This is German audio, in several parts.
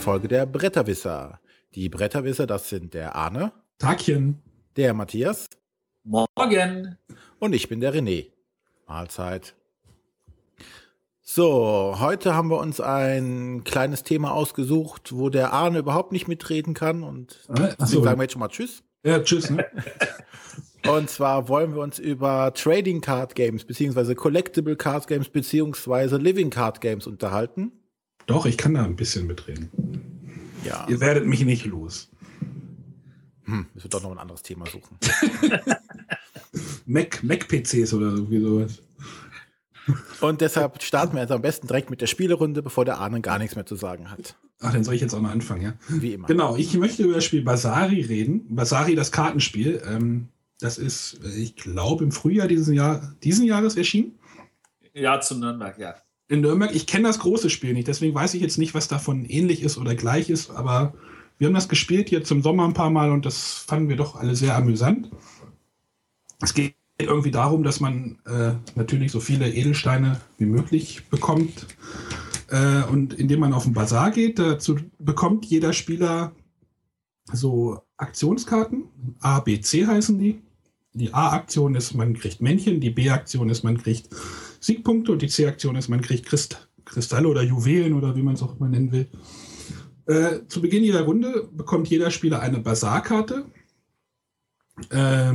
Folge der Bretterwisser. Die Bretterwisser, das sind der Arne, Tagchen. der Matthias Morgen. und ich bin der René. Mahlzeit. So, heute haben wir uns ein kleines Thema ausgesucht, wo der Arne überhaupt nicht mitreden kann und Äh, deswegen achso. sagen wir jetzt schon mal Tschüss. Ja, tschüss. Ne? Und zwar wollen wir uns über Trading Card Games beziehungsweise Collectible Card Games beziehungsweise Living Card Games unterhalten. Doch, ich kann da ein bisschen mitreden. Ja, Ihr werdet mich nicht los. hm, müssen wir doch noch ein anderes Thema suchen. Mac, Mac-PCs oder irgendwie sowas. Und deshalb starten wir jetzt am besten direkt mit der Spielerunde, bevor der Arne gar nichts mehr zu sagen hat. Ach, dann soll ich jetzt auch mal anfangen, ja? Wie immer. Genau, ich möchte über das Spiel Basari reden. Basari, das Kartenspiel. Ähm, das ist, äh, ich glaube, im Frühjahr diesen, Jahr, diesen Jahres erschienen. Ja, zu Nürnberg, ja. In Nürnberg. Ich kenne das große Spiel nicht, deswegen weiß ich jetzt nicht, was davon ähnlich ist oder gleich ist, aber wir haben das gespielt jetzt im Sommer ein paar Mal und das fanden wir doch alle sehr amüsant. Es geht irgendwie darum, dass man äh, natürlich so viele Edelsteine wie möglich bekommt. Äh, und indem man auf den Bazar geht, dazu bekommt jeder Spieler so Aktionskarten. A, B, C heißen die. Die A-Aktion ist, man kriegt Männchen, die B-Aktion ist, man kriegt Siegpunkte und die C-Aktion ist, man kriegt Christ Kristalle oder Juwelen oder wie man es auch immer nennen will. Äh, zu Beginn jeder Runde bekommt jeder Spieler eine Bazarkarte äh,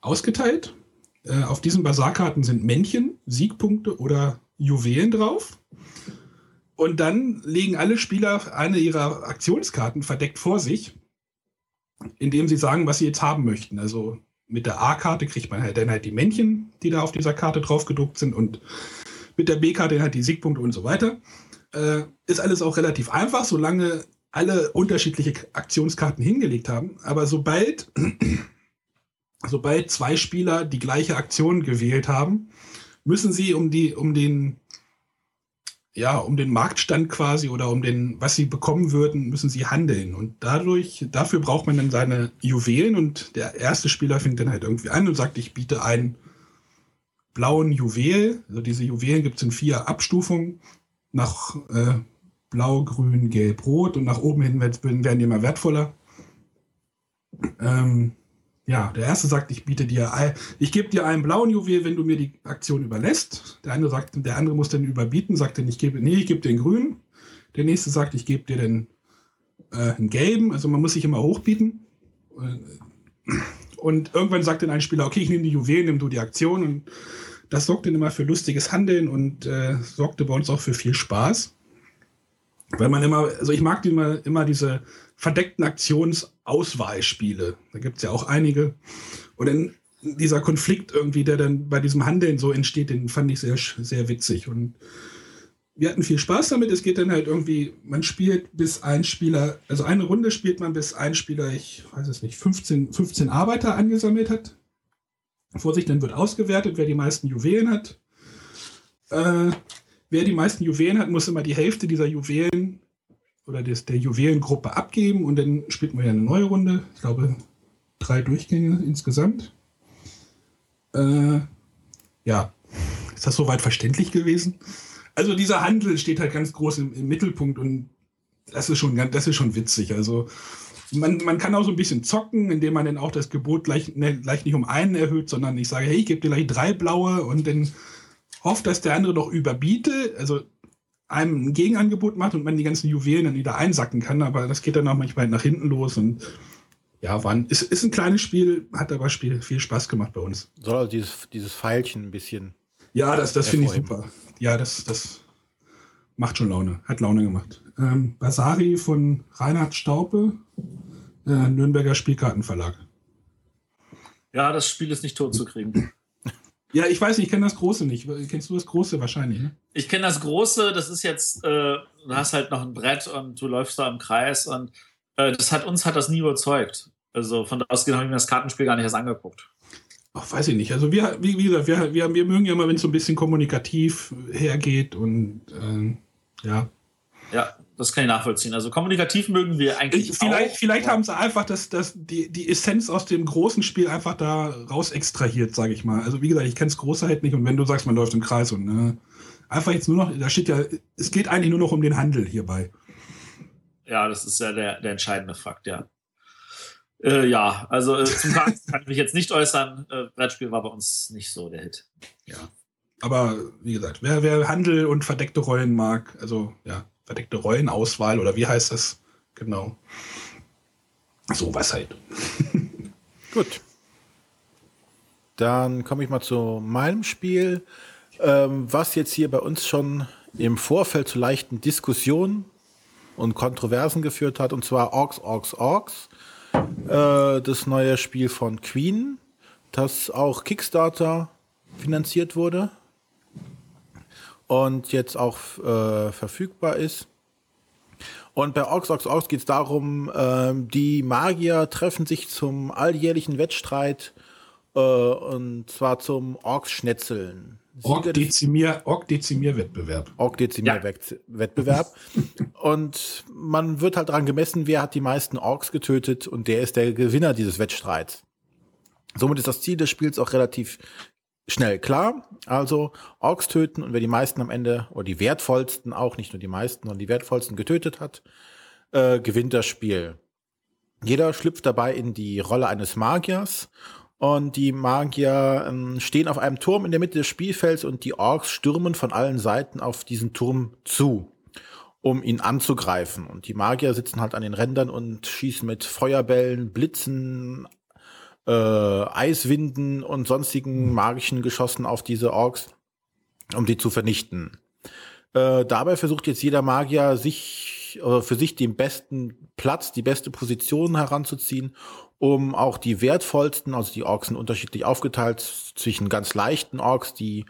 ausgeteilt. Äh, auf diesen Bazarkarten sind Männchen, Siegpunkte oder Juwelen drauf. Und dann legen alle Spieler eine ihrer Aktionskarten verdeckt vor sich, indem sie sagen, was sie jetzt haben möchten. Also mit der A-Karte kriegt man halt dann halt die Männchen, die da auf dieser Karte drauf gedruckt sind und mit der B-Karte halt die Siegpunkte und so weiter. Äh, ist alles auch relativ einfach, solange alle unterschiedliche Aktionskarten hingelegt haben. Aber sobald, sobald zwei Spieler die gleiche Aktion gewählt haben, müssen sie um die, um den, ja, um den Marktstand quasi oder um den, was sie bekommen würden, müssen sie handeln. Und dadurch, dafür braucht man dann seine Juwelen und der erste Spieler fängt dann halt irgendwie an und sagt, ich biete einen blauen Juwel. Also diese Juwelen gibt es in vier Abstufungen. Nach äh, blau, grün, gelb, rot und nach oben hin werden, die immer wertvoller. Ähm, ja, der erste sagt, ich biete dir, ich gebe dir einen blauen Juwel, wenn du mir die Aktion überlässt. Der andere sagt, der andere muss dann überbieten, sagt dann, ich gebe, nee, ich gebe den grünen. Der nächste sagt, ich gebe dir den äh, einen gelben. Also man muss sich immer hochbieten. Und irgendwann sagt dann ein Spieler, okay, ich nehme die Juwelen, nimm du die Aktion. Und das sorgt dann immer für lustiges Handeln und äh, sorgte bei uns auch für viel Spaß. Weil man immer, also ich mag immer, immer diese verdeckten Aktionsauswahlspiele. Da gibt es ja auch einige. Und dann dieser Konflikt irgendwie, der dann bei diesem Handeln so entsteht, den fand ich sehr, sehr witzig. Und wir hatten viel Spaß damit. Es geht dann halt irgendwie, man spielt bis ein Spieler, also eine Runde spielt man bis ein Spieler, ich weiß es nicht, 15, 15 Arbeiter angesammelt hat. Vorsicht, dann wird ausgewertet, wer die meisten Juwelen hat. Äh, wer die meisten Juwelen hat, muss immer die Hälfte dieser Juwelen oder des, der Juwelengruppe abgeben und dann spielt man ja eine neue Runde. Ich glaube, drei Durchgänge insgesamt. Äh, ja, ist das soweit verständlich gewesen? Also dieser Handel steht halt ganz groß im, im Mittelpunkt und das ist schon, das ist schon witzig. Also man, man kann auch so ein bisschen zocken, indem man dann auch das Gebot gleich, ne, gleich nicht um einen erhöht, sondern ich sage, hey, ich gebe dir gleich drei blaue und dann hofft, dass der andere doch überbiete, also einem ein Gegenangebot macht und man die ganzen Juwelen dann wieder einsacken kann, aber das geht dann auch manchmal nach hinten los und ja, war ein, ist, ist ein kleines Spiel, hat aber Spiel, viel Spaß gemacht bei uns. Soll also dieses, dieses Pfeilchen ein bisschen. Ja, das, das finde ich super. Ja, das, das macht schon Laune, hat Laune gemacht. Ähm, Basari von Reinhard Staupe, äh, Nürnberger Spielkartenverlag. Ja, das Spiel ist nicht tot zu kriegen. Ja, ich weiß, ich kenne das Große nicht. Kennst du das Große wahrscheinlich, ne? Ich kenne das Große, das ist jetzt, äh, du hast halt noch ein Brett und du läufst da im Kreis und äh, das hat uns hat das nie überzeugt. Also von da ausgehend habe ich mir das Kartenspiel gar nicht erst angeguckt. Ach, weiß ich nicht. Also wir, wie, wie gesagt, wir, wir, wir mögen ja immer, wenn es so ein bisschen kommunikativ hergeht und ähm, ja. Ja, das kann ich nachvollziehen. Also kommunikativ mögen wir eigentlich. Ich, vielleicht auch, vielleicht haben sie einfach das, das, die, die Essenz aus dem großen Spiel einfach da raus extrahiert, sage ich mal. Also wie gesagt, ich kenne das große halt nicht und wenn du sagst, man läuft im Kreis und äh, einfach jetzt nur noch, da steht ja, es geht eigentlich nur noch um den Handel hierbei. Ja, das ist ja der, der entscheidende Fakt, ja. Äh, ja, also äh, zum Cast kann ich mich jetzt nicht äußern. Äh, Brettspiel war bei uns nicht so der Hit. Ja. Aber wie gesagt, wer, wer Handel und verdeckte Rollen mag, also ja, verdeckte Rollenauswahl oder wie heißt das? Genau. So was halt. Gut. Dann komme ich mal zu meinem Spiel, ähm, was jetzt hier bei uns schon im Vorfeld zu leichten Diskussionen und Kontroversen geführt hat, und zwar Orks, Orks, Orks. Äh, das neue Spiel von Queen, das auch Kickstarter finanziert wurde und jetzt auch äh, verfügbar ist. Und bei Orks, Orks, Orks geht es darum, äh, die Magier treffen sich zum alljährlichen Wettstreit äh, und zwar zum Orks-Schnetzeln. Ork-Dezimier-Wettbewerb. Ork -Dezimier Ork-Dezimier-Wettbewerb. und man wird halt daran gemessen, wer hat die meisten Orks getötet und der ist der Gewinner dieses Wettstreits. Somit ist das Ziel des Spiels auch relativ schnell klar. Also Orks töten und wer die meisten am Ende, oder die wertvollsten auch, nicht nur die meisten, sondern die wertvollsten getötet hat, äh, gewinnt das Spiel. Jeder schlüpft dabei in die Rolle eines Magiers und die Magier ähm, stehen auf einem Turm in der Mitte des Spielfelds und die Orks stürmen von allen Seiten auf diesen Turm zu, um ihn anzugreifen. Und die Magier sitzen halt an den Rändern und schießen mit Feuerbällen, Blitzen, äh, Eiswinden und sonstigen magischen Geschossen auf diese Orks, um die zu vernichten. Äh, dabei versucht jetzt jeder Magier sich äh, für sich den besten Platz, die beste Position heranzuziehen, um auch die wertvollsten, also die Orks sind unterschiedlich aufgeteilt zwischen ganz leichten Orks, die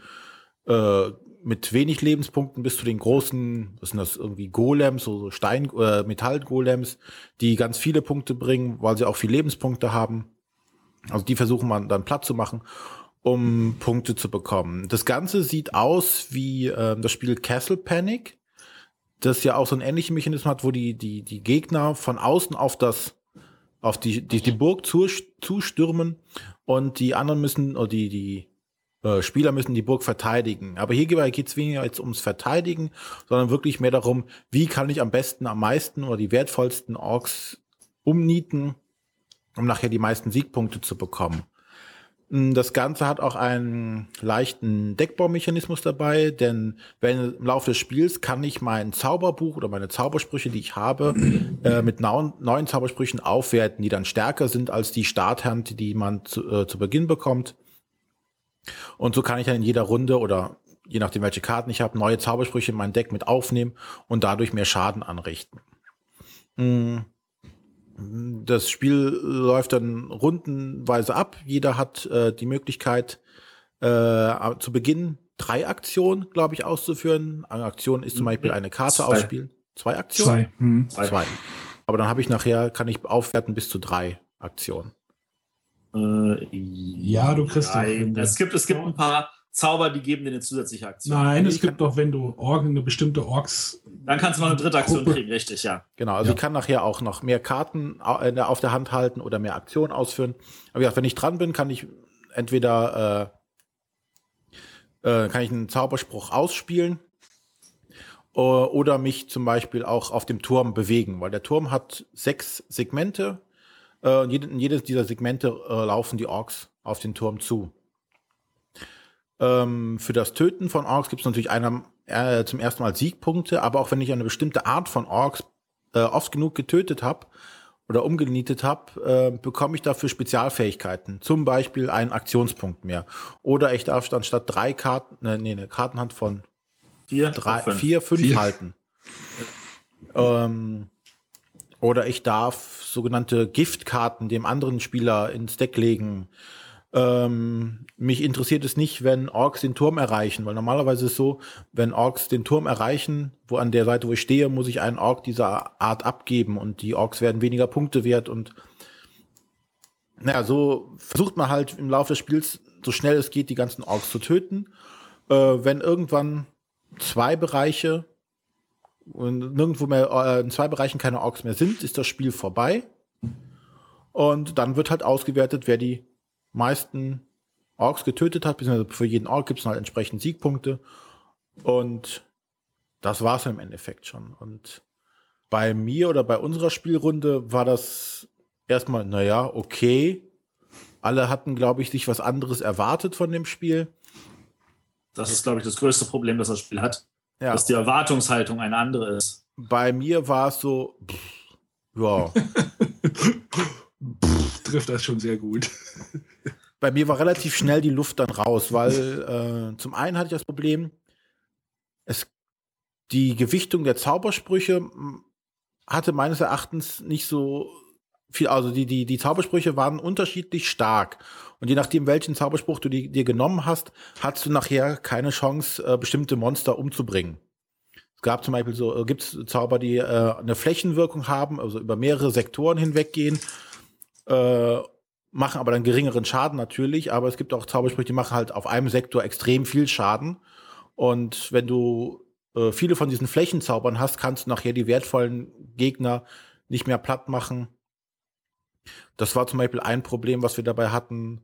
äh, mit wenig Lebenspunkten bis zu den großen, was sind das irgendwie Golems, so Stein, äh, Metallgolems, die ganz viele Punkte bringen, weil sie auch viel Lebenspunkte haben. Also die versuchen man dann platt zu machen, um Punkte zu bekommen. Das Ganze sieht aus wie äh, das Spiel Castle Panic, das ja auch so einen ähnlichen Mechanismus hat, wo die die die Gegner von außen auf das auf die, die, die Burg zu, zustürmen und die anderen müssen, oder die, die äh, Spieler müssen die Burg verteidigen. Aber hier geht es weniger jetzt ums Verteidigen, sondern wirklich mehr darum, wie kann ich am besten, am meisten oder die wertvollsten Orks umnieten, um nachher die meisten Siegpunkte zu bekommen. Hm, das Ganze hat auch einen leichten Deckbaumechanismus dabei, denn wenn im Laufe des Spiels kann ich mein Zauberbuch oder meine Zaubersprüche, die ich habe, äh, mit neuen, neuen Zaubersprüchen aufwerten, die dann stärker sind als die Starthand, die man zu, äh, zu Beginn bekommt. Und so kann ich dann in jeder Runde oder je nachdem, welche Karten ich habe, neue Zaubersprüche in mein Deck mit aufnehmen und dadurch mehr Schaden anrichten. Mhm. Das Spiel läuft dann rundenweise ab. Jeder hat äh, die Möglichkeit, äh, zu Beginn drei Aktionen, glaube ich, auszuführen. Eine Aktion ist zum Beispiel eine Karte Zwei. ausspielen. Zwei Aktionen? Zwei. Hm. Zwei. Aber dann habe ich nachher, kann ich aufwerten bis zu drei Aktionen. Äh, ja, du kriegst Nein, es gibt, es gibt ein paar Zauber, die geben dir eine zusätzliche Aktion. Nein, es gibt doch, wenn du Org, eine bestimmte Orks. Dann kannst du noch eine dritte Aktion Gruppe. kriegen, richtig, ja. Genau, also ja. ich kann nachher auch noch mehr Karten auf der Hand halten oder mehr Aktionen ausführen. Aber ja, wenn ich dran bin, kann ich entweder äh, äh, kann ich einen Zauberspruch ausspielen äh, oder mich zum Beispiel auch auf dem Turm bewegen, weil der Turm hat sechs Segmente äh, und in jedes dieser Segmente äh, laufen die Orks auf den Turm zu. Ähm, für das Töten von Orks gibt es natürlich einer, äh, zum ersten Mal Siegpunkte, aber auch wenn ich eine bestimmte Art von Orks äh, oft genug getötet habe oder umgenietet habe, äh, bekomme ich dafür Spezialfähigkeiten. Zum Beispiel einen Aktionspunkt mehr. Oder ich darf dann statt drei Karten, äh, nee, eine Kartenhand von vier, drei, fünf. vier, fünf vier. halten. Ähm, oder ich darf sogenannte Giftkarten dem anderen Spieler ins Deck legen. Ähm, mich interessiert es nicht, wenn Orks den Turm erreichen, weil normalerweise ist es so, wenn Orks den Turm erreichen, wo an der Seite, wo ich stehe, muss ich einen Ork dieser Art abgeben und die Orks werden weniger Punkte wert und naja, so versucht man halt im Laufe des Spiels so schnell es geht, die ganzen Orks zu töten. Äh, wenn irgendwann zwei Bereiche und nirgendwo mehr äh, in zwei Bereichen keine Orks mehr sind, ist das Spiel vorbei. Und dann wird halt ausgewertet, wer die meisten Orks getötet hat, beziehungsweise für jeden Ork gibt es halt entsprechend Siegpunkte. Und das war es im Endeffekt schon. Und Bei mir oder bei unserer Spielrunde war das erstmal, naja, okay. Alle hatten, glaube ich, sich was anderes erwartet von dem Spiel. Das ist, glaube ich, das größte Problem, das das Spiel hat. Ja. Dass die Erwartungshaltung eine andere ist. Bei mir war es so, pff, ja. Trifft das schon sehr gut. Bei mir war relativ schnell die Luft dann raus, weil äh, zum einen hatte ich das Problem, es, die Gewichtung der Zaubersprüche m, hatte meines Erachtens nicht so viel, also die, die, die Zaubersprüche waren unterschiedlich stark. Und je nachdem, welchen Zauberspruch du die, dir genommen hast, hattest du nachher keine Chance, äh, bestimmte Monster umzubringen. Es gab zum Beispiel so, äh, gibt es Zauber, die äh, eine Flächenwirkung haben, also über mehrere Sektoren hinweggehen, äh, machen aber dann geringeren Schaden natürlich, aber es gibt auch Zaubersprüche, die machen halt auf einem Sektor extrem viel Schaden. Und wenn du äh, viele von diesen Flächenzaubern hast, kannst du nachher die wertvollen Gegner nicht mehr platt machen. Das war zum Beispiel ein Problem, was wir dabei hatten.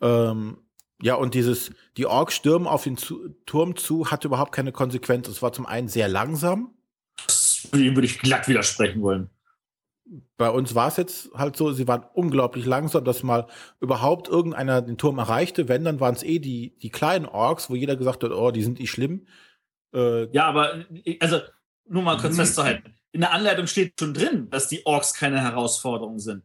Ähm, ja, und dieses, die Orks stürmen auf den zu Turm zu, hatte überhaupt keine Konsequenz. Es war zum einen sehr langsam. Dem würde ich glatt widersprechen wollen. Bei uns war es jetzt halt so, sie waren unglaublich langsam, dass mal überhaupt irgendeiner den Turm erreichte. Wenn, dann waren es eh die, die kleinen Orks, wo jeder gesagt hat, oh, die sind eh schlimm. Äh, Ja, aber also nur mal kurz festzuhalten. In der Anleitung steht schon drin, dass die Orks keine Herausforderung sind.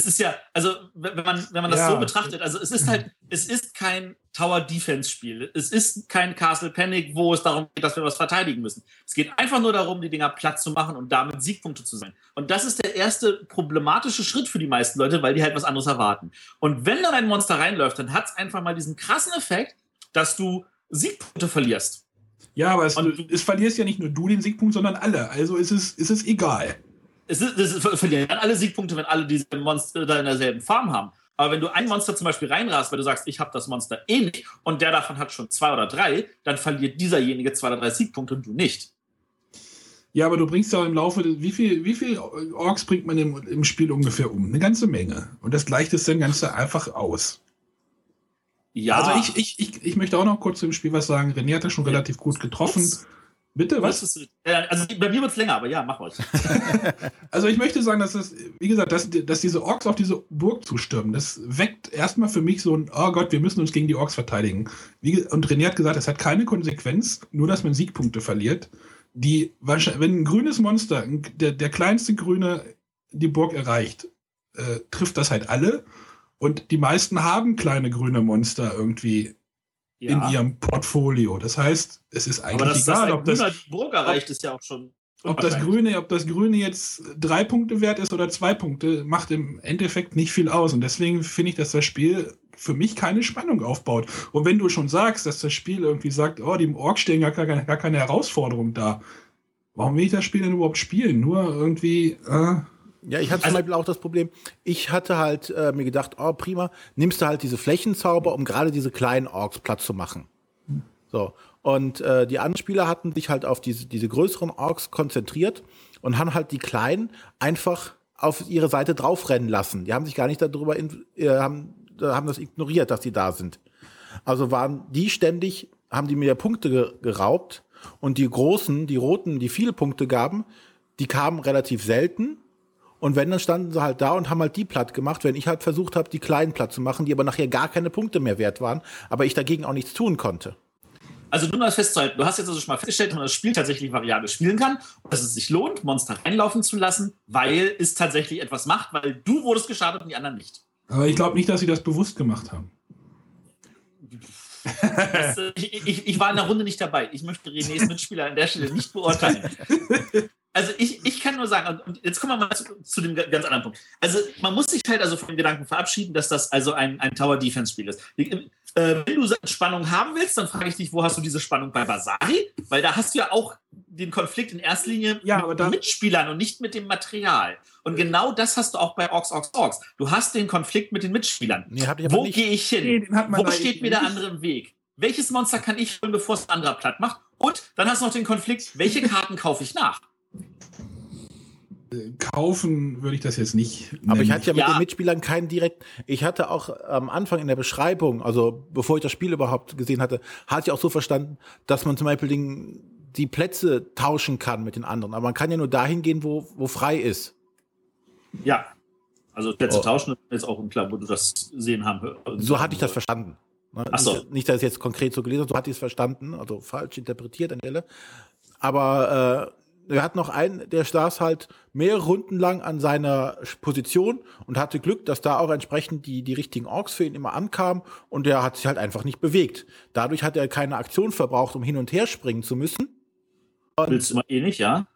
Es ist ja, also wenn man, wenn man das Ja. so betrachtet, also es ist halt, es ist kein Tower Defense Spiel. Es ist kein Castle Panic, wo es darum geht, dass wir was verteidigen müssen. Es geht einfach nur darum, die Dinger platt zu machen und damit Siegpunkte zu sein. Und das ist der erste problematische Schritt für die meisten Leute, weil die halt was anderes erwarten. Und wenn dann ein Monster reinläuft, dann hat es einfach mal diesen krassen Effekt, dass du Siegpunkte verlierst. Ja, aber es, Und- es verlierst ja nicht nur du den Siegpunkt, sondern alle. Also ist es, ist es egal. Es ist, es ver- verlieren dann alle Siegpunkte, wenn alle diese Monster da in derselben Farm haben. Aber wenn du ein Monster zum Beispiel reinrast, weil du sagst, ich habe das Monster eh nicht und der davon hat schon zwei oder drei, dann verliert dieserjenige zwei oder drei Siegpunkte und du nicht. Ja, aber du bringst ja im Laufe, des, wie viel, wie viel Orks bringt man im, im Spiel ungefähr um? Eine ganze Menge. Und das gleicht es dann ganz einfach aus. Ja, Also ich, ich, ich, ich möchte auch noch kurz zum Spiel was sagen. René hat das schon relativ gut getroffen. Ups. Bitte, was was? ist, äh, also bei mir wird es länger, aber ja, mach euch. Also ich möchte sagen, dass das, wie gesagt, dass, dass diese Orks auf diese Burg zustürmen, das weckt erstmal für mich so ein, oh Gott, wir müssen uns gegen die Orks verteidigen. Wie, und René hat gesagt, es hat keine Konsequenz, nur dass man Siegpunkte verliert. Die, wenn ein grünes Monster, der, der kleinste Grüne, die Burg erreicht, äh, trifft das halt alle. Und die meisten haben kleine grüne Monster irgendwie Ja. in ihrem Portfolio. Das heißt, es ist eigentlich dass egal, ein ob das Grüner die Burg erreicht, ist ja auch schon. ob das. Grüne, ob das Grüne jetzt drei Punkte wert ist oder zwei Punkte, macht im Endeffekt nicht viel aus. Und deswegen finde ich, dass das Spiel für mich keine Spannung aufbaut. Und wenn du schon sagst, dass das Spiel irgendwie sagt, oh, die Ork stehen gar keine, gar keine Herausforderung da, warum will ich das Spiel denn überhaupt spielen? Nur irgendwie, äh, Ja, ich hatte zum Also- Beispiel auch das Problem, ich hatte halt äh, mir gedacht, oh prima, nimmst du halt diese Flächenzauber, um gerade diese kleinen Orks platt zu machen. So. Und äh, die anderen Spieler hatten sich halt auf diese, diese größeren Orks konzentriert und haben halt die kleinen einfach auf ihre Seite draufrennen lassen. Die haben sich gar nicht darüber, in, äh, haben, äh, haben das ignoriert, dass die da sind. Also waren die ständig, haben die mir Punkte ge geraubt und die großen, die roten, die viele Punkte gaben, die kamen relativ selten. Und wenn, dann standen sie halt da und haben halt die platt gemacht, wenn ich halt versucht habe, die kleinen platt zu machen, die aber nachher gar keine Punkte mehr wert waren, aber ich dagegen auch nichts tun konnte. Also nur mal festzuhalten, du hast jetzt also schon mal festgestellt, dass man das Spiel tatsächlich variabel spielen kann und dass es sich lohnt, Monster reinlaufen zu lassen, weil es tatsächlich etwas macht, weil du wurdest gestartet und die anderen nicht. aber ich glaube nicht, dass sie das bewusst gemacht haben. Das, äh, ich, ich, ich war in der Runde nicht dabei. Ich möchte Renés Mitspieler an der Stelle nicht beurteilen. Also ich, ich kann nur sagen, und- und jetzt kommen wir mal zu, zu dem ganz anderen Punkt. Also man muss sich halt also von dem Gedanken verabschieden, dass das also ein, ein Tower-Defense-Spiel ist. Äh, wenn du Spannung haben willst, dann frage ich dich, wo hast du diese Spannung bei Basari? Weil da hast du ja auch den Konflikt in erster Linie Ja, mit den Mitspielern und nicht mit dem Material. Und genau das hast du auch bei Orks, Orks, Orks. Du hast den Konflikt mit den Mitspielern. Nee, hab ich aber Wo nicht. gehe ich hin? Nee, Wo steht mir der andere im Weg? Welches Monster kann ich holen, bevor es ein anderer platt macht? Und dann hast du noch den Konflikt, welche Karten kaufe ich nach? Kaufen würde ich das jetzt nicht. Aber ich nennen. hatte ja mit Ja. den Mitspielern keinen direkt. Ich hatte auch am Anfang in der Beschreibung, also bevor ich das Spiel überhaupt gesehen hatte, hatte ich auch so verstanden, dass man zum Beispiel den, die Plätze tauschen kann mit den anderen. Aber man kann ja nur dahin gehen, wo, wo frei ist. Ja. Also Plätze oh. tauschen ist auch unklar, wo du das sehen haben. So hatte ich das verstanden. Ne? Ach so. Nicht, nicht, dass ich jetzt konkret so gelesen habe, so hatte ich es verstanden, also falsch interpretiert an der Stelle. Aber äh, er hat noch einen, der saß halt mehrere Runden lang an seiner Position und hatte Glück, dass da auch entsprechend die, die richtigen Orks für ihn immer ankamen und der hat sich halt einfach nicht bewegt. Dadurch hat er keine Aktion verbraucht, um hin und her springen zu müssen. Und Willst du mal eh nicht, ja?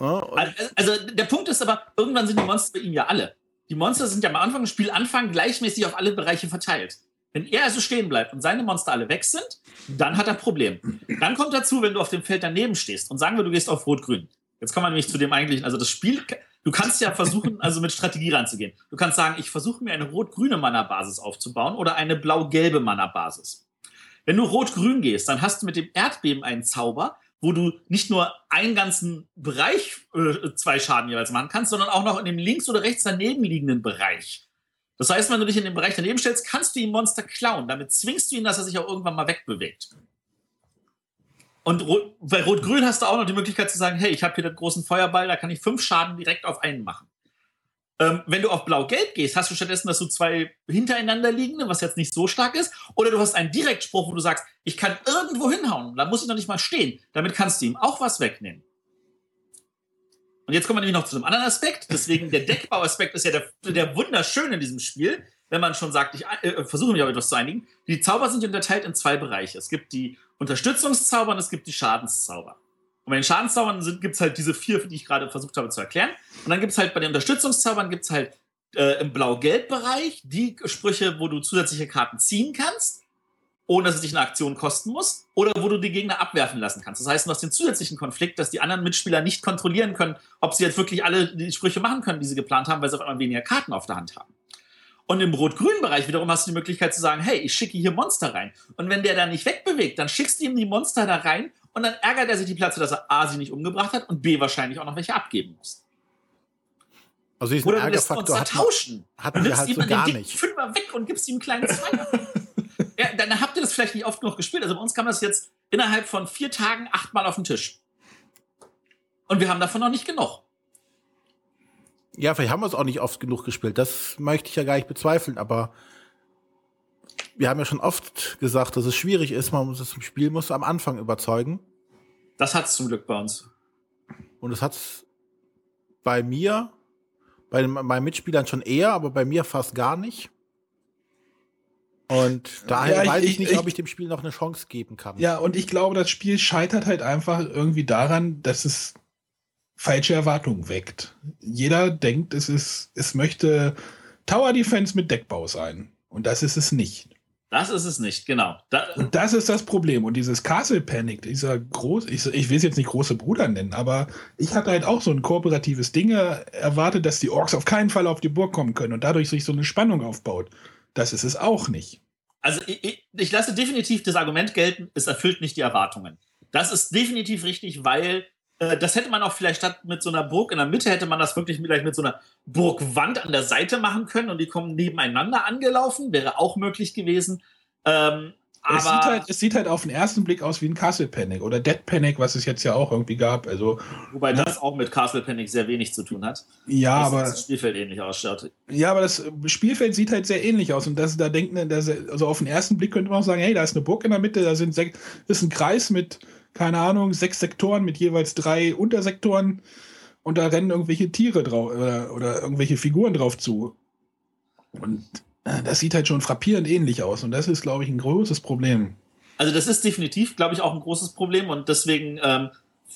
ja also der Punkt ist aber, irgendwann sind die Monster bei ihm ja alle. Die Monster sind ja am Anfang des Spiels Anfang gleichmäßig auf alle Bereiche verteilt. Wenn er also stehen bleibt und seine Monster alle weg sind, dann hat er Problem. Dann kommt dazu, wenn du auf dem Feld daneben stehst und sagen wir, du gehst auf Rot-Grün. Jetzt kommen wir nämlich zu dem eigentlichen, also das Spiel, du kannst ja versuchen, also mit Strategie ranzugehen. Du kannst sagen, ich versuche mir eine rot-grüne Mana-Basis aufzubauen oder eine blau-gelbe Mana-Basis. Wenn du rot-grün gehst, dann hast du mit dem Erdbeben einen Zauber, wo du nicht nur einen ganzen Bereich äh, zwei Schaden jeweils machen kannst, sondern auch noch in dem links oder rechts daneben liegenden Bereich. Das heißt, wenn du dich in dem Bereich daneben stellst, kannst du ihm Monster klauen. Damit zwingst du ihn, dass er sich auch irgendwann mal wegbewegt. Und bei Rot-Grün hast du auch noch die Möglichkeit zu sagen, hey, ich habe hier den großen Feuerball, da kann ich fünf Schaden direkt auf einen machen. Ähm, wenn du auf Blau-Gelb gehst, hast du stattdessen, dass du zwei hintereinander liegende, was jetzt nicht so stark ist, oder du hast einen Direktspruch, wo du sagst, ich kann irgendwo hinhauen, da muss ich noch nicht mal stehen. Damit kannst du ihm auch was wegnehmen. Und jetzt kommen wir nämlich noch zu einem anderen Aspekt. Deswegen, der Deckbauaspekt ist ja der, der wunderschöne in diesem Spiel, wenn man schon sagt, ich äh, versuche mich auf etwas zu einigen. Die Zauber sind unterteilt in zwei Bereiche. Es gibt die Unterstützungszauber und es gibt die Schadenszauber. Und bei den Schadenszaubern gibt es halt diese vier, die ich gerade versucht habe zu erklären. Und dann gibt es halt bei den Unterstützungszaubern gibt es halt äh, im Blau-Gelb-Bereich die Sprüche, wo du zusätzliche Karten ziehen kannst ohne dass es dich eine Aktion kosten muss, oder wo du die Gegner abwerfen lassen kannst. Das heißt, du hast den zusätzlichen Konflikt, dass die anderen Mitspieler nicht kontrollieren können, ob sie jetzt wirklich alle die Sprüche machen können, die sie geplant haben, weil sie auf einmal weniger Karten auf der Hand haben. Und im rot-grünen Bereich wiederum hast du die Möglichkeit zu sagen, hey, ich schicke hier Monster rein. Und wenn der da nicht wegbewegt, dann schickst du ihm die Monster da rein und dann ärgert er sich die Platze, dass er A, sie nicht umgebracht hat und B, wahrscheinlich auch noch welche abgeben muss. Also diesen Oder du lässt Monster hat tauschen. Hatten wir halt so gar nicht. Fünfer weg und gibst ihm einen kleinen Zweier. Ja, dann habt ihr das vielleicht nicht oft genug gespielt. Also bei uns kam das jetzt innerhalb von vier Tagen achtmal auf den Tisch. Und wir haben davon noch nicht genug. Ja, vielleicht haben wir es auch nicht oft genug gespielt. Das möchte ich ja gar nicht bezweifeln, aber wir haben ja schon oft gesagt, dass es schwierig ist. Man muss es im Spiel muss am Anfang überzeugen. Das hat es zum Glück bei uns. Und es hat es bei mir, bei meinen Mitspielern schon eher, aber bei mir fast gar nicht. Und daher ja, weiß ich, ich nicht, ich, ob ich dem Spiel noch eine Chance geben kann. Ja, und ich glaube, das Spiel scheitert halt einfach irgendwie daran, dass es falsche Erwartungen weckt. Jeder denkt, es ist, es möchte Tower Defense mit Deckbau sein. Und das ist es nicht. Das ist es nicht, genau. Da, und das ist das Problem. Und dieses Castle Panic, dieser groß, ich, ich will es jetzt nicht große Bruder nennen, aber ich hatte halt auch so ein kooperatives Ding erwartet, dass die Orks auf keinen Fall auf die Burg kommen können und dadurch sich so eine Spannung aufbaut. Das ist es auch nicht. Also ich, ich, ich lasse definitiv das Argument gelten, es erfüllt nicht die Erwartungen. Das ist definitiv richtig, weil äh, das hätte man auch vielleicht statt mit so einer Burg in der Mitte, hätte man das wirklich vielleicht mit so einer Burgwand an der Seite machen können und die kommen nebeneinander angelaufen, wäre auch möglich gewesen. Ähm, es sieht, halt, es sieht halt auf den ersten Blick aus wie ein Castle Panic oder Dead Panic, was es jetzt ja auch irgendwie gab. Also, Wobei ne? das auch mit Castle Panic sehr wenig zu tun hat. Ja, dass aber. Das Spielfeld ähnlich ausschaut. Ja, aber das Spielfeld sieht halt sehr ähnlich aus. Und das, da denkt man, also auf den ersten Blick könnte man auch sagen: hey, da ist eine Burg in der Mitte, da sind ist ein Kreis mit, keine Ahnung, sechs Sektoren mit jeweils drei Untersektoren. Und da rennen irgendwelche Tiere drauf oder, oder irgendwelche Figuren drauf zu. Und äh, das sieht halt schon frappierend ähnlich aus. Und das ist, glaube ich, ein großes Problem. Also das ist definitiv, glaube ich, auch ein großes Problem. Und deswegen ähm,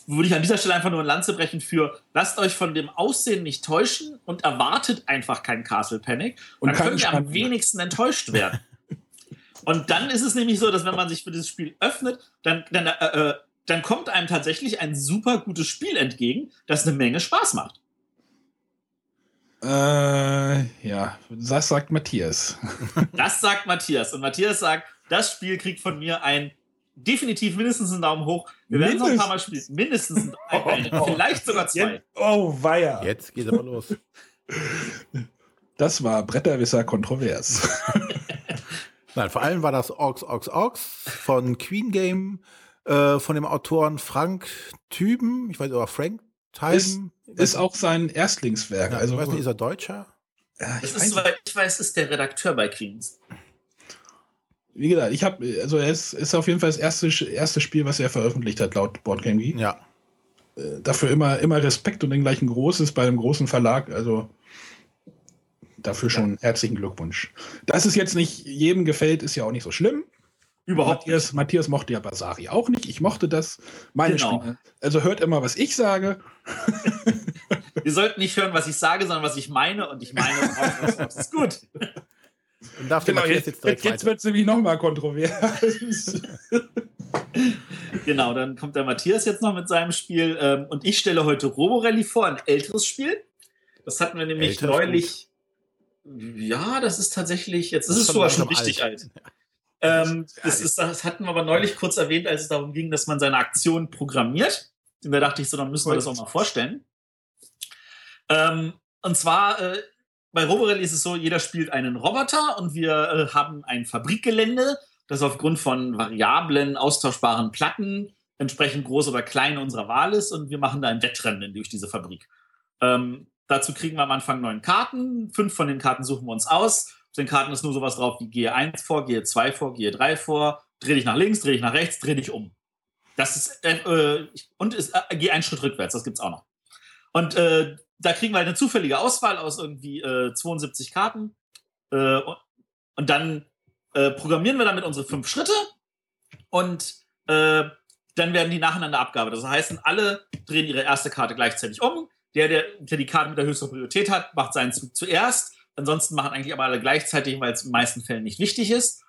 würde ich an dieser Stelle einfach nur ein Lanze brechen für, lasst euch von dem Aussehen nicht täuschen und erwartet einfach kein Castle Panic. Und dann könnt ihr am wenigsten enttäuscht werden. und dann ist es nämlich so, dass wenn man sich für dieses Spiel öffnet, dann, dann, äh, äh, dann kommt einem tatsächlich ein super gutes Spiel entgegen, das eine Menge Spaß macht. Äh, ja, das sagt Matthias. Das sagt Matthias. Und Matthias sagt, das Spiel kriegt von mir ein definitiv mindestens einen Daumen hoch. Wir werden es noch ein paar Mal spielen. Mindestens ein, ein, oh, vielleicht sogar zwei. Jetzt, oh, weia. Jetzt geht aber los. Das war Bretterwisser kontrovers. Nein, vor allem war das Orks, Orks, Orks von Queen Game äh, von dem Autoren Frank Tüben, ich weiß aber Frank Teiben. Ist, ist auch sein Erstlingswerk. Ja, also, ich weiß nicht, ist er Deutscher? Ja, ich, ist, soweit ich weiß, ist der Redakteur bei Queens. Wie gesagt, ich habe, also er ist, ist auf jeden Fall das erste, erste Spiel, was er veröffentlicht hat, laut Boardgame Geek. Ja. Äh, dafür immer, immer Respekt und den gleichen Großes bei einem großen Verlag. Also dafür schon ja. herzlichen Glückwunsch. Dass es jetzt nicht jedem gefällt, ist ja auch nicht so schlimm. Überhaupt Matthias, nicht. Matthias mochte ja Basari auch nicht. Ich mochte das. Meine genau. Also hört immer, was ich sage. Ihr sollt nicht hören, was ich sage, sondern was ich meine. Und ich meine das ist gut. Und darf genau, jetzt, jetzt, jetzt, jetzt wird es nämlich nochmal kontrovers. genau, dann kommt der Matthias jetzt noch mit seinem Spiel. Ähm, und ich stelle heute Roborelli vor, ein älteres Spiel. Das hatten wir nämlich Älter neulich. Ja, das ist tatsächlich, jetzt ist es sogar schon richtig alt. alt. Ähm, das, ist, das hatten wir aber neulich kurz erwähnt, als es darum ging, dass man seine Aktion programmiert. Und da dachte ich so, dann müssen wir das auch mal vorstellen. Ähm, und zwar, äh, bei Roborelli ist es so, jeder spielt einen Roboter und wir äh, haben ein Fabrikgelände, das aufgrund von variablen, austauschbaren Platten entsprechend groß oder klein unserer Wahl ist und wir machen da ein Wettrennen durch diese Fabrik. Ähm, dazu kriegen wir am Anfang neun Karten. Fünf von den Karten suchen wir uns aus den Karten ist nur sowas drauf wie gehe 1 vor, gehe 2 vor, gehe 3 vor, dreh dich nach links, dreh dich nach rechts, dreh dich um. Das ist, äh, äh und ist, äh, geh einen Schritt rückwärts, das gibt's auch noch. Und äh, da kriegen wir halt eine zufällige Auswahl aus irgendwie äh, 72 Karten. Äh, und dann äh, programmieren wir damit unsere fünf Schritte und äh, dann werden die nacheinander abgearbeitet. Das heißt, alle drehen ihre erste Karte gleichzeitig um. Der, der, der die Karte mit der höchsten Priorität hat, macht seinen Zug zuerst. Ansonsten machen eigentlich aber alle gleichzeitig, weil es in den meisten Fällen nicht wichtig ist.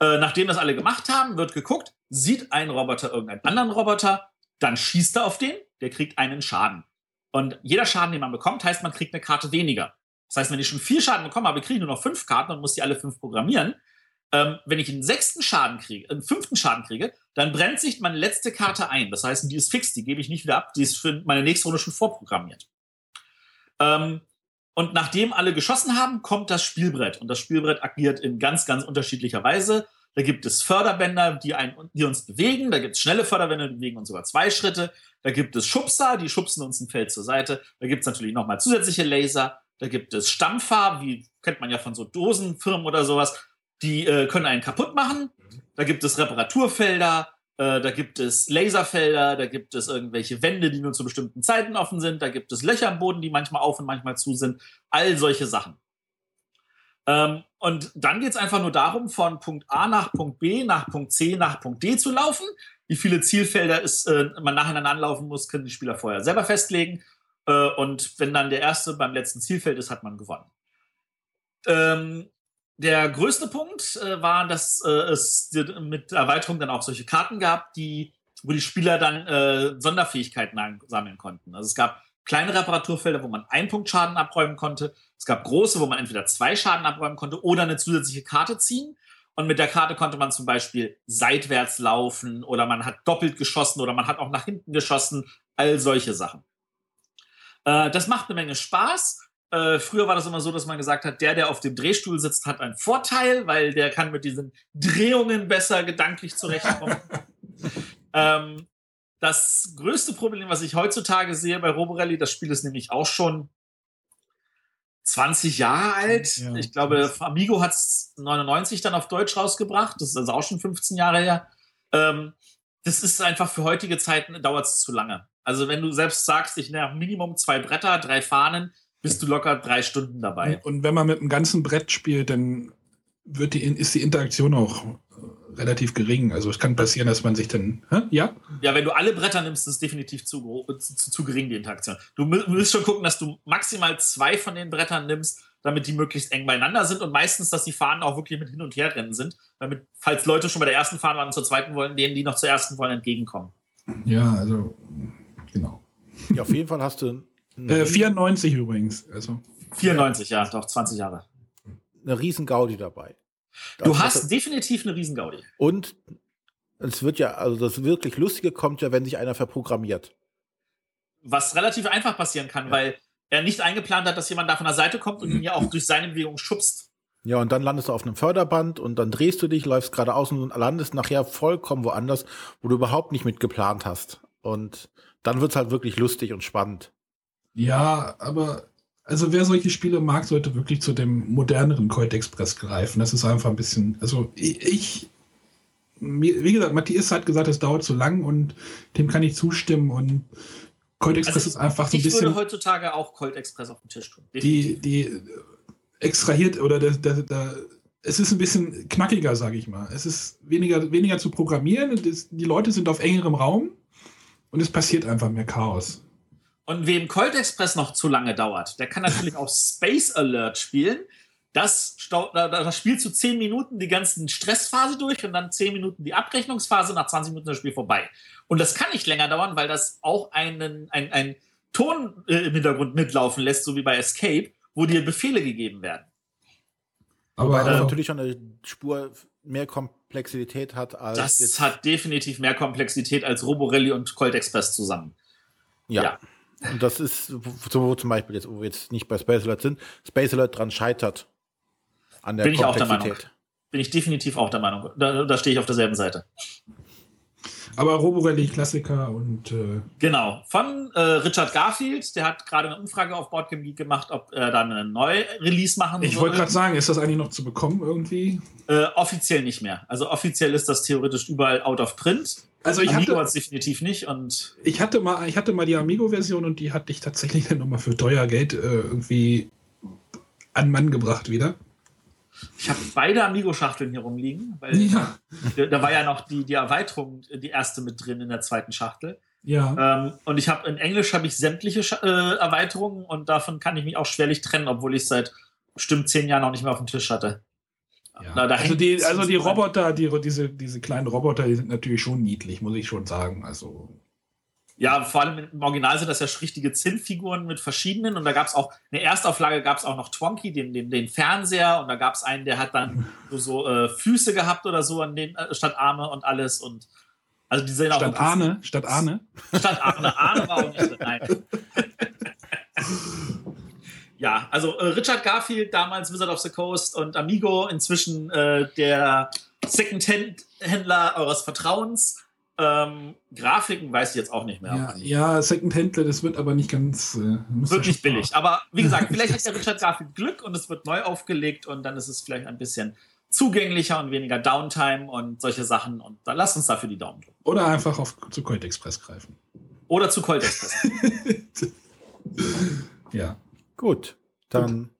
Äh, nachdem das alle gemacht haben, wird geguckt, sieht ein Roboter irgendeinen anderen Roboter, dann schießt er auf den, der kriegt einen Schaden. Und jeder Schaden, den man bekommt, heißt, man kriegt eine Karte weniger. Das heißt, wenn ich schon vier Schaden bekomme, kriege ich nur noch fünf Karten und muss die alle fünf programmieren. Ähm, wenn ich einen sechsten Schaden kriege, einen fünften Schaden kriege, dann brennt sich meine letzte Karte ein. Das heißt, die ist fix, die gebe ich nicht wieder ab, die ist für meine nächste Runde schon vorprogrammiert. Ähm, und nachdem alle geschossen haben, kommt das Spielbrett. Und das Spielbrett agiert in ganz, ganz unterschiedlicher Weise. Da gibt es Förderbänder, die, ein, die uns bewegen. Da gibt es schnelle Förderbänder, die bewegen uns sogar zwei Schritte. Da gibt es Schubser, die schubsen uns ein Feld zur Seite. Da gibt es natürlich nochmal zusätzliche Laser. Da gibt es Stampfer, wie kennt man ja von so Dosenfirmen oder sowas. Die äh, können einen kaputt machen. Da gibt es Reparaturfelder. Äh, da gibt es Laserfelder, da gibt es irgendwelche Wände, die nur zu bestimmten Zeiten offen sind, da gibt es Löcher im Boden, die manchmal auf und manchmal zu sind. All solche Sachen. Ähm, und dann geht es einfach nur darum, von Punkt A nach Punkt B, nach Punkt C, nach Punkt D zu laufen. Wie viele Zielfelder ist, äh, man nacheinander anlaufen muss, können die Spieler vorher selber festlegen. Äh, und wenn dann der erste beim letzten Zielfeld ist, hat man gewonnen. Ähm, der größte Punkt äh, war, dass äh, es mit Erweiterung dann auch solche Karten gab, die, wo die Spieler dann äh, Sonderfähigkeiten sammeln konnten. Also es gab kleine Reparaturfelder, wo man einen Punkt Schaden abräumen konnte. Es gab große, wo man entweder zwei Schaden abräumen konnte oder eine zusätzliche Karte ziehen. Und mit der Karte konnte man zum Beispiel seitwärts laufen oder man hat doppelt geschossen oder man hat auch nach hinten geschossen. All solche Sachen. Äh, das macht eine Menge Spaß. Äh, früher war das immer so, dass man gesagt hat, der, der auf dem Drehstuhl sitzt, hat einen Vorteil, weil der kann mit diesen Drehungen besser gedanklich zurechtkommen. ähm, das größte Problem, was ich heutzutage sehe bei Roborelli, das Spiel ist nämlich auch schon 20 Jahre alt. Ja, ich glaube, Amigo hat es 99 dann auf Deutsch rausgebracht. Das ist also auch schon 15 Jahre her. Ähm, das ist einfach für heutige Zeiten dauert es zu lange. Also wenn du selbst sagst, ich nehme Minimum zwei Bretter, drei Fahnen, bist du locker drei Stunden dabei. Und, wenn man mit einem ganzen Brett spielt, dann wird die, ist die Interaktion auch äh, relativ gering. Also es kann passieren, dass man sich dann, hä? ja? Ja, wenn du alle Bretter nimmst, ist es definitiv zu, zu, zu gering, die Interaktion. Du musst schon gucken, dass du maximal zwei von den Brettern nimmst, damit die möglichst eng beieinander sind und meistens, dass die Fahnen auch wirklich mit hin und her rennen sind, damit, falls Leute schon bei der ersten Fahne waren und zur zweiten wollen, denen, die noch zur ersten wollen, entgegenkommen. Ja, also, genau. Ja, auf jeden Fall hast du äh, 94 übrigens. Also. 94, ja, doch, 20 Jahre. Eine riesen Gaudi dabei. Du hast das, definitiv eine riesen Gaudi. Und es wird ja, also das wirklich Lustige kommt ja, wenn sich einer verprogrammiert. Was relativ einfach passieren kann, ja. weil er nicht eingeplant hat, dass jemand da von der Seite kommt und ihn ja auch durch seine Bewegung schubst. Ja, und dann landest du auf einem Förderband und dann drehst du dich, läufst geradeaus und landest nachher vollkommen woanders, wo du überhaupt nicht mit geplant hast. Und dann wird's halt wirklich lustig und spannend. Ja, aber also wer solche Spiele mag, sollte wirklich zu dem moderneren Colt Express greifen. Das ist einfach ein bisschen, also ich, wie gesagt, Matthias hat gesagt, es dauert zu lang und dem kann ich zustimmen und Colt Express also, ist einfach so ein bisschen. Ich würde heutzutage auch Colt Express auf den Tisch tun. Die, die extrahiert oder der, der, der, es ist ein bisschen knackiger, sage ich mal. Es ist weniger, weniger zu programmieren. Die Leute sind auf engerem Raum und es passiert einfach mehr Chaos. Und wem Colt Express noch zu lange dauert, der kann natürlich auch Space Alert spielen. Das, das spielt zu 10 Minuten die ganzen Stressphase durch und dann 10 Minuten die Abrechnungsphase. Nach 20 Minuten ist das Spiel vorbei. Und das kann nicht länger dauern, weil das auch einen, ein, ein Ton äh, im Hintergrund mitlaufen lässt, so wie bei Escape wo dir Befehle gegeben werden. Aber Wobei das äh, natürlich schon eine Spur mehr Komplexität hat als. Das hat definitiv mehr Komplexität als Roborelli und Colt Express zusammen. Ja. ja. Und das ist, so zum Beispiel jetzt, wo wir jetzt nicht bei Space Alert sind, Space Alert dran scheitert. An der Bin ich auch der Meinung. Bin ich definitiv auch der Meinung. Da, da stehe ich auf derselben Seite. Aber Roborelli Klassiker und. Äh genau, von äh, Richard Garfield, der hat gerade eine Umfrage auf Boardgame Geek gemacht, ob er dann einen Neu-Release machen Ich wollte gerade sagen, ist das eigentlich noch zu bekommen irgendwie? Äh, offiziell nicht mehr. Also offiziell ist das theoretisch überall out of print. Also ich Amigo hatte es definitiv nicht und ich hatte mal, ich hatte mal die Amigo-Version und die hatte ich tatsächlich dann nochmal für teuer Geld äh, irgendwie an Mann gebracht wieder. Ich habe beide Amigo-Schachteln hier rumliegen, weil ja. da war ja noch die, die Erweiterung, die erste mit drin in der zweiten Schachtel. Ja. Ähm, und ich habe in Englisch habe ich sämtliche Sch äh, Erweiterungen und davon kann ich mich auch schwerlich trennen, obwohl ich seit bestimmt zehn Jahren noch nicht mehr auf dem Tisch hatte. Ja. Da also, die, also die Roboter, die, diese, diese kleinen Roboter, die sind natürlich schon niedlich, muss ich schon sagen. Also ja, vor allem im Original sind das ja richtige Zinnfiguren mit verschiedenen. Und da gab es auch, eine Erstauflage gab es auch noch Twonky, den, den, den Fernseher. Und da gab es einen, der hat dann so, so äh, Füße gehabt oder so an den, äh, statt Arme und alles. Und also die sehen auch. Statt Arne? Statt Arne? Statt Arne. Arne war auch nicht nein. ja, also äh, Richard Garfield, damals Wizard of the Coast und Amigo, inzwischen äh, der Second-Hand-Händler eures Vertrauens. Ähm, Grafiken weiß ich jetzt auch nicht mehr. Ja, ja Second-Händler, das wird aber nicht ganz. Äh, wird nicht billig. Aber wie gesagt, vielleicht hat der Richard Garfield Glück und es wird neu aufgelegt und dann ist es vielleicht ein bisschen zugänglicher und weniger Downtime und solche Sachen. Und dann lasst uns dafür die Daumen drücken. Oder einfach auf, zu Colt Express greifen. Oder zu Colt Express. ja. Gut, dann Gut.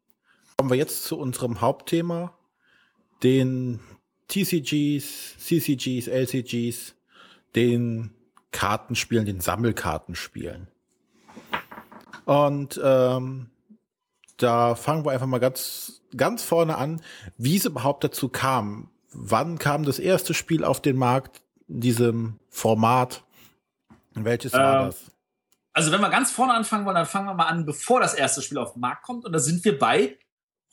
kommen wir jetzt zu unserem Hauptthema, den TCGs, CCGs, LCGs den Kartenspielen, den Sammelkartenspielen. Und ähm, da fangen wir einfach mal ganz, ganz vorne an, wie es überhaupt dazu kam. Wann kam das erste Spiel auf den Markt in diesem Format? Welches war ähm, das? Also wenn wir ganz vorne anfangen wollen, dann fangen wir mal an, bevor das erste Spiel auf den Markt kommt. Und da sind wir bei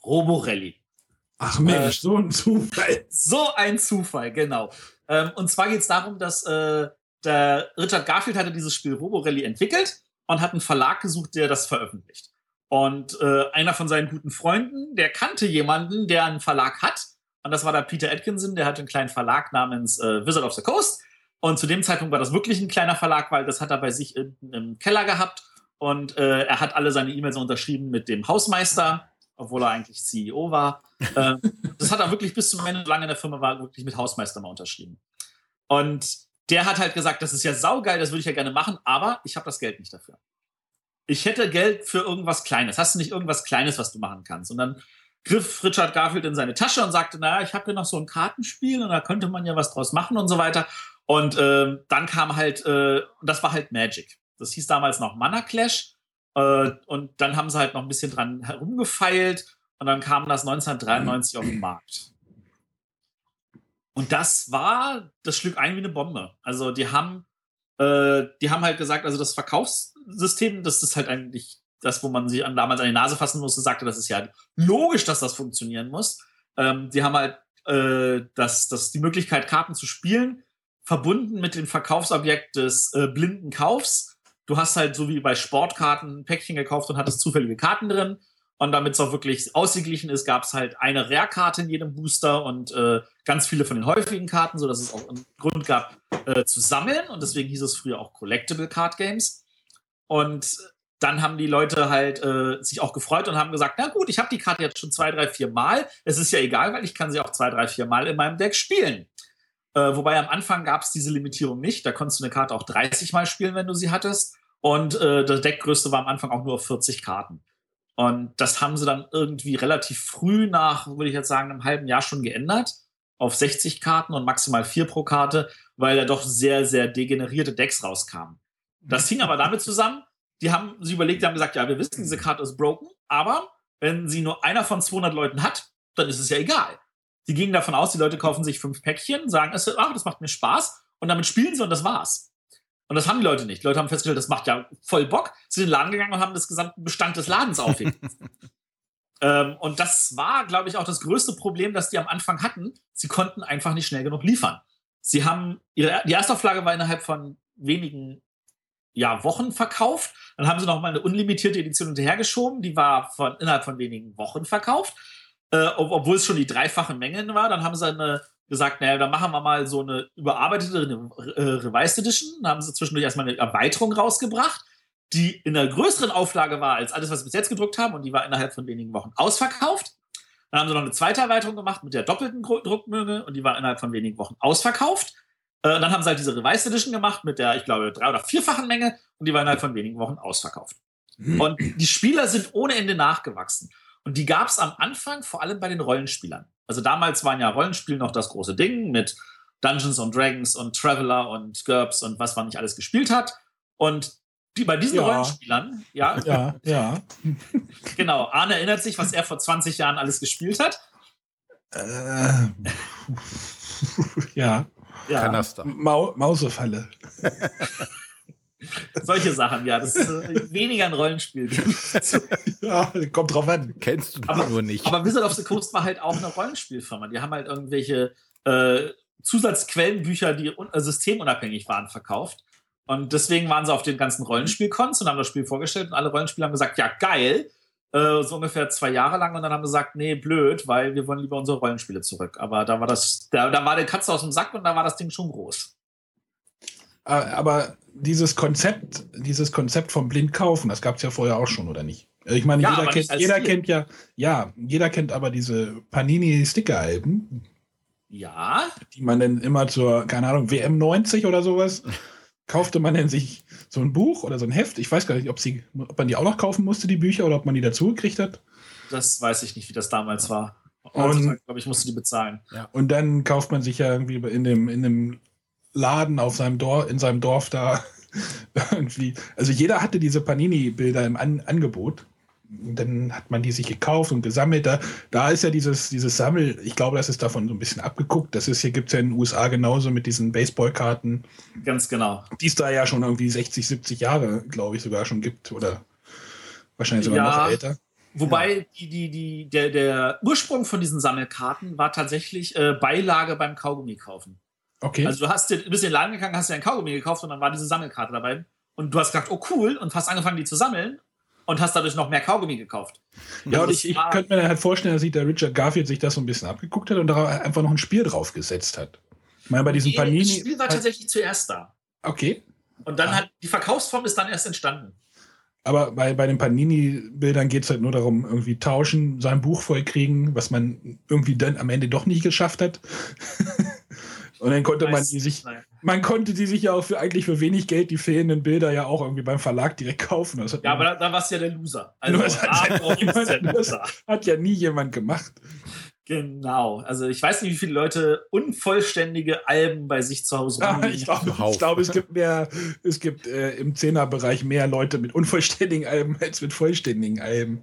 Roborelli. Ach Mensch, äh, so ein Zufall. So ein Zufall, genau. Ähm, und zwar geht es darum, dass äh, der Richard Garfield hatte dieses Spiel Roborelli entwickelt und hat einen Verlag gesucht, der das veröffentlicht. Und äh, einer von seinen guten Freunden, der kannte jemanden, der einen Verlag hat. Und das war der Peter Atkinson, der hatte einen kleinen Verlag namens äh, Wizard of the Coast. Und zu dem Zeitpunkt war das wirklich ein kleiner Verlag, weil das hat er bei sich in, im Keller gehabt. Und äh, er hat alle seine E-Mails unterschrieben mit dem Hausmeister, obwohl er eigentlich CEO war. äh, das hat er wirklich bis zum Ende, lange in der Firma war, wirklich mit Hausmeister mal unterschrieben. Und der hat halt gesagt, das ist ja saugeil, das würde ich ja gerne machen, aber ich habe das Geld nicht dafür. Ich hätte Geld für irgendwas Kleines. Hast du nicht irgendwas Kleines, was du machen kannst? Und dann griff Richard Garfield in seine Tasche und sagte, naja, ich habe hier noch so ein Kartenspiel und da könnte man ja was draus machen und so weiter. Und äh, dann kam halt, äh, das war halt Magic. Das hieß damals noch Mana Clash. Äh, und dann haben sie halt noch ein bisschen dran herumgefeilt und dann kam das 1993 auf den Markt. Und das war das schlug ein wie eine Bombe. Also die haben, äh, die haben halt gesagt, also das Verkaufssystem, das ist halt eigentlich das, wo man sich an, damals an die Nase fassen musste, sagte, das ist ja logisch, dass das funktionieren muss. Ähm, die haben halt äh, das, das, die Möglichkeit, Karten zu spielen, verbunden mit dem Verkaufsobjekt des äh, blinden Kaufs. Du hast halt so wie bei Sportkarten ein Päckchen gekauft und hattest zufällige Karten drin. Und damit es auch wirklich ausgeglichen ist, gab es halt eine Rare-Karte in jedem Booster und äh, ganz viele von den häufigen Karten, sodass es auch einen Grund gab, äh, zu sammeln. Und deswegen hieß es früher auch Collectible Card Games. Und dann haben die Leute halt äh, sich auch gefreut und haben gesagt, na gut, ich habe die Karte jetzt schon zwei, drei, vier Mal. Es ist ja egal, weil ich kann sie auch zwei, drei, vier Mal in meinem Deck spielen. Äh, wobei am Anfang gab es diese Limitierung nicht. Da konntest du eine Karte auch 30 Mal spielen, wenn du sie hattest. Und äh, das Deckgrößte war am Anfang auch nur auf 40 Karten. Und das haben sie dann irgendwie relativ früh nach, würde ich jetzt sagen, einem halben Jahr schon geändert auf 60 Karten und maximal vier pro Karte, weil da doch sehr, sehr degenerierte Decks rauskamen. Das hing aber damit zusammen, die haben sie überlegt, die haben gesagt, ja, wir wissen, diese Karte ist broken, aber wenn sie nur einer von 200 Leuten hat, dann ist es ja egal. Die gingen davon aus, die Leute kaufen sich fünf Päckchen, sagen, ach, das macht mir Spaß und damit spielen sie und das war's. Und das haben die Leute nicht. Die Leute haben festgestellt, das macht ja voll Bock, sind in den Laden gegangen und haben das gesamte Bestand des Ladens aufgegeben. ähm, und das war, glaube ich, auch das größte Problem, das die am Anfang hatten. Sie konnten einfach nicht schnell genug liefern. Sie haben, ihre, die Erstauflage war innerhalb von wenigen ja, Wochen verkauft. Dann haben sie noch mal eine unlimitierte Edition hinterhergeschoben. Die war von, innerhalb von wenigen Wochen verkauft. Äh, obwohl es schon die dreifache Menge war. Dann haben sie eine gesagt, naja, dann machen wir mal so eine überarbeitete äh, Revised Edition. Dann haben sie zwischendurch erstmal eine Erweiterung rausgebracht, die in einer größeren Auflage war als alles, was sie bis jetzt gedruckt haben und die war innerhalb von wenigen Wochen ausverkauft. Dann haben sie noch eine zweite Erweiterung gemacht mit der doppelten Druckmenge und die war innerhalb von wenigen Wochen ausverkauft. Äh, dann haben sie halt diese Revised Edition gemacht mit der, ich glaube, drei- oder vierfachen Menge und die war innerhalb von wenigen Wochen ausverkauft. Hm. Und die Spieler sind ohne Ende nachgewachsen. Und die gab es am Anfang vor allem bei den Rollenspielern. Also damals waren ja Rollenspiele noch das große Ding mit Dungeons and Dragons und Traveler und GURPS und was man nicht alles gespielt hat. Und die, bei diesen ja. Rollenspielern, ja. Ja, ja. Genau. Arne erinnert sich, was er vor 20 Jahren alles gespielt hat. Äh, ja. ja. Kanaster. Mau Mausefalle. Solche Sachen, ja. Das ist äh, weniger ein Rollenspiel. ja, kommt drauf an. Kennst du aber, nur nicht. Aber Wizard of the Coast war halt auch eine Rollenspielfirma. Die haben halt irgendwelche äh, Zusatzquellenbücher, die äh, systemunabhängig waren, verkauft. Und deswegen waren sie auf den ganzen Rollenspielcons und haben das Spiel vorgestellt und alle Rollenspieler haben gesagt, ja, geil. Äh, so ungefähr zwei Jahre lang und dann haben sie gesagt, nee, blöd, weil wir wollen lieber unsere Rollenspiele zurück. Aber da war das, da, da war der Katze aus dem Sack und da war das Ding schon groß. Äh, aber dieses Konzept, dieses Konzept vom Blindkaufen, das gab es ja vorher auch schon, oder nicht? Ich meine, ja, jeder, kennt, jeder kennt ja, ja, jeder kennt aber diese Panini-Sticker-Alben. Ja. Die man dann immer zur, keine Ahnung, WM 90 oder sowas, kaufte man dann sich so ein Buch oder so ein Heft. Ich weiß gar nicht, ob, sie, ob man die auch noch kaufen musste, die Bücher, oder ob man die dazu gekriegt hat. Das weiß ich nicht, wie das damals war. Und, glaube ich, musste die bezahlen. Ja. Und dann kauft man sich ja irgendwie in dem, in dem Laden auf seinem Dorf, in seinem Dorf da irgendwie. Also jeder hatte diese Panini-Bilder im An Angebot. Und dann hat man die sich gekauft und gesammelt. Da, da ist ja dieses, dieses Sammel, ich glaube, das ist davon so ein bisschen abgeguckt. Das ist hier gibt es ja in den USA genauso mit diesen Baseballkarten. Ganz genau. Die es da ja schon irgendwie 60, 70 Jahre, glaube ich, sogar schon gibt. Oder wahrscheinlich sogar ja. noch älter. Wobei ja. die, die, die, der, der Ursprung von diesen Sammelkarten war tatsächlich äh, Beilage beim Kaugummi kaufen. Okay. Also du hast dir, bist in den Laden gegangen, hast dir ein Kaugummi gekauft und dann war diese Sammelkarte dabei. Und du hast gedacht, oh cool, und hast angefangen, die zu sammeln und hast dadurch noch mehr Kaugummi gekauft. Und ja, und ich, ich könnte mir halt vorstellen, dass sich der Richard Garfield sich das so ein bisschen abgeguckt hat und da einfach noch ein Spiel drauf gesetzt hat. Ich meine, bei diesem Panini. Das Spiel war tatsächlich zuerst da. Okay. Und dann ah. hat die Verkaufsform ist dann erst entstanden. Aber bei, bei den Panini-Bildern geht es halt nur darum, irgendwie tauschen, sein Buch voll kriegen, was man irgendwie dann am Ende doch nicht geschafft hat. Und dann konnte man die sich, man konnte die sich ja auch für eigentlich für wenig Geld die fehlenden Bilder ja auch irgendwie beim Verlag direkt kaufen. ja, aber da, da warst du ja der Loser. Also, das hat, ja hat ja nie jemand gemacht. Genau. Also ich weiß nicht, wie viele Leute unvollständige Alben bei sich zu Hause haben. Ja, ich glaube, glaub, es gibt mehr, es gibt äh, im Zehnerbereich mehr Leute mit unvollständigen Alben als mit vollständigen Alben.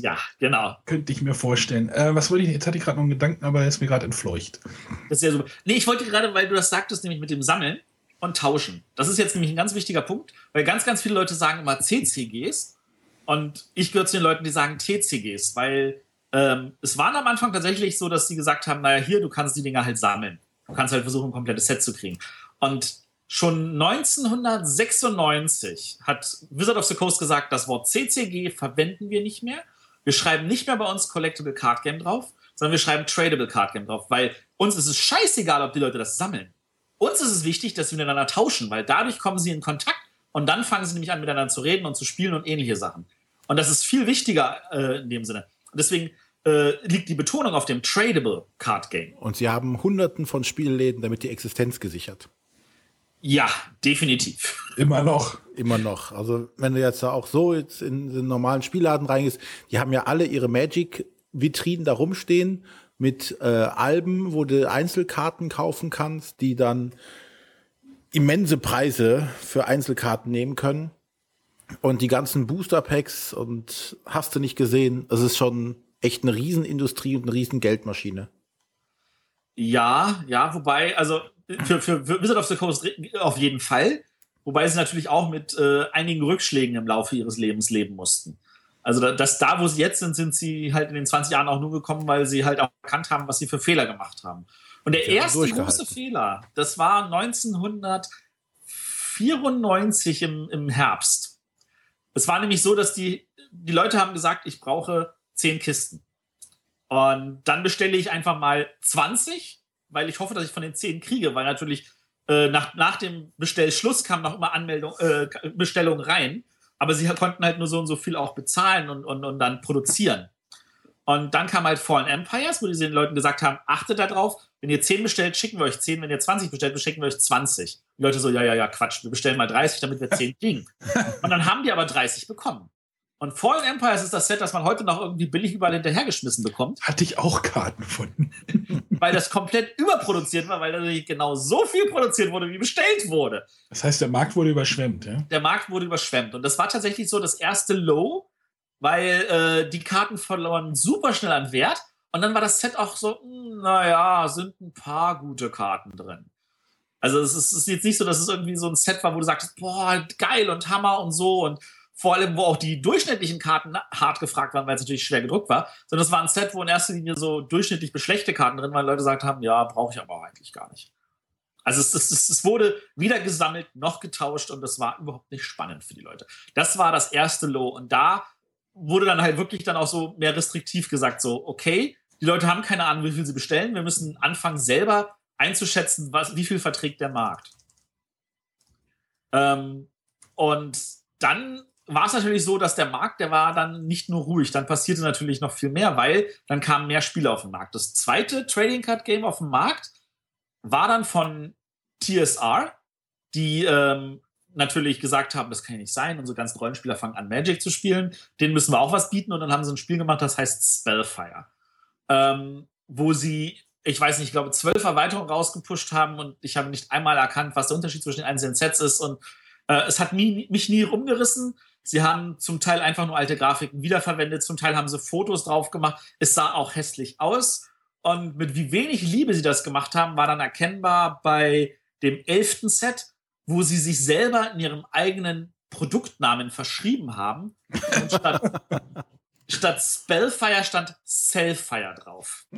Ja, genau. Könnte ich mir vorstellen. Äh, was wollte ich? Jetzt hatte ich gerade noch einen Gedanken, aber er ist mir gerade entfleucht. Das ist ja super. Nee, ich wollte gerade, weil du das sagtest, nämlich mit dem Sammeln und Tauschen. Das ist jetzt nämlich ein ganz wichtiger Punkt, weil ganz, ganz viele Leute sagen immer CCGs und ich gehöre zu den Leuten, die sagen TCGs, weil ähm, es war am Anfang tatsächlich so, dass sie gesagt haben, naja, hier, du kannst die Dinger halt sammeln. Du kannst halt versuchen, ein komplettes Set zu kriegen. Und schon 1996 hat Wizard of the Coast gesagt, das Wort CCG verwenden wir nicht mehr. wir schreiben nicht mehr bei uns Collectible Card Game drauf, sondern wir schreiben Tradable Card Game drauf, weil uns ist es scheißegal, ob die Leute das sammeln. Uns ist es wichtig, dass wir miteinander tauschen, weil dadurch kommen sie in Kontakt und dann fangen sie nämlich an, miteinander zu reden und zu spielen und ähnliche Sachen. Und das ist viel wichtiger äh, in dem Sinne. Und deswegen äh, liegt die Betonung auf dem Tradable Card Game. Und sie haben hunderten von Spielläden damit die Existenz gesichert. Ja, definitiv. Immer noch. Immer noch. Also wenn du jetzt auch so jetzt in den normalen Spielladen reingehst, die haben ja alle ihre Magic-Vitrinen da rumstehen mit äh, Alben, wo du Einzelkarten kaufen kannst, die dann immense Preise für Einzelkarten nehmen können. Und die ganzen Booster-Packs und hast du nicht gesehen, es ist schon echt eine Riesenindustrie und eine Riesengeldmaschine. Ja, ja, wobei, also für, für, für Wizard of the Coast auf jeden Fall. Wobei sie natürlich auch mit äh, einigen Rückschlägen im Laufe ihres Lebens leben mussten. Also da, das, da, wo sie jetzt sind, sind sie halt in den 20 Jahren auch nur gekommen, weil sie halt auch erkannt haben, was sie für Fehler gemacht haben. Und der erste große Fehler, das war 1994 im, im Herbst. Es war nämlich so, dass die, die Leute haben gesagt, ich brauche zehn Kisten. Und dann bestelle ich einfach mal 20 weil ich hoffe, dass ich von den zehn kriege, weil natürlich äh, nach, nach dem Bestellschluss kamen noch immer Anmeldung, äh, Bestellungen rein, aber sie konnten halt nur so und so viel auch bezahlen und, und, und dann produzieren. Und dann kam halt Fallen Empires, wo die den Leuten gesagt haben, achtet darauf, wenn ihr 10 bestellt, schicken wir euch 10, wenn ihr 20 bestellt, schicken wir euch 20. Die Leute so, ja, ja, ja, Quatsch, wir bestellen mal 30, damit wir 10 kriegen. und dann haben die aber 30 bekommen. Und Fallen Empires ist das Set, das man heute noch irgendwie billig überall hinterhergeschmissen bekommt. Hatte ich auch Karten von. weil das komplett überproduziert war, weil natürlich genau so viel produziert wurde, wie bestellt wurde. Das heißt, der Markt wurde überschwemmt, ja? Der Markt wurde überschwemmt. Und das war tatsächlich so das erste Low, weil äh, die Karten verloren super schnell an Wert. Und dann war das Set auch so, hm, naja, sind ein paar gute Karten drin. Also es ist, es ist jetzt nicht so, dass es irgendwie so ein Set war, wo du sagst, boah, geil und Hammer und so und vor allem, wo auch die durchschnittlichen Karten hart gefragt waren, weil es natürlich schwer gedruckt war, sondern es war ein Set, wo in erster Linie so durchschnittlich beschlechte Karten drin waren, Leute gesagt haben, ja, brauche ich aber eigentlich gar nicht. Also es, es, es, wurde weder gesammelt noch getauscht und das war überhaupt nicht spannend für die Leute. Das war das erste Low und da wurde dann halt wirklich dann auch so mehr restriktiv gesagt, so, okay, die Leute haben keine Ahnung, wie viel sie bestellen, wir müssen anfangen selber einzuschätzen, was, wie viel verträgt der Markt. Ähm, und dann war es natürlich so, dass der Markt, der war dann nicht nur ruhig, dann passierte natürlich noch viel mehr, weil dann kamen mehr Spiele auf den Markt. Das zweite Trading Card Game auf dem Markt war dann von TSR, die ähm, natürlich gesagt haben, das kann ja nicht sein, unsere ganzen Rollenspieler fangen an, Magic zu spielen, denen müssen wir auch was bieten und dann haben sie ein Spiel gemacht, das heißt Spellfire, ähm, wo sie, ich weiß nicht, ich glaube, zwölf Erweiterungen rausgepusht haben und ich habe nicht einmal erkannt, was der Unterschied zwischen den einzelnen Sets ist und äh, es hat mich, mich nie rumgerissen. Sie haben zum Teil einfach nur alte Grafiken wiederverwendet, zum Teil haben sie Fotos drauf gemacht. Es sah auch hässlich aus. Und mit wie wenig Liebe sie das gemacht haben, war dann erkennbar bei dem elften Set, wo sie sich selber in ihrem eigenen Produktnamen verschrieben haben. Und statt, statt Spellfire stand Cellfire drauf.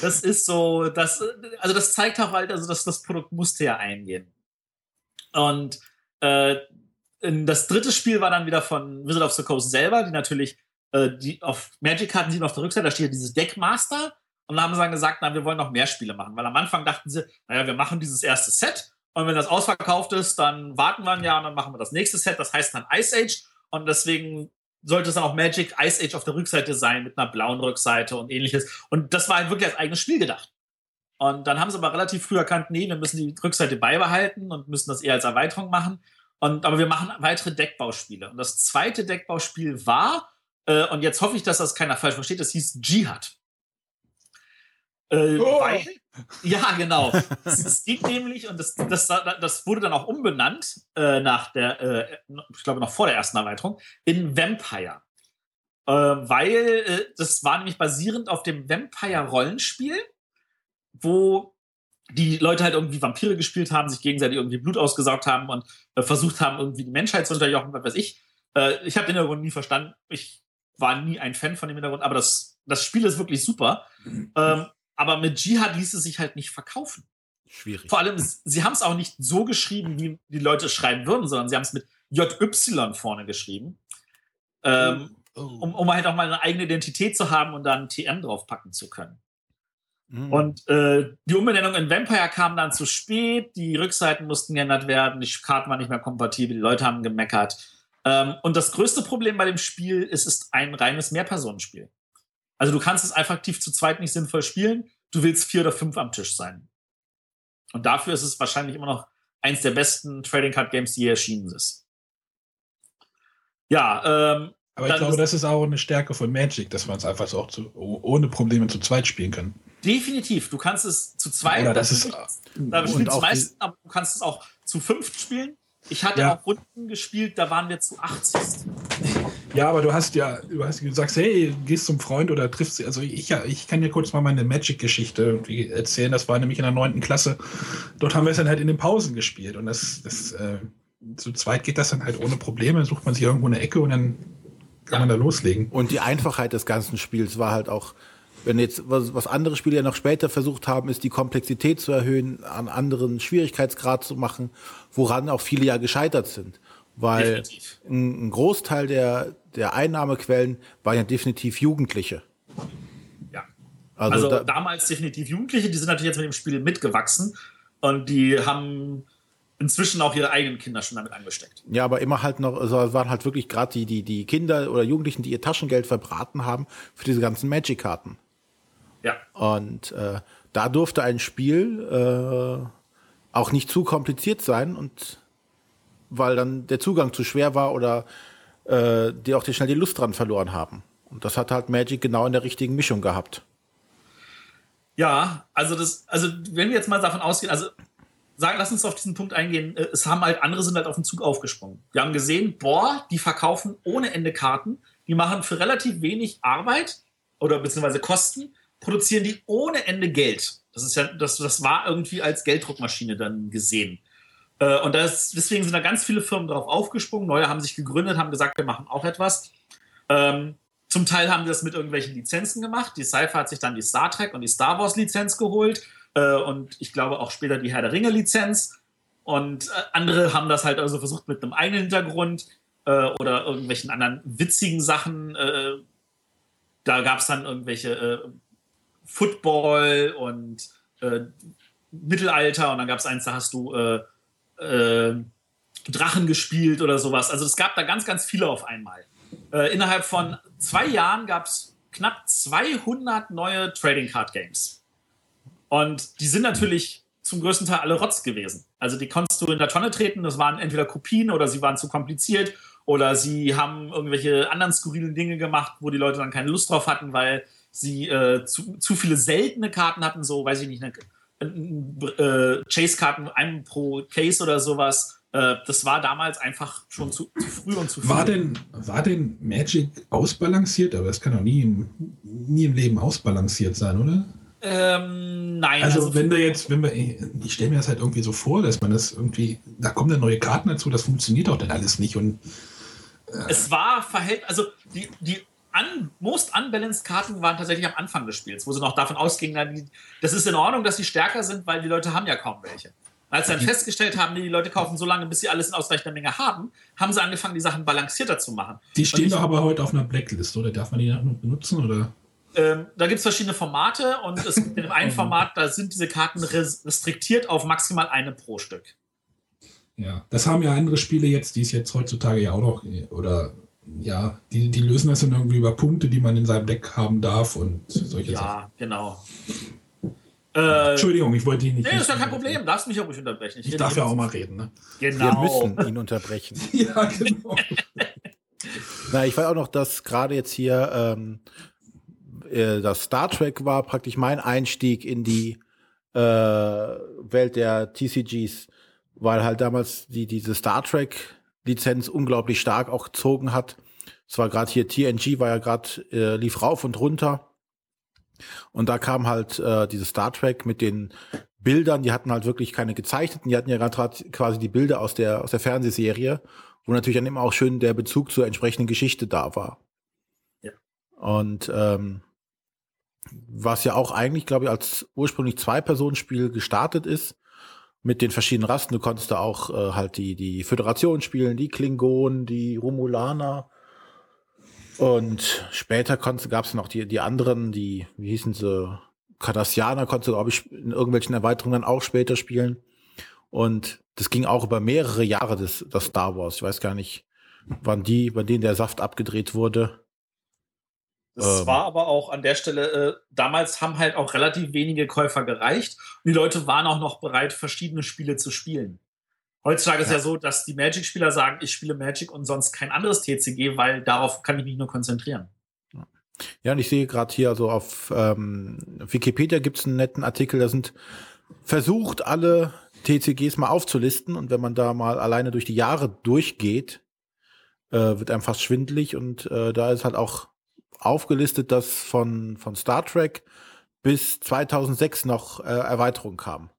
das ist so, das, also das zeigt auch halt, also dass das Produkt musste ja eingehen. Und äh, das dritte Spiel war dann wieder von Wizard of the Coast selber, die natürlich äh, die auf Magic hatten sie auf der Rückseite, da steht dieses Deckmaster. Und dann haben sie dann gesagt, na, wir wollen noch mehr Spiele machen. Weil am Anfang dachten sie, naja, wir machen dieses erste Set und wenn das ausverkauft ist, dann warten wir ein Jahr und dann machen wir das nächste Set, das heißt dann Ice Age. Und deswegen sollte es dann auch Magic Ice Age auf der Rückseite sein mit einer blauen Rückseite und ähnliches. Und das war halt wirklich als eigenes Spiel gedacht. Und dann haben sie aber relativ früh erkannt, nee, wir müssen die Rückseite beibehalten und müssen das eher als Erweiterung machen. Und, aber wir machen weitere Deckbauspiele. Und das zweite Deckbauspiel war, äh, und jetzt hoffe ich, dass das keiner falsch versteht, das hieß Jihad. Äh, oh. weil, ja, genau. es geht nämlich, und das, das, das wurde dann auch umbenannt, äh, nach der, äh, ich glaube noch vor der ersten Erweiterung, in Vampire. Äh, weil äh, das war nämlich basierend auf dem Vampire-Rollenspiel, wo die Leute halt irgendwie Vampire gespielt haben, sich gegenseitig irgendwie Blut ausgesaugt haben und äh, versucht haben, irgendwie die Menschheit zu unterjochen, was weiß ich. Äh, ich habe den Hintergrund nie verstanden. Ich war nie ein Fan von dem Hintergrund, aber das, das Spiel ist wirklich super. Mhm. Ähm, aber mit Jihad ließ es sich halt nicht verkaufen. Schwierig. Vor allem, sie haben es auch nicht so geschrieben, wie die Leute schreiben würden, sondern sie haben es mit JY vorne geschrieben. Ähm, oh. um, um halt auch mal eine eigene Identität zu haben und dann TM draufpacken zu können. Mhm. Und äh, die Umbenennung in Vampire kam dann zu spät, die Rückseiten mussten geändert werden, die Karten waren nicht mehr kompatibel, die Leute haben gemeckert. Ähm, und das größte Problem bei dem Spiel ist, es ist ein reines Mehrpersonenspiel. Also du kannst es effektiv zu zweit nicht sinnvoll spielen, du willst vier oder fünf am Tisch sein. Und dafür ist es wahrscheinlich immer noch eins der besten Trading Card Games, die hier erschienen ist. Ja, ähm, aber ich glaube, das ist auch eine Stärke von Magic, dass man es einfach so auch zu, ohne Probleme zu zweit spielen kann. Definitiv. Du kannst es zu zweit. Oder das ist. Da spielst du meistens, aber du kannst es auch zu fünft spielen. Ich hatte ja. auch Runden gespielt, da waren wir zu 80. Ja, aber du hast ja, du hast gesagt, hey, gehst zum Freund oder triffst sie. Also ich, ich kann dir kurz mal meine Magic-Geschichte erzählen. Das war nämlich in der neunten Klasse. Dort haben wir es dann halt in den Pausen gespielt. Und das, das äh, zu zweit geht das dann halt ohne Probleme. Sucht man sich irgendwo eine Ecke und dann kann ja. man da loslegen. Und die Einfachheit des ganzen Spiels war halt auch wenn jetzt was, was andere Spiele ja noch später versucht haben, ist die Komplexität zu erhöhen, an anderen Schwierigkeitsgrad zu machen, woran auch viele ja gescheitert sind. Weil ein, ein, Großteil der, der Einnahmequellen waren ja definitiv Jugendliche. Ja. Also, also da, damals definitiv Jugendliche, die sind natürlich jetzt mit dem Spiel mitgewachsen und die haben inzwischen auch ihre eigenen Kinder schon damit angesteckt. Ja, aber immer halt noch, also waren halt wirklich gerade die, die, die Kinder oder Jugendlichen, die ihr Taschengeld verbraten haben für diese ganzen Magic-Karten. Ja. Und äh, da durfte ein Spiel äh, auch nicht zu kompliziert sein und weil dann der Zugang zu schwer war oder äh, die auch die schnell die Lust dran verloren haben. Und das hat halt Magic genau in der richtigen Mischung gehabt. Ja, also das, also wenn wir jetzt mal davon ausgehen, also sagen, lass uns auf diesen Punkt eingehen. Äh, es haben halt andere sind halt auf den Zug aufgesprungen. Wir haben gesehen, boah, die verkaufen ohne Ende Karten, die machen für relativ wenig Arbeit oder beziehungsweise Kosten produzieren die ohne Ende Geld. Das ist ja, das, das war irgendwie als Gelddruckmaschine dann gesehen. Äh, und das, deswegen sind da ganz viele Firmen darauf aufgesprungen. Neue haben sich gegründet, haben gesagt, wir machen auch etwas. Ähm, zum Teil haben sie das mit irgendwelchen Lizenzen gemacht. Die Cypher hat sich dann die Star Trek und die Star Wars Lizenz geholt. Äh, und ich glaube auch später die Herr der Ringe Lizenz. Und äh, andere haben das halt also versucht mit einem eigenen Hintergrund äh, oder irgendwelchen anderen witzigen Sachen. Äh, da gab es dann irgendwelche äh, Football und Mittelalter und dann gab es eins, da hast du äh, Drachen gespielt oder sowas. Also es gab da ganz, ganz viele auf einmal. Äh, innerhalb von zwei Jahren gab es knapp 200 neue Trading Card Games. Und die sind natürlich zum größten Teil alle Rotz gewesen. Also die konntest du in der Tonne treten, das waren entweder Kopien oder sie waren zu kompliziert oder sie haben irgendwelche anderen skurrilen Dinge gemacht, wo die Leute dann keine Lust drauf hatten, weil sie äh, zu, zu viele seltene Karten hatten, so weiß ich nicht, eine, äh, Chase-Karten, einem pro Case oder sowas. Äh, das war damals einfach schon zu, zu, früh und zu früh. War denn, war denn Magic ausbalanciert? Aber es kann doch nie im, nie im Leben ausbalanciert sein, oder? Ähm, nein. Also, also wenn wir jetzt, wenn wir, ich stelle mir das halt irgendwie so vor, dass man das irgendwie, da kommen dann neue Karten dazu, das funktioniert auch dann alles nicht und äh es war verhält, also die, die un, most unbalanced Karten waren tatsächlich am Anfang des Spiels, wo sie noch davon ausgingen, das ist in Ordnung, dass sie stärker sind, weil die Leute haben ja kaum welche. Als sie dann festgestellt haben, die Leute kaufen so lange, bis sie alles in ausreichender Menge haben, haben sie angefangen, die Sachen balancierter zu machen. Die stehen doch aber heute auf einer Blacklist, oder? Darf man die noch benutzen, oder? Ähm, da gibt es verschiedene Formate und es gibt in dem einen Format, da sind diese Karten restriktiert auf maximal eine pro Stück. Ja, das haben ja andere Spiele jetzt, die es jetzt heutzutage ja auch noch, oder ja, die, die lösen das dann irgendwie über Punkte, die man in seinem Deck haben darf und solche ja, Sachen. Ja, genau. Äh, Entschuldigung, ich wollte ihn nicht. Nee, ist ja kein Problem, du darfst mich auch nicht unterbrechen. Ich, ich darf ja auch mal reden, ne? Genau. Wir müssen ihn unterbrechen. ja, genau. Na, ich weiß auch noch, dass gerade jetzt hier ähm, äh, das Star Trek war praktisch mein Einstieg in die äh, Welt der TCGs, weil halt damals die diese Star Trek Lizenz unglaublich stark auch gezogen hat. Es war gerade hier TNG war ja gerade äh, lief rauf und runter. Und da kam halt äh, dieses Star Trek mit den Bildern, die hatten halt wirklich keine gezeichneten, die hatten ja gerade quasi die Bilder aus der aus der Fernsehserie, wo natürlich dann immer auch schön der Bezug zur entsprechenden Geschichte da war. Ja. Und ähm, was ja auch eigentlich, glaube ich, als ursprünglich Zwei-Personen-Spiel gestartet ist, mit den verschiedenen Rassen. Du konntest da auch äh, halt die, die Föderation spielen, die Klingonen, die Romulaner. Und später gab es noch die, die anderen, die, wie hießen sie, Cardassianer konnte, glaube ich, in irgendwelchen Erweiterungen auch später spielen. Und das ging auch über mehrere Jahre, das, das Star Wars. Ich weiß gar nicht, wann die, bei denen der Saft abgedreht wurde. Das ähm. war aber auch an der Stelle, äh, damals haben halt auch relativ wenige Käufer gereicht. Und die Leute waren auch noch bereit, verschiedene Spiele zu spielen. Heutzutage ja. ist ja so, dass die Magic-Spieler sagen, ich spiele Magic und sonst kein anderes TCG, weil darauf kann ich mich nur konzentrieren. Ja, und ich sehe gerade hier so auf ähm, Wikipedia gibt es einen netten Artikel, da sind versucht, alle TCGs mal aufzulisten und wenn man da mal alleine durch die Jahre durchgeht, äh, wird einem fast schwindlig und äh, da ist halt auch aufgelistet, dass von, von Star Trek bis 2006 noch äh, Erweiterungen kamen.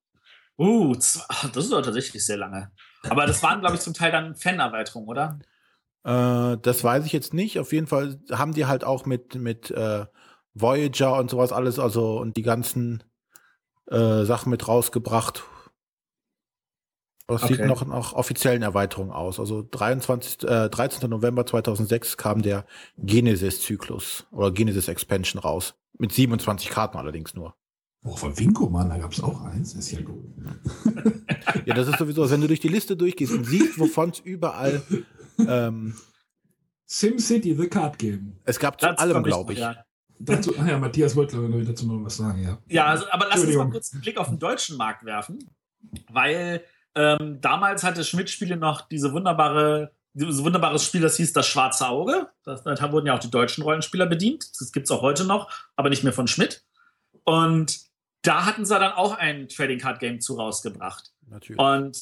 Uh, das ist doch tatsächlich sehr lange. Aber das waren, glaube ich, zum Teil dann Fan-Erweiterungen, oder? Äh, das weiß ich jetzt nicht. Auf jeden Fall haben die halt auch mit, mit äh, Voyager und sowas alles, also und die ganzen äh, Sachen mit rausgebracht. Das okay. sieht noch nach offiziellen Erweiterungen aus. Also 23, äh, 13. November 2006 kam der Genesis-Zyklus oder Genesis Expansion raus. Mit 27 Karten allerdings nur. Oh, von Winko, Mann, da gab es auch eins. Das ist ja gut. ja, das ist sowieso, wenn du durch die Liste durchgehst und siehst, wovon es überall ähm, SimCity, The Card Game. Es gab zu allem, glaube ich. Ja. Dazu, ach ja, Matthias wollte glaube ich dazu noch was sagen, ja. Ja, also, aber lass uns mal kurz einen Blick auf den deutschen Markt werfen, weil ähm, damals hatte Schmidt-Spiele noch diese wunderbare, dieses wunderbares Spiel, das hieß Das Schwarze Auge. Das, da wurden ja auch die deutschen Rollenspieler bedient. Das gibt es auch heute noch, aber nicht mehr von Schmidt. Und da hatten sie dann auch ein Trading Card Game zu rausgebracht. Natürlich. Und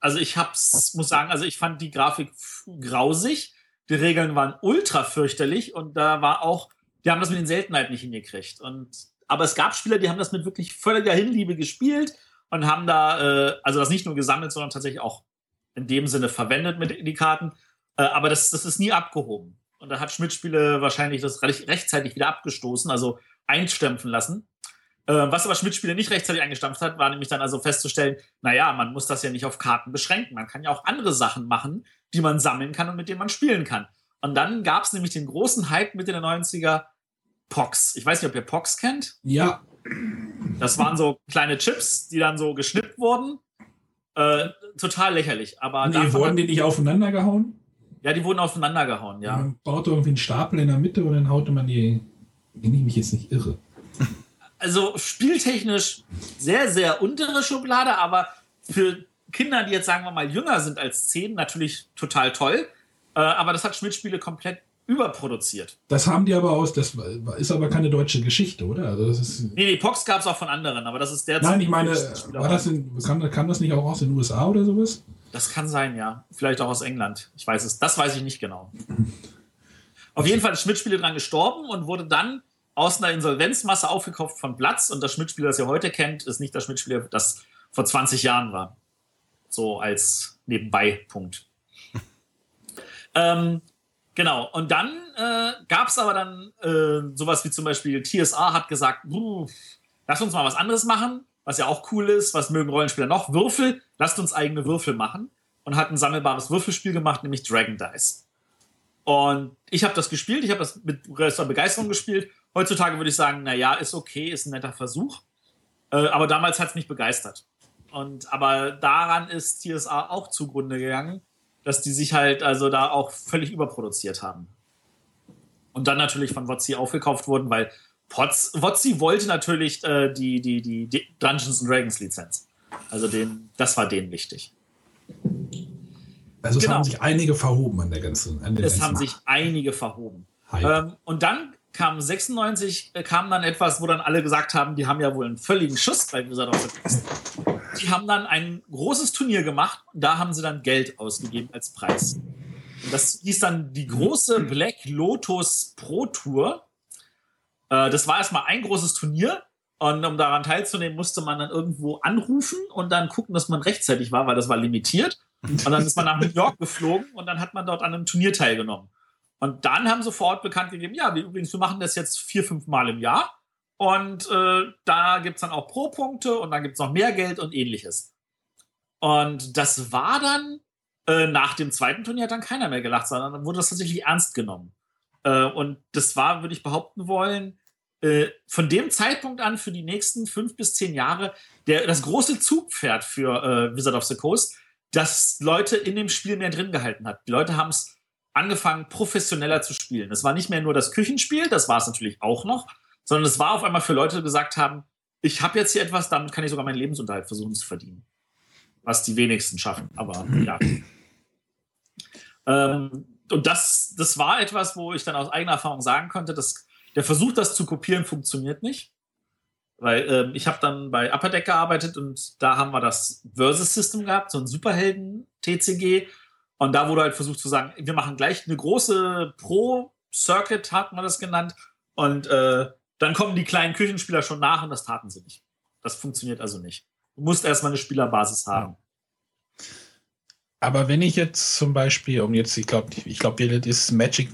also ich hab's, muss sagen, also ich fand die Grafik grausig. Die Regeln waren ultra fürchterlich und da war auch, die haben das mit den Seltenheiten nicht hingekriegt. Und, aber es gab Spieler, die haben das mit wirklich völliger Hinliebe gespielt und haben da, äh, also das nicht nur gesammelt, sondern tatsächlich auch in dem Sinne verwendet mit die Karten. Äh, aber das, das ist nie abgehoben. Und da hat Schmidt-Spiele wahrscheinlich das recht, rechtzeitig wieder abgestoßen, also einstempfen lassen. Äh, was aber Schmidt-Spiele nicht rechtzeitig eingestampft hat, war nämlich dann also festzustellen, naja, man muss das ja nicht auf Karten beschränken. Man kann ja auch andere Sachen machen, die man sammeln kann und mit denen man spielen kann. Und dann gab es nämlich den großen Hype Mitte der 90er Pox. Ich weiß nicht, ob ihr Pox kennt. Ja. Das waren so kleine Chips, die dann so geschnippt wurden. Äh, total lächerlich. Aber nee, wurden die nicht aufeinander gehauen? Ja, die wurden aufeinander gehauen, ja. Man baut irgendwie einen Stapel in der Mitte und dann haute man die. Wenn ich mich jetzt nicht irre. Also spieltechnisch sehr, sehr untere Schublade, aber für Kinder, die jetzt sagen wir mal jünger sind als zehn, natürlich total toll. Äh, aber das hat Schmidt-Spiele komplett überproduziert. Das haben die aber aus, das ist aber keine deutsche Geschichte, oder? Also das ist nee, die Pox gab es auch von anderen, aber das ist der. Nein, ich meine, war das in, kam, kam das nicht auch aus den USA oder sowas? Das kann sein, ja. Vielleicht auch aus England. Ich weiß es. Das weiß ich nicht genau. Auf jeden Fall ist Schmidt-Spiele dran gestorben und wurde dann aus einer Insolvenzmasse aufgekauft von Platz. Und das Schmidt-Spiel, das ihr heute kennt, ist nicht das Schmidt-Spiel, das vor 20 Jahren war. So als Nebenbei-Punkt. ähm, genau. Und dann äh, gab es aber dann äh, sowas wie zum Beispiel TSA hat gesagt, lass uns mal was anderes machen, was ja auch cool ist. Was mögen Rollenspieler noch? Würfel. Lasst uns eigene Würfel machen. Und hat ein sammelbares Würfelspiel gemacht, nämlich Dragon Dice. Und ich habe das gespielt, ich habe das mit größter Begeisterung gespielt. Heutzutage würde ich sagen, naja, ist okay, ist ein netter Versuch. Äh, aber damals hat es mich begeistert. Und aber daran ist TSA auch zugrunde gegangen, dass die sich halt also da auch völlig überproduziert haben. Und dann natürlich von WotC aufgekauft wurden, weil Pots, WotC wollte natürlich äh, die, die, die, die Dungeons Dragons Lizenz. Also den, das war denen wichtig. Also es genau. haben sich einige verhoben an der ganzen. An es haben sich einige verhoben. Ähm, und dann kam 96, äh, kam dann etwas, wo dann alle gesagt haben, die haben ja wohl einen völligen Schuss bei Wizard. Die haben dann ein großes Turnier gemacht und da haben sie dann Geld ausgegeben als Preis. Und das hieß dann die große Black Lotus Pro Tour. Äh, das war erstmal ein großes Turnier und um daran teilzunehmen, musste man dann irgendwo anrufen und dann gucken, dass man rechtzeitig war, weil das war limitiert. Und dann ist man nach New York geflogen und dann hat man dort an einem Turnier teilgenommen. Und dann haben sie vor Ort bekannt gegeben, ja, wir übrigens, wir machen das jetzt vier, fünf Mal im Jahr. Und äh, da gibt es dann auch Pro-Punkte und dann gibt es noch mehr Geld und ähnliches. Und das war dann, äh, nach dem zweiten Turnier hat dann keiner mehr gelacht, sondern dann wurde das tatsächlich ernst genommen. Äh, und das war, würde ich behaupten wollen, äh, von dem Zeitpunkt an für die nächsten fünf bis zehn Jahre der, das große Zugpferd für äh, Wizard of the Coast, das Leute in dem Spiel mehr drin gehalten hat. Die Leute haben es angefangen, professioneller zu spielen. Es war nicht mehr nur das Küchenspiel, das war es natürlich auch noch, sondern es war auf einmal für Leute, die gesagt haben, ich habe jetzt hier etwas, damit kann ich sogar meinen Lebensunterhalt versuchen zu verdienen. Was die wenigsten schaffen, aber ja. ähm, und das, das war etwas, wo ich dann aus eigener Erfahrung sagen konnte, dass der Versuch, das zu kopieren, funktioniert nicht. Weil ähm, ich habe dann bei Upper Deck gearbeitet und da haben wir das Versus System gehabt, so ein Superhelden-TCG. Und da wurde halt versucht zu sagen, wir machen gleich eine große Pro-Circuit, hat man das genannt. Und äh, dann kommen die kleinen Küchenspieler schon nach und das taten sie nicht. Das funktioniert also nicht. Du musst erstmal eine Spielerbasis haben. Aber wenn ich jetzt zum Beispiel, um jetzt, ich glaube, ich glaube, das Magic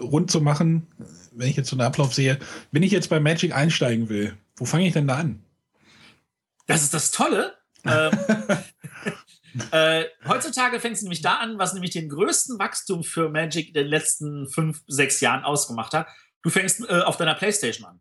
rund zu machen, wenn ich jetzt so einen Ablauf sehe, wenn ich jetzt bei Magic einsteigen will, wo fange ich denn da an? Das ist das Tolle. ähm, äh, heutzutage fängt es nämlich da an, was nämlich den größten Wachstum für Magic in den letzten fünf, sechs Jahren ausgemacht hat. Du fängst äh, auf deiner Playstation an.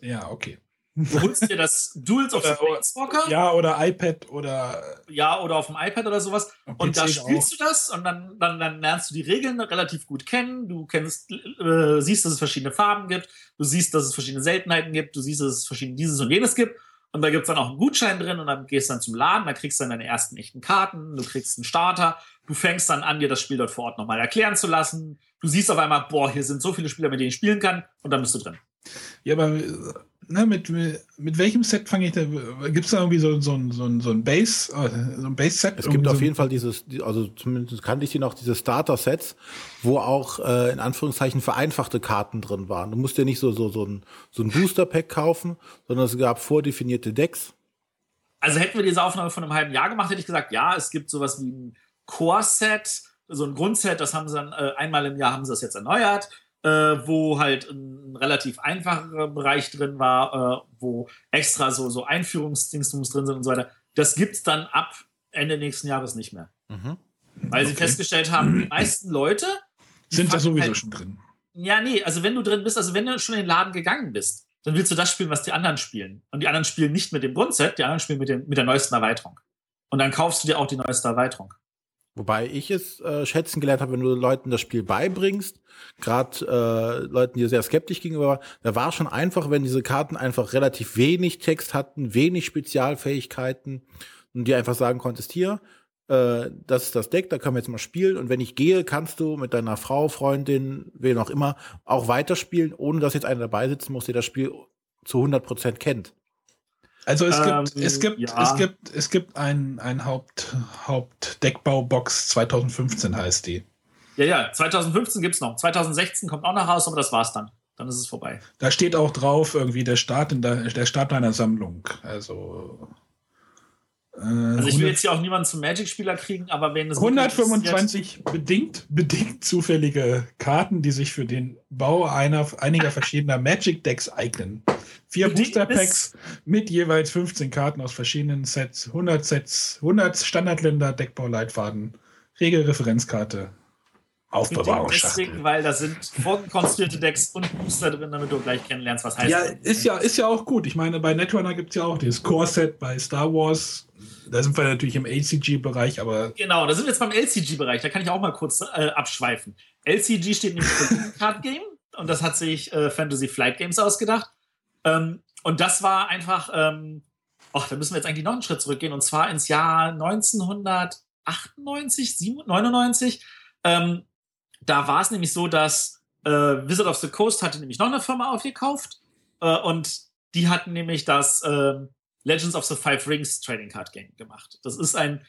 Ja, okay. Du holst dir das Duels of the Planeswalker. Ja, oder iPad oder. Ja, oder auf dem iPad oder sowas. Und da spielst auch. du das und dann, dann, dann lernst du die Regeln relativ gut kennen. Du kennst, äh, siehst, dass es verschiedene Farben gibt. Du siehst, dass es verschiedene Seltenheiten gibt. Du siehst, dass es verschiedene dieses und jenes gibt. Und da gibt es dann auch einen Gutschein drin und dann gehst du dann zum Laden, da kriegst du dann deine ersten echten Karten, du kriegst einen Starter, du fängst dann an, dir das Spiel dort vor Ort nochmal erklären zu lassen. Du siehst auf einmal, boah, hier sind so viele Spieler, mit denen ich spielen kann und dann bist du drin. Ja, aber ne, mit, mit welchem Set fange ich da? Gibt es da irgendwie so, so, so, so ein Base, äh, so ein Base-Set? Es gibt auf so jeden Fall dieses, also zumindest kannte ich die noch, diese Starter-Sets, wo auch äh, in Anführungszeichen vereinfachte Karten drin waren. Du musst dir nicht so, so, so ein, so ein Booster-Pack kaufen, sondern es gab vordefinierte Decks. Also hätten wir diese Aufnahme von einem halben Jahr gemacht, hätte ich gesagt, ja, es gibt sowas wie ein Core-Set, so ein Grundset, das haben sie dann äh, einmal im Jahr haben sie das jetzt erneuert wo halt ein relativ einfacher Bereich drin war, äh, wo extra so, so Einführungsdingsbums drin sind und so weiter. Das gibt es dann ab Ende nächsten Jahres nicht mehr. Mhm. Weil okay. sie festgestellt haben, die meisten Leute sind da sowieso halt, schon drin. Ja, nee, also wenn du drin bist, also wenn du schon in den Laden gegangen bist, dann willst du das spielen, was die anderen spielen. Und die anderen spielen nicht mit dem Grundset, die anderen spielen mit, dem, mit der neuesten Erweiterung. Und dann kaufst du dir auch die neueste Erweiterung. Wobei ich es äh, schätzen gelernt habe, wenn du Leuten das Spiel beibringst, gerade äh, Leuten, die sehr skeptisch gegenüber waren, da war schon einfach, wenn diese Karten einfach relativ wenig Text hatten, wenig Spezialfähigkeiten und dir einfach sagen konntest, hier, äh, das ist das Deck, da können wir jetzt mal spielen und wenn ich gehe, kannst du mit deiner Frau, Freundin, wen auch immer, auch weiterspielen, ohne dass jetzt einer dabei sitzen muss, der das Spiel zu 100 Prozent kennt. Also es gibt, ähm, es gibt, ja. es gibt, es gibt ein, ein Haupt, Hauptdeckbaubox 2015 heißt die. Ja, ja, 2015 gibt es noch. 2016 kommt auch noch raus, aber das war's dann. Dann ist es vorbei. Da steht auch drauf, irgendwie der Start in der, der Start einer Sammlung. Also. Äh, also ich will jetzt hier auch niemanden zum Magic-Spieler kriegen, aber wenn es 125 bedingt, bedingt zufällige Karten, die sich für den Bau einer, einiger verschiedener Magic-Decks eignen. Vier Booster-Packs mit jeweils 15 Karten aus verschiedenen Sets, 100 Sets, 100 Standardländer, Deckbauleitfaden, Regelreferenzkarte, Aufbewahrungsschachtel. Deswegen, weil da sind vorkonstruierte Decks und Booster drin, damit du gleich kennenlernst, was heißt Ja, ist ja, ist ja auch gut. Ich meine, bei Netrunner gibt es ja auch dieses Core-Set bei Star Wars. Da sind wir natürlich im LCG-Bereich, aber. Genau, da sind wir jetzt beim LCG-Bereich. Da kann ich auch mal kurz äh, abschweifen. LCG steht nämlich für Card Game und das hat sich äh, Fantasy Flight Games ausgedacht. Ähm, und das war einfach, ähm, oh, da müssen wir jetzt eigentlich noch einen Schritt zurückgehen, und zwar ins Jahr 1998, 99. Ähm, da war es nämlich so, dass äh, Wizard of the Coast hatte nämlich noch eine Firma aufgekauft äh, und die hatten nämlich das äh, Legends of the Five Rings Trading Card Game gemacht. Das ist ein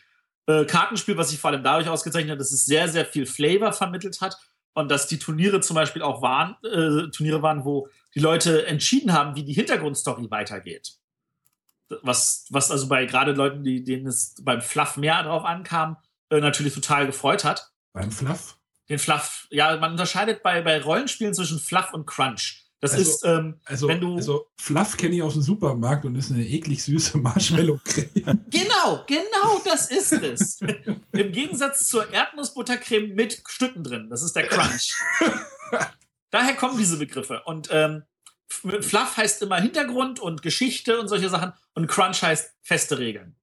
äh, Kartenspiel, was sich vor allem dadurch ausgezeichnet hat, dass es sehr, sehr viel Flavor vermittelt hat und dass die Turniere zum Beispiel auch waren, äh, Turniere waren, wo die Leute entschieden haben, wie die Hintergrundstory weitergeht. Was, was also bei gerade Leuten, die, denen es beim Fluff mehr drauf ankam, äh, natürlich total gefreut hat. Beim Fluff? Den Fluff. Ja, man unterscheidet bei, bei Rollenspielen zwischen Fluff und Crunch. Das also, ist, ähm, also, wenn du. Also, Fluff kenne ich aus dem Supermarkt und ist eine eklig süße Marshmallow-Creme. genau, genau das ist es. Im Gegensatz zur Erdnussbuttercreme mit Stücken drin. Das ist der Crunch. daher kommen diese Begriffe. Und ähm, Fluff heißt immer Hintergrund und Geschichte und solche Sachen. Und Crunch heißt feste Regeln.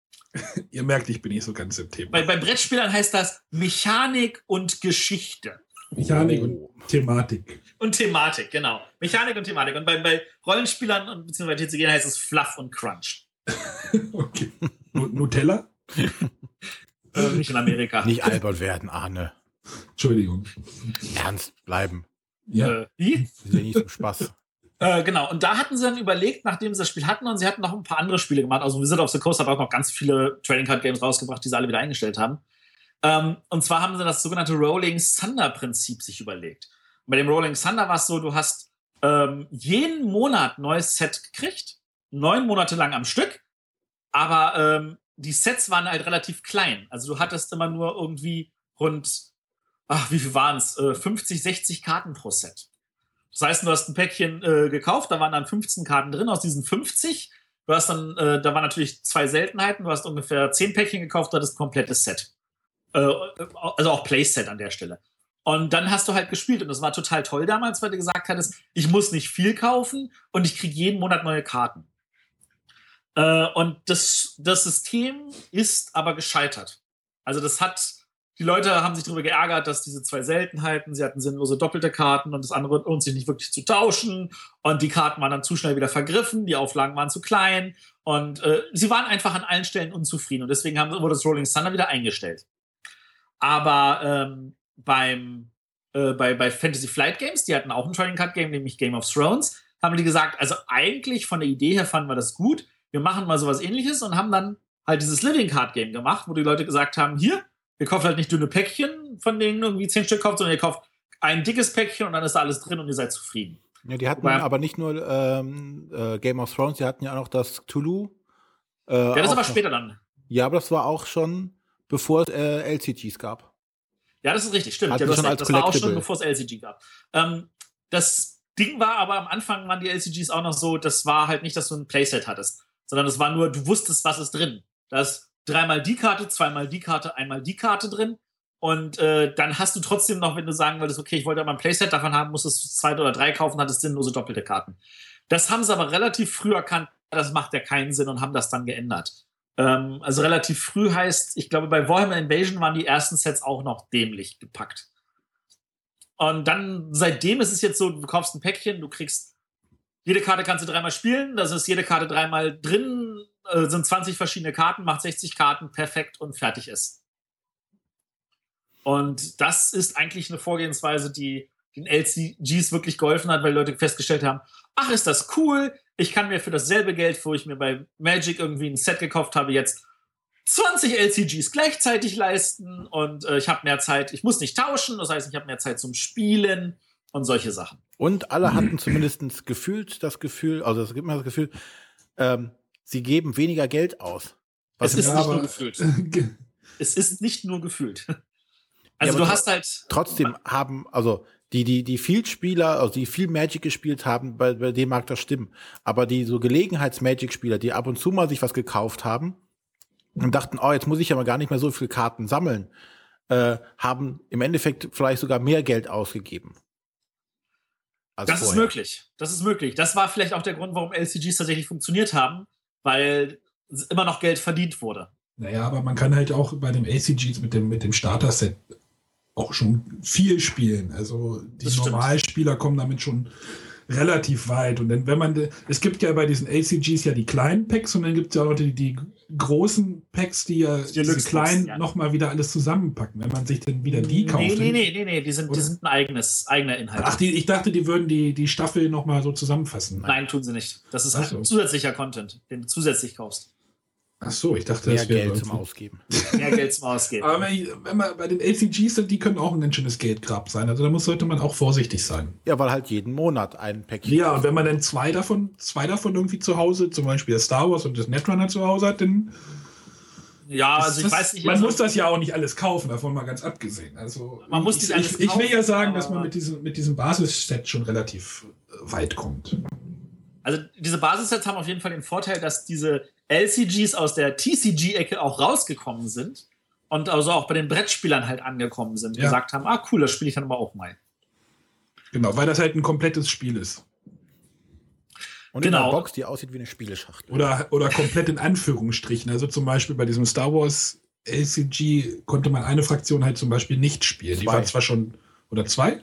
Ihr merkt, ich bin nicht so ganz im Thema. Bei, bei Brettspielern heißt das Mechanik und Geschichte. Mechanik oh. und Thematik. Und Thematik, genau. Mechanik und Thematik. Und bei, bei Rollenspielern und beziehungsweise TCG heißt es Fluff und Crunch. okay. Nutella? äh, nicht in Amerika. Nicht albert werden, Arne. Entschuldigung. Ernst bleiben. Ja. Äh, wie? Das ist ja nicht so Spaß. Äh, genau, und da hatten sie dann überlegt, nachdem sie das Spiel hatten, und sie hatten noch ein paar andere Spiele gemacht. Also Wizard of the Coast hat auch noch ganz viele Trading Card Games rausgebracht, die sie alle wieder eingestellt haben. Ähm, und zwar haben sie das sogenannte Rolling Thunder Prinzip sich überlegt. Und bei dem Rolling Thunder war es so, du hast ähm, jeden Monat neues Set gekriegt, neun Monate lang am Stück, aber ähm, die Sets waren halt relativ klein. Also du hattest immer nur irgendwie rund, ach, wie viel waren es? Äh, 50, 60 Karten pro Set. Das heißt, du hast ein Päckchen äh, gekauft, da waren dann 15 Karten drin aus diesen 50. Du hast dann, äh, da waren natürlich zwei Seltenheiten, du hast ungefähr 10 Päckchen gekauft, du hattest ein komplettes Set. Äh, also auch Playset an der Stelle. Und dann hast du halt gespielt und das war total toll damals, weil du gesagt hattest, ich muss nicht viel kaufen und ich kriege jeden Monat neue Karten. Äh, und das, das System ist aber gescheitert. Also das hat die Leute haben sich darüber geärgert, dass diese zwei Seltenheiten, sie hatten sinnlose doppelte Karten und das andere lohnt sich nicht wirklich zu tauschen. Und die Karten waren dann zu schnell wieder vergriffen, die Auflagen waren zu klein und äh, sie waren einfach an allen Stellen unzufrieden und deswegen haben, wurde das Rolling Thunder wieder eingestellt. Aber ähm, beim, äh, bei, bei Fantasy Flight Games, die hatten auch ein Trading Card Game, nämlich Game of Thrones, haben die gesagt, also eigentlich von der Idee her fanden wir das gut, wir machen mal sowas ähnliches und haben dann halt dieses Living Card Game gemacht, wo die Leute gesagt haben, hier, Ihr kauft halt nicht dünne Päckchen, von denen irgendwie zehn Stück kauft, sondern ihr kauft ein dickes Päckchen und dann ist da alles drin und ihr seid zufrieden. Ja, die hatten Wobei, aber nicht nur ähm, äh, Game of Thrones, die hatten ja auch noch das Cthulhu. Äh, ja, das ist aber später dann. Ja, aber das war auch schon, bevor es äh, LCGs gab. Ja, das ist richtig, stimmt. Ja, das, das war auch schon, bevor es LCG gab. Ähm, das Ding war aber am Anfang waren die LCGs auch noch so, das war halt nicht, dass du ein Playset hattest, sondern es war nur, du wusstest, was ist drin. Da ist dreimal die Karte, zweimal die Karte, einmal die Karte drin. Und äh, dann hast du trotzdem noch, wenn du sagen würdest, okay, ich wollte aber ein Playset davon haben, musstest du zwei oder drei kaufen, hattest sinnlose doppelte Karten. Das haben sie aber relativ früh erkannt, das macht ja keinen Sinn und haben das dann geändert. Ähm, also relativ früh heißt, ich glaube, bei Warhammer Invasion waren die ersten Sets auch noch dämlich gepackt. Und dann, seitdem ist es jetzt so, du kaufst ein Päckchen, du kriegst, jede Karte kannst du dreimal spielen, da ist jede Karte dreimal drin, äh, sind 20 verschiedene Karten, macht 60 Karten, perfekt und fertig ist. Und das ist eigentlich eine Vorgehensweise, die den LCGs wirklich geholfen hat, weil Leute festgestellt haben, ach, ist das cool, ich kann mir für dasselbe Geld, wo ich mir bei Magic irgendwie ein Set gekauft habe, jetzt 20 LCGs gleichzeitig leisten. Und äh, ich habe mehr Zeit, ich muss nicht tauschen, das heißt, ich habe mehr Zeit zum Spielen und solche Sachen. Und alle hatten zumindest gefühlt das Gefühl, also es gibt mir das Gefühl, ähm, sie geben weniger Geld aus. Was es ist nicht nur gefühlt. es ist nicht nur gefühlt. Also ja, du hast halt. Trotzdem haben, also die, die, die viel Spieler, also die viel Magic gespielt haben, bei, bei dem mag das stimmen. Aber die so Gelegenheits-Magic-Spieler, die ab und zu mal sich was gekauft haben und dachten, oh, jetzt muss ich ja mal gar nicht mehr so viele Karten sammeln, äh, haben im Endeffekt vielleicht sogar mehr Geld ausgegeben. Das vorher. ist möglich. Das ist möglich. Das war vielleicht auch der Grund, warum LCGs tatsächlich funktioniert haben, weil immer noch Geld verdient wurde. Naja, aber man kann halt auch bei dem ACGs mit dem, mit dem Starter-Set auch schon viel spielen. Also die Normalspieler kommen damit schon relativ weit. Und dann, wenn man, es gibt ja bei diesen ACGs ja die kleinen Packs und dann gibt es ja auch die, die großen Packs, die ja die diese kleinen ja. nochmal wieder alles zusammenpacken, wenn man sich dann wieder die kauft. Nee, nee, nee, nee, nee. Die, sind, die sind ein eigenes, eigener Inhalt. Ach, die, ich dachte, die würden die, die Staffel nochmal so zusammenfassen. Nein. Tun sie nicht. Das ist so. zusätzlicher Content, den du zusätzlich kaufst. Ach so, ich dachte, mehr das wäre Geld zum Ausgeben. Mehr Geld zum Ausgeben. Aber wenn, wenn man bei den LCGs sind, die können auch ein ganz schönes Geldgrab sein. Also da muss, sollte man auch vorsichtig sein. Ja, weil halt jeden Monat ein Päckchen. Ja, und wenn man dann zwei davon, zwei davon irgendwie zu Hause, zum Beispiel das Star Wars und das Netrunner zu Hause hat, dann. Ja, also ich das, weiß nicht. Man also, muss das ja auch nicht alles kaufen, davon mal ganz abgesehen. Also man muss ich, ich, ich will ja sagen, dass man mit diesem, mit diesem Basisset schon relativ weit kommt. Also diese Basissets haben auf jeden Fall den Vorteil, dass diese LCGs aus der TCG-Ecke auch rausgekommen sind und also auch bei den Brettspielern halt angekommen sind, ja. gesagt haben, ah cool, das spiele ich dann aber auch mal. Genau, weil das halt ein komplettes Spiel ist. Und in Genau. einer Box, die aussieht wie eine Spieleschachtel. Oder, oder komplett in Anführungsstrichen. Also zum Beispiel bei diesem Star Wars LCG konnte man eine Fraktion halt zum Beispiel nicht spielen. Die Zwei. war zwar schon, oder zwei?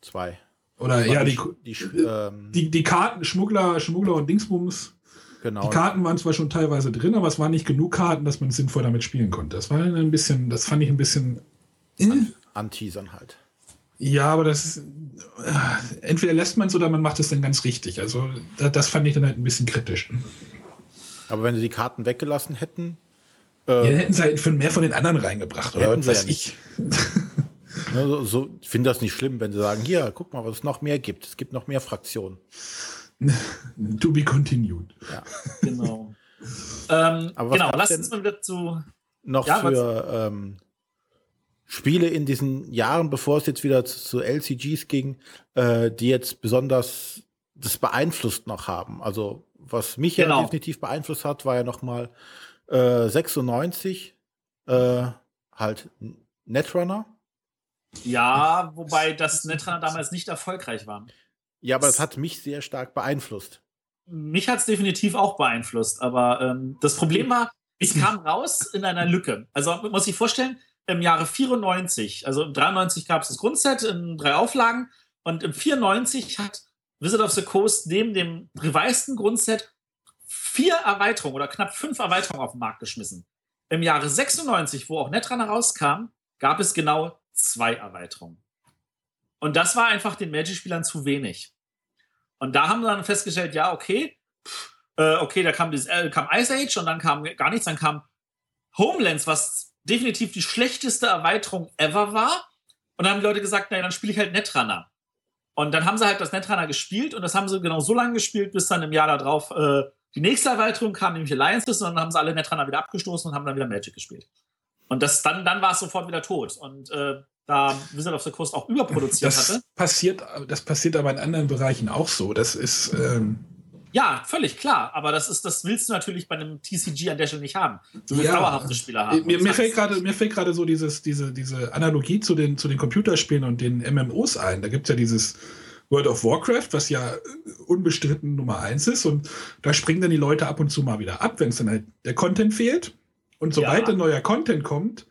Zwei. Oder ja, die, die, ähm, die, die Karten, Schmuggler, Schmuggler und Dingsbums, genau. die Karten waren zwar schon teilweise drin, aber es waren nicht genug Karten, dass man sinnvoll damit spielen konnte. Das war ein bisschen, das fand ich ein bisschen. äh, Anteasern halt. Ja, aber das ist, äh, entweder lässt man es oder man macht es dann ganz richtig. Also da, das fand ich dann halt ein bisschen kritisch. Aber wenn sie die Karten weggelassen hätten, Ja, dann hätten sie halt für mehr von den anderen reingebracht, oder Hätten was sie weiß ja ich. ne, so, so, ich finde das nicht schlimm, wenn sie sagen, hier, guck mal, was es noch mehr gibt. Es gibt noch mehr Fraktionen. To be continued. Ja. Genau. ähm, Aber was genau, gab's lass denn- uns mal wieder zu. Noch Ja, für ähm, Spiele in diesen Jahren, bevor es jetzt wieder zu, zu LCGs ging, äh, die jetzt besonders das beeinflusst noch haben. Also was mich ja Genau. definitiv beeinflusst hat, war ja noch mal äh, 96 äh, halt Netrunner. Ja, wobei das Netrunner damals nicht erfolgreich war. Ja, aber das hat mich sehr stark beeinflusst. Mich hat es definitiv auch beeinflusst, aber ähm, das Problem war, es kam raus in einer Lücke. Also man muss sich vorstellen, im Jahre 94, also im 93 gab es das Grundset in drei Auflagen und im 94 hat Wizard of the Coast neben dem reviseden Grundset vier Erweiterungen oder knapp fünf Erweiterungen auf den Markt geschmissen. Im Jahre 96, wo auch Netrunner rauskam, gab es genau zwei Erweiterungen. Und das war einfach den Magic-Spielern zu wenig. Und da haben wir dann festgestellt, ja, okay, pff, äh, okay, da kam, dieses, äh, kam Ice Age und dann kam gar nichts, dann kam Homelands, was definitiv die schlechteste Erweiterung ever war. Und dann haben die Leute gesagt, naja, dann spiele ich halt Netrunner. Und dann haben sie halt das Netrunner gespielt und das haben sie genau so lange gespielt, bis dann im Jahr darauf äh, die nächste Erweiterung kam, nämlich Alliances, und dann haben sie alle Netrunner wieder abgestoßen und haben dann wieder Magic gespielt. Und das, dann, dann war es sofort wieder tot. Und äh, da Wizard of the Coast auch überproduziert Das hatte. passiert, das passiert aber in anderen Bereichen auch so. Das ist, ähm, Ja, völlig klar. Aber das ist, das willst du natürlich bei einem TCG an der Stelle nicht haben. Du willst Ja. dauerhafte Spieler haben. mir, mir fällt gerade, mir fällt gerade so dieses, diese, diese Analogie zu den, zu den Computerspielen und den MMOs ein. Da gibt es ja dieses World of Warcraft, was ja unbestritten Nummer eins ist. Und da springen dann die Leute ab und zu mal wieder ab, wenn es dann halt der Content fehlt. Und sobald Ja. dann neuer Content kommt,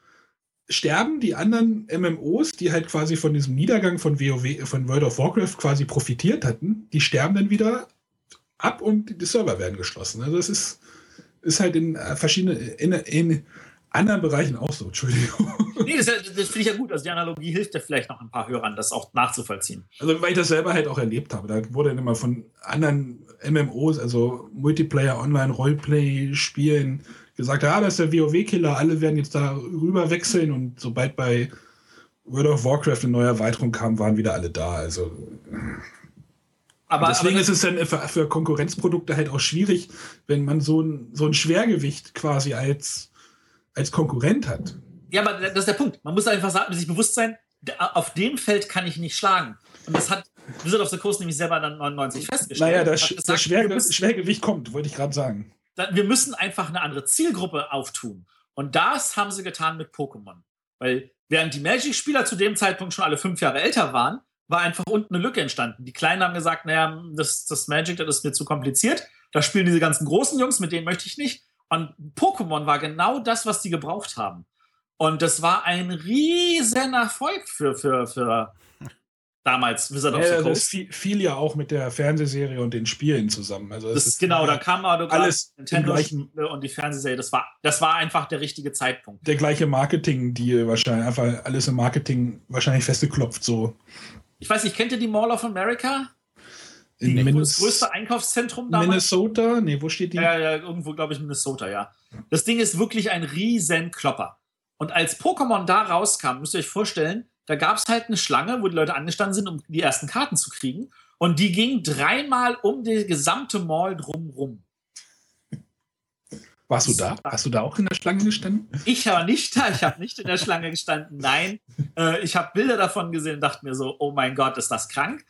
sterben die anderen MMOs, die halt quasi von diesem Niedergang von WoW, von World of Warcraft quasi profitiert hatten, die sterben dann wieder ab und die Server werden geschlossen. Also das ist, ist halt in äh, verschiedenen, in, in anderen Bereichen auch so, Entschuldigung. Nee, das, das finde ich ja gut. Also die Analogie hilft ja vielleicht noch ein paar Hörern, das auch nachzuvollziehen. Also weil ich das selber halt auch erlebt habe. Da wurde dann immer von anderen MMOs, also Multiplayer, Online, Roleplay-Spielen gesagt, ja, das ist der WoW-Killer, alle werden jetzt da rüber wechseln und sobald bei World of Warcraft eine neue Erweiterung kam, waren wieder alle da. Also Aber, deswegen aber ist es dann für, für Konkurrenzprodukte halt auch schwierig, wenn man so ein, so ein Schwergewicht quasi als, als Konkurrent hat. ja, aber das ist der Punkt. Man muss einfach sagen, sich bewusst sein, auf dem Feld kann ich nicht schlagen. Und das hat Wizard of the Coast nämlich selber dann 99 festgestellt. Naja, das, gesagt, das Schwerge Schwergewicht kommt, wollte ich gerade sagen. Wir müssen einfach eine andere Zielgruppe auftun. Und das haben sie getan mit Pokémon. Weil während die Magic-Spieler zu dem Zeitpunkt schon alle fünf Jahre älter waren, war einfach unten eine Lücke entstanden. Die Kleinen haben gesagt, naja, das, das Magic, das ist mir zu kompliziert. Da spielen diese ganzen großen Jungs, mit denen möchte ich nicht. Und Pokémon war genau das, was die gebraucht haben. Und das war ein riesen Erfolg für, für, für damals Wizard of Ja, the das Coast. fiel, fiel ja auch mit der Fernsehserie und den Spielen zusammen. Also Das ist, genau, da kam aber alles im Nintendo gleichen- und die Fernsehserie. Das war, das war einfach der richtige Zeitpunkt. der gleiche Marketing-Deal wahrscheinlich, einfach alles im Marketing wahrscheinlich festgeklopft so. Ich weiß nicht, kennt ihr die Mall of America? Die, das größte Einkaufszentrum damals? Minnesota? Nee, wo steht die? Ja, ja, irgendwo, glaube ich, Minnesota, ja. Das Ding ist wirklich ein riesen Klopper. Und als Pokémon da rauskam, müsst ihr euch vorstellen, da gab es halt eine Schlange, wo die Leute angestanden sind, um die ersten Karten zu kriegen. Und die ging dreimal um die gesamte Mall drumrum. Warst du da? Hast du da auch in der Schlange gestanden? Ich war nicht da, ich habe nicht in der Schlange gestanden. Nein, äh, ich habe Bilder davon gesehen und dachte mir so, oh mein Gott, ist das krank.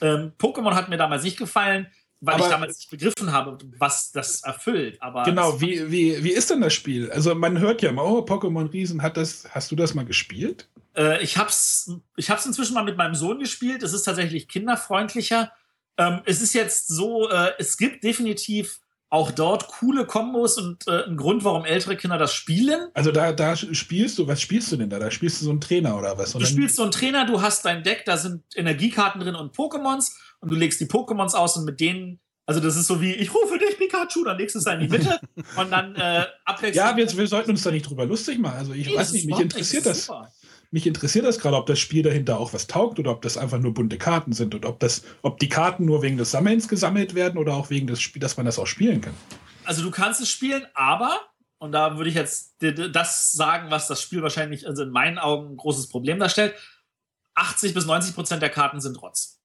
Ähm, Pokémon hat mir damals nicht gefallen, weil Aber- ich damals nicht begriffen habe, was das erfüllt. Aber Genau, wie, wie, wie ist denn das Spiel? Also man hört ja immer, oh, Pokémon Riesen hat das, hast du das mal gespielt? Äh, ich hab's, ich hab's inzwischen mal mit meinem Sohn gespielt. Es ist tatsächlich kinderfreundlicher. Ähm, es ist jetzt so, äh, es gibt definitiv auch dort coole Kombos und äh, ein Grund, warum ältere Kinder das spielen. Also da, da spielst du, was spielst du denn da? Da spielst du so einen Trainer oder was? Du spielst so einen Trainer, du hast dein Deck, da sind Energiekarten drin und Pokémons und du legst die Pokémons aus und mit denen also das ist so wie, ich rufe dich Pikachu, dann legst du es in die Mitte und dann äh, abwechselnd. Ja, wir, wir sollten uns da nicht drüber lustig machen. Also ich nee, weiß nicht, mich interessiert das. Super. Mich interessiert das gerade, ob das Spiel dahinter auch was taugt oder ob das einfach nur bunte Karten sind und ob das, ob die Karten nur wegen des Sammelns gesammelt werden oder auch wegen des Spiels, dass man das auch spielen kann. Also du kannst es spielen, aber, und da würde ich jetzt das sagen, was das Spiel wahrscheinlich, also in meinen Augen ein großes Problem darstellt, 80 bis 90 Prozent der Karten sind Rotz.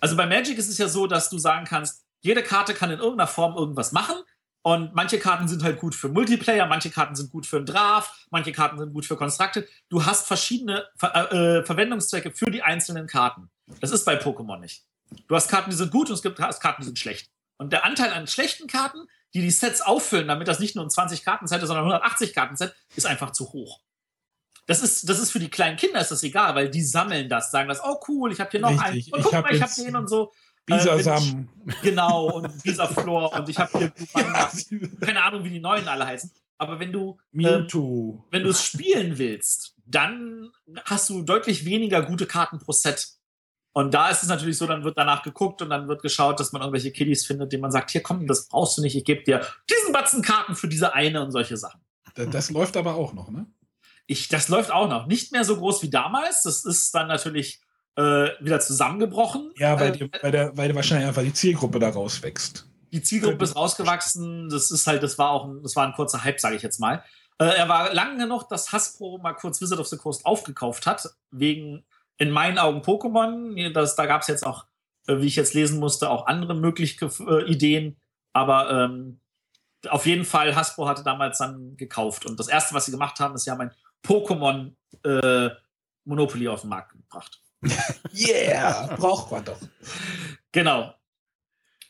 Also bei Magic ist es ja so, dass du sagen kannst, jede Karte kann in irgendeiner Form irgendwas machen. Und manche Karten sind halt gut für Multiplayer, manche Karten sind gut für einen Draft, manche Karten sind gut für Constructed. Du hast verschiedene Ver äh, Verwendungszwecke für die einzelnen Karten. Das ist bei Pokémon nicht. Du hast Karten, die sind gut und es gibt Karten, die sind schlecht. Und der Anteil an schlechten Karten, die die Sets auffüllen, damit das nicht nur ein 20 Karten-Set ist, sondern 180 Karten-Set, ist einfach zu hoch. Das ist, das ist für die kleinen Kinder ist das egal, weil die sammeln das, sagen das, oh cool, ich habe hier noch Richtig. einen. Und guck ich mal, ich habe den und so. Bisasam. Äh, genau, und Bisaflor und ich habe hier keine Ahnung, wie die neuen alle heißen. Aber wenn du. Ähm, wenn du es spielen willst, dann hast du deutlich weniger gute Karten pro Set. Und da ist es natürlich so, dann wird danach geguckt und dann wird geschaut, dass man irgendwelche Kiddies findet, denen man sagt, hier komm, das brauchst du nicht, ich gebe dir diesen Batzen Karten für diese eine und solche Sachen. Das, das läuft aber auch noch, ne? Ich, das läuft auch noch. Nicht mehr so groß wie damals. Das ist dann natürlich äh, wieder zusammengebrochen. Ja, weil, äh, die, weil, der, weil wahrscheinlich einfach die Zielgruppe da rauswächst. Die Zielgruppe ist rausgewachsen. Das ist halt, das war auch ein, das war ein kurzer Hype, sage ich jetzt mal. Äh, er war lange genug, dass Hasbro mal kurz Wizard of the Coast aufgekauft hat, wegen in meinen Augen Pokémon. Das, da gab es jetzt auch, äh, wie ich jetzt lesen musste, auch andere mögliche äh, Ideen. Aber ähm, auf jeden Fall, Hasbro hatte damals dann gekauft. Und das erste, was sie gemacht haben, ist, sie haben ein Pokémon äh, Monopoly auf den Markt gebracht. Yeah, braucht man doch. Genau.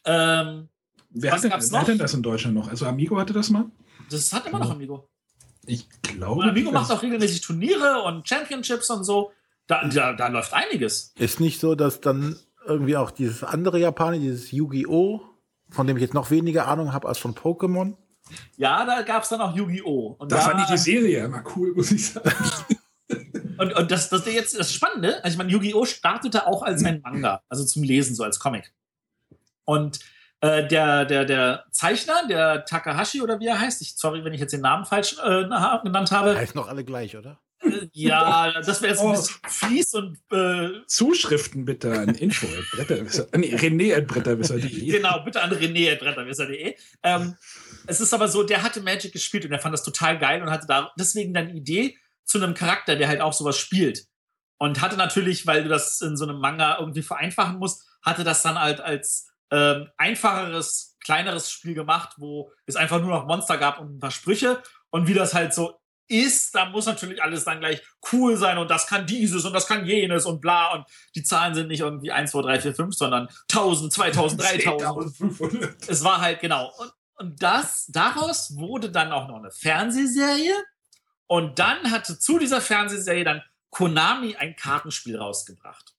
Ähm, wer, hat denn, wer hat denn das in Deutschland noch? Also Amigo hatte das mal? Das hat immer noch Amigo. Ich glaube. Und Amigo macht auch regelmäßig Turniere und Championships und so. Da, da, da läuft einiges. Ist nicht so, dass dann irgendwie auch dieses andere Japaner, dieses Yu-Gi-Oh!, von dem ich jetzt noch weniger Ahnung habe als von Pokémon? Ja, da gab es dann auch Yu-Gi-Oh! Da, da fand ich die Serie immer cool, muss ich sagen. Und, und das, das jetzt das Spannende, also ich meine, Yu-Gi-Oh! startete auch als ein Manga, also zum Lesen, so als Comic. Und äh, der, der, der Zeichner, der Takahashi oder wie er heißt, ich, sorry, wenn ich jetzt den Namen falsch äh, genannt habe. Heißt noch alle gleich, oder? Äh, ja, das wäre jetzt ein oh. bisschen fies und. Äh, Zuschriften bitte an info nee, rené.bretterwisser.de. genau, bitte an rené.bretterwisser.de. Ähm, es ist aber so, der hatte Magic gespielt und er fand das total geil und hatte da deswegen dann die Idee, zu einem Charakter, der halt auch sowas spielt. Und hatte natürlich, weil du das in so einem Manga irgendwie vereinfachen musst, hatte das dann halt als ähm, einfacheres, kleineres Spiel gemacht, wo es einfach nur noch Monster gab und ein paar Sprüche. Und wie das halt so ist, da muss natürlich alles dann gleich cool sein und das kann dieses und das kann jenes und bla und die Zahlen sind nicht irgendwie 1, 2, 3, 4, 5, sondern 1000, 2000, 3000. Es war halt genau. Und, und das, daraus wurde dann auch noch eine Fernsehserie und dann hatte zu dieser Fernsehserie dann Konami ein Kartenspiel rausgebracht.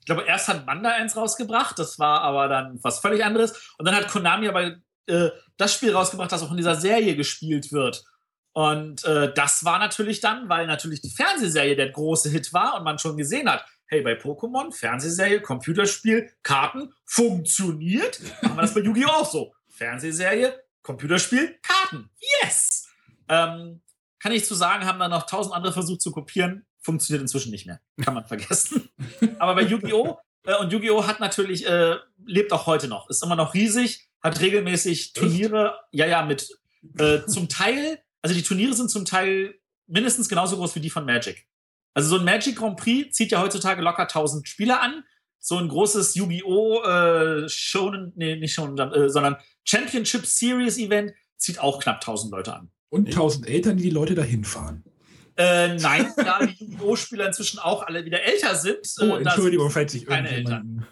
Ich glaube, erst hat Manda eins rausgebracht, das war aber dann was völlig anderes. Und dann hat Konami aber äh, das Spiel rausgebracht, das auch in dieser Serie gespielt wird. Und äh, das war natürlich dann, weil natürlich die Fernsehserie der große Hit war und man schon gesehen hat, hey, bei Pokémon, Fernsehserie, Computerspiel, Karten, funktioniert. Machen wir das bei Yu-Gi-Oh! auch so. Fernsehserie, Computerspiel, Karten. Yes! Ähm, kann ich zu sagen, haben dann noch tausend andere versucht zu kopieren. Funktioniert inzwischen nicht mehr. Kann man vergessen. Aber bei Yu-Gi-Oh! Äh, und Yu-Gi-Oh! hat natürlich, äh, lebt auch heute noch, ist immer noch riesig, hat regelmäßig Turniere, ja, ja, mit äh, zum Teil, also die Turniere sind zum Teil mindestens genauso groß wie die von Magic. Also so ein Magic Grand Prix zieht ja heutzutage locker 1000 Spieler an. So ein großes Yu-Gi-Oh! Äh, Shonen, nee, nicht Shonen, äh, sondern Championship Series Event zieht auch knapp 1000 Leute an. Und tausend Eltern, die die Leute dahin fahren. Äh, nein, da die Yu-Gi-Oh!-Spieler inzwischen auch alle wieder älter sind. Äh, oh, Entschuldigung, falls ich irgendjemand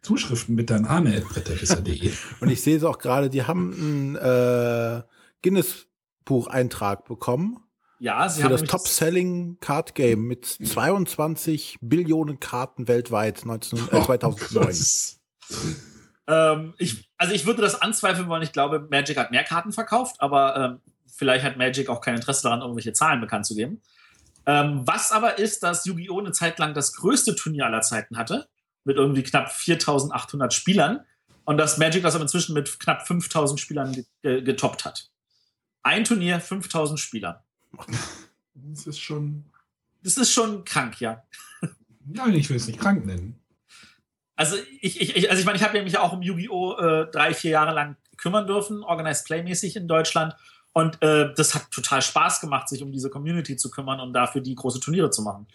Zuschriften mit an arne.bretterwisser.de. Und ich sehe es auch gerade, die haben einen äh, Guinness-Bucheintrag bekommen Ja, sie Für haben das Top-Selling Card Game mit 22 Billionen Karten weltweit 19, äh, 2009. Das- Ähm, ich, also ich würde das anzweifeln wollen. Ich glaube, Magic hat mehr Karten verkauft, aber ähm, vielleicht hat Magic auch kein Interesse daran, irgendwelche Zahlen bekannt zu geben. Ähm, was aber ist, dass Yu-Gi-Oh! eine Zeit lang das größte Turnier aller Zeiten hatte, mit irgendwie knapp 4800 Spielern und dass Magic das aber inzwischen mit knapp 5000 Spielern ge ge getoppt hat. Ein Turnier, 5000 Spieler. Das ist schon. Das ist schon krank, ja. Nein, ich will es nicht krank nennen. Also ich, ich, also ich meine, ich habe ja mich auch um Yu-Gi-Oh! Äh, drei, vier Jahre lang kümmern dürfen, Organized Play-mäßig in Deutschland. Und äh, das hat total Spaß gemacht, sich um diese Community zu kümmern und dafür die große Turniere zu machen.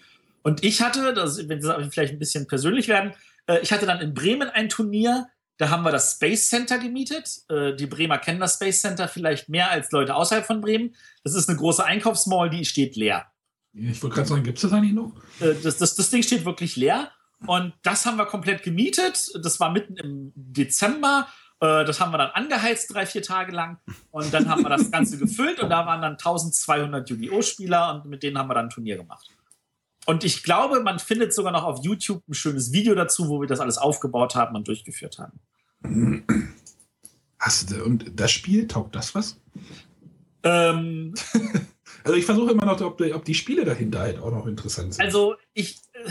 Und ich hatte, das, wenn das vielleicht ein bisschen persönlich werden, äh, ich hatte dann in Bremen ein Turnier, da haben wir das Space Center gemietet. Äh, die Bremer kennen das Space Center vielleicht mehr als Leute außerhalb von Bremen. Das ist eine große Einkaufsmall, die steht leer. Ich wollte gerade sagen, gibt es das eigentlich noch? Äh, das, das, das Ding steht wirklich leer. Und das haben wir komplett gemietet. Das war mitten im Dezember. Äh, Das haben wir dann angeheizt, drei, vier Tage lang. Und dann haben wir das Ganze gefüllt und da waren dann 1200 Yu-Gi-Oh! Spieler und mit denen haben wir dann ein Turnier gemacht. Und ich glaube, man findet sogar noch auf YouTube ein schönes Video dazu, wo wir das alles aufgebaut haben und durchgeführt haben. Hast du, und das Spiel, taugt das was? Ähm, Also ich versuche immer noch, ob die, ob die Spiele dahinter halt auch noch interessant sind. Also, ich, äh,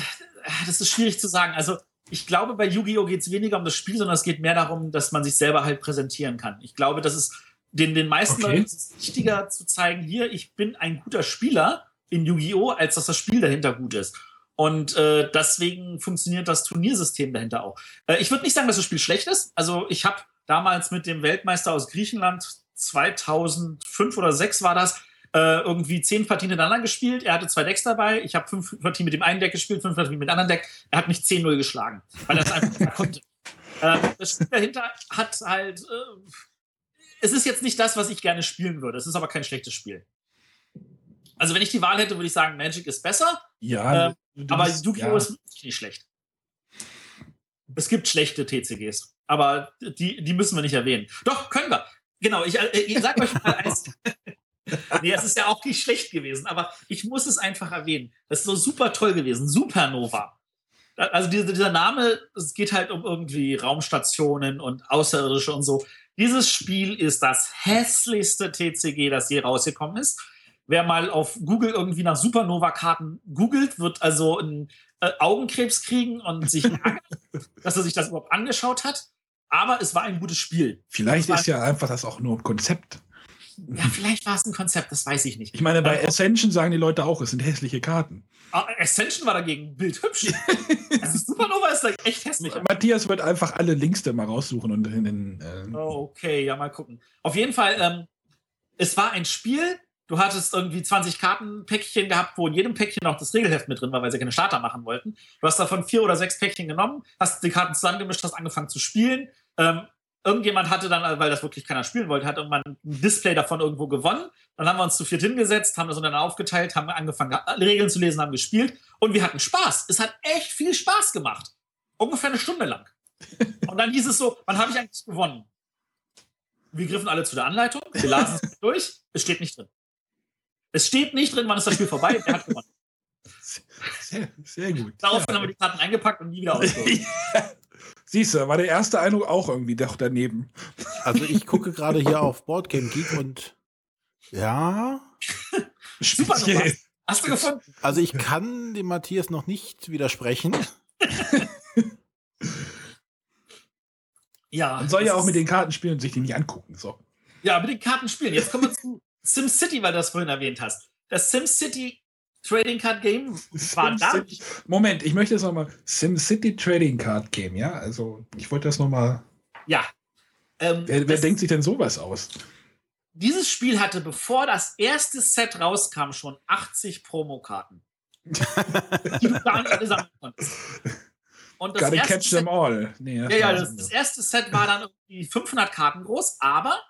das ist schwierig zu sagen. Also, ich glaube, bei Yu-Gi-Oh! geht es weniger um das Spiel, sondern es geht mehr darum, dass man sich selber halt präsentieren kann. Ich glaube, das ist den, den meisten Okay. Leuten ist wichtiger zu zeigen, hier, ich bin ein guter Spieler in Yu-Gi-Oh!, als dass das Spiel dahinter gut ist. Und äh, deswegen funktioniert das Turniersystem dahinter auch. Äh, ich würde nicht sagen, dass das Spiel schlecht ist. Also, ich habe damals mit dem Weltmeister aus Griechenland 2005 oder 2006 war das, äh, irgendwie zehn Partien hintereinander gespielt. Er hatte zwei Decks dabei. Ich habe fünf Partien mit dem einen Deck gespielt, fünf Partien mit dem anderen Deck. Er hat mich 10-0 geschlagen, weil er es einfach nicht konnte. Ähm, das Spiel dahinter hat halt. Äh, es ist jetzt nicht das, was ich gerne spielen würde. Es ist aber kein schlechtes Spiel. Also, wenn ich die Wahl hätte, würde ich sagen, Magic ist besser, ja, ähm, du aber bist- Yu-Gi-Oh! ja. ist nicht schlecht. Es gibt schlechte TCGs, aber die, die müssen wir nicht erwähnen. Doch, können wir. Genau, ich, äh, ich sag euch mal eins. nee, es ist ja auch nicht schlecht gewesen, aber ich muss es einfach erwähnen. Das ist so super toll gewesen. Supernova. Also dieser, dieser Name, es geht halt um irgendwie Raumstationen und Außerirdische und so. Dieses Spiel ist das hässlichste TCG, das je rausgekommen ist. Wer mal auf Google irgendwie nach Supernova-Karten googelt, wird also einen äh, Augenkrebs kriegen und sich ärgern, dass er sich das überhaupt angeschaut hat. Aber es war ein gutes Spiel. Vielleicht Das ist ja einfach das auch nur ein Konzept. Ja, vielleicht war es ein Konzept, das weiß ich nicht. Ich meine, bei Ähm, Ascension sagen die Leute auch, es sind hässliche Karten. Ah, Ascension war dagegen bildhübsch. also Supernova ist da echt hässlich. Matthias wird einfach alle Links da mal raussuchen und in den. Äh, Oh, okay, ja, mal gucken. Auf jeden Fall, ähm, es war ein Spiel. Du hattest irgendwie 20 Kartenpäckchen gehabt, wo in jedem Päckchen noch das Regelheft mit drin war, weil sie keine Starter machen wollten. Du hast davon vier oder sechs Päckchen genommen, hast die Karten zusammengemischt, hast angefangen zu spielen. Ähm, irgendjemand hatte dann, weil das wirklich keiner spielen wollte, hat irgendwann ein Display davon irgendwo gewonnen. Dann haben wir uns zu viert hingesetzt, haben das untereinander aufgeteilt, haben angefangen, Regeln zu lesen, haben gespielt und wir hatten Spaß. Es hat echt viel Spaß gemacht. Ungefähr eine Stunde lang. Und dann hieß es so, wann habe ich eigentlich gewonnen? Wir griffen alle zu der Anleitung, wir lasen es durch, es steht nicht drin. Es steht nicht drin, wann ist das Spiel vorbei, wer hat gewonnen. sehr, sehr gut. Daraufhin Ja. haben wir die Karten eingepackt und nie wieder ausgeholt. Siehst du, war der erste Eindruck auch irgendwie doch daneben. Also ich gucke gerade hier auf Boardgame Geek und ja, Super Speziell. Hast du gefunden? also ich kann dem Matthias noch nicht widersprechen. Ja. Man soll ja auch mit den Karten spielen und sich die nicht angucken. So. Ja, mit den Karten spielen. Jetzt kommen wir zu SimCity, weil du das vorhin erwähnt hast. Das SimCity Trading Card Game war da. SimCity. Moment, ich möchte jetzt nochmal SimCity Trading Card Game, ja? Also, ich wollte das nochmal. Ja. Ähm, Wer, wer das- denkt sich denn sowas aus? Dieses Spiel hatte, bevor das erste Set rauskam, schon 80 Promokarten. die du gar nicht alle sammeln konntest. Und das erste catch Set them all. Nee, Ja, ja, das, das erste Set war dann irgendwie 500 Karten groß, aber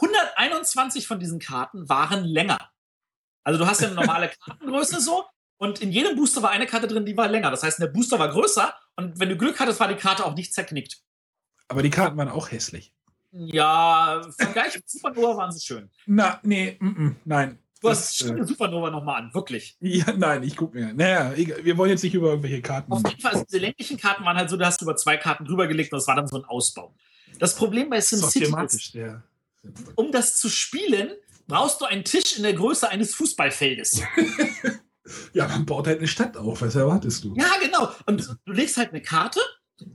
121 von diesen Karten waren länger. Also du hast ja eine normale Kartengröße so und in jedem Booster war eine Karte drin, die war länger. Das heißt, der Booster war größer und wenn du Glück hattest, war die Karte auch nicht zerknickt. Aber die Karten waren auch hässlich. Ja, im Vergleich mit Supernova waren sie schön. Na, nee, mm, mm, nein. Du hast das, äh, Supernova nochmal an, wirklich. Ja, nein, ich gucke mir. Naja, wir wollen jetzt nicht über irgendwelche Karten. Auf jeden Fall, also diese länglichen Karten waren halt so, da hast du über zwei Karten drüber gelegt und das war dann so ein Ausbau. Das Problem bei SimCity ist, ja. um das zu spielen, brauchst du einen Tisch in der Größe eines Fußballfeldes. ja, man baut halt eine Stadt auf. Was erwartest du? Ja, genau. Und du legst halt eine Karte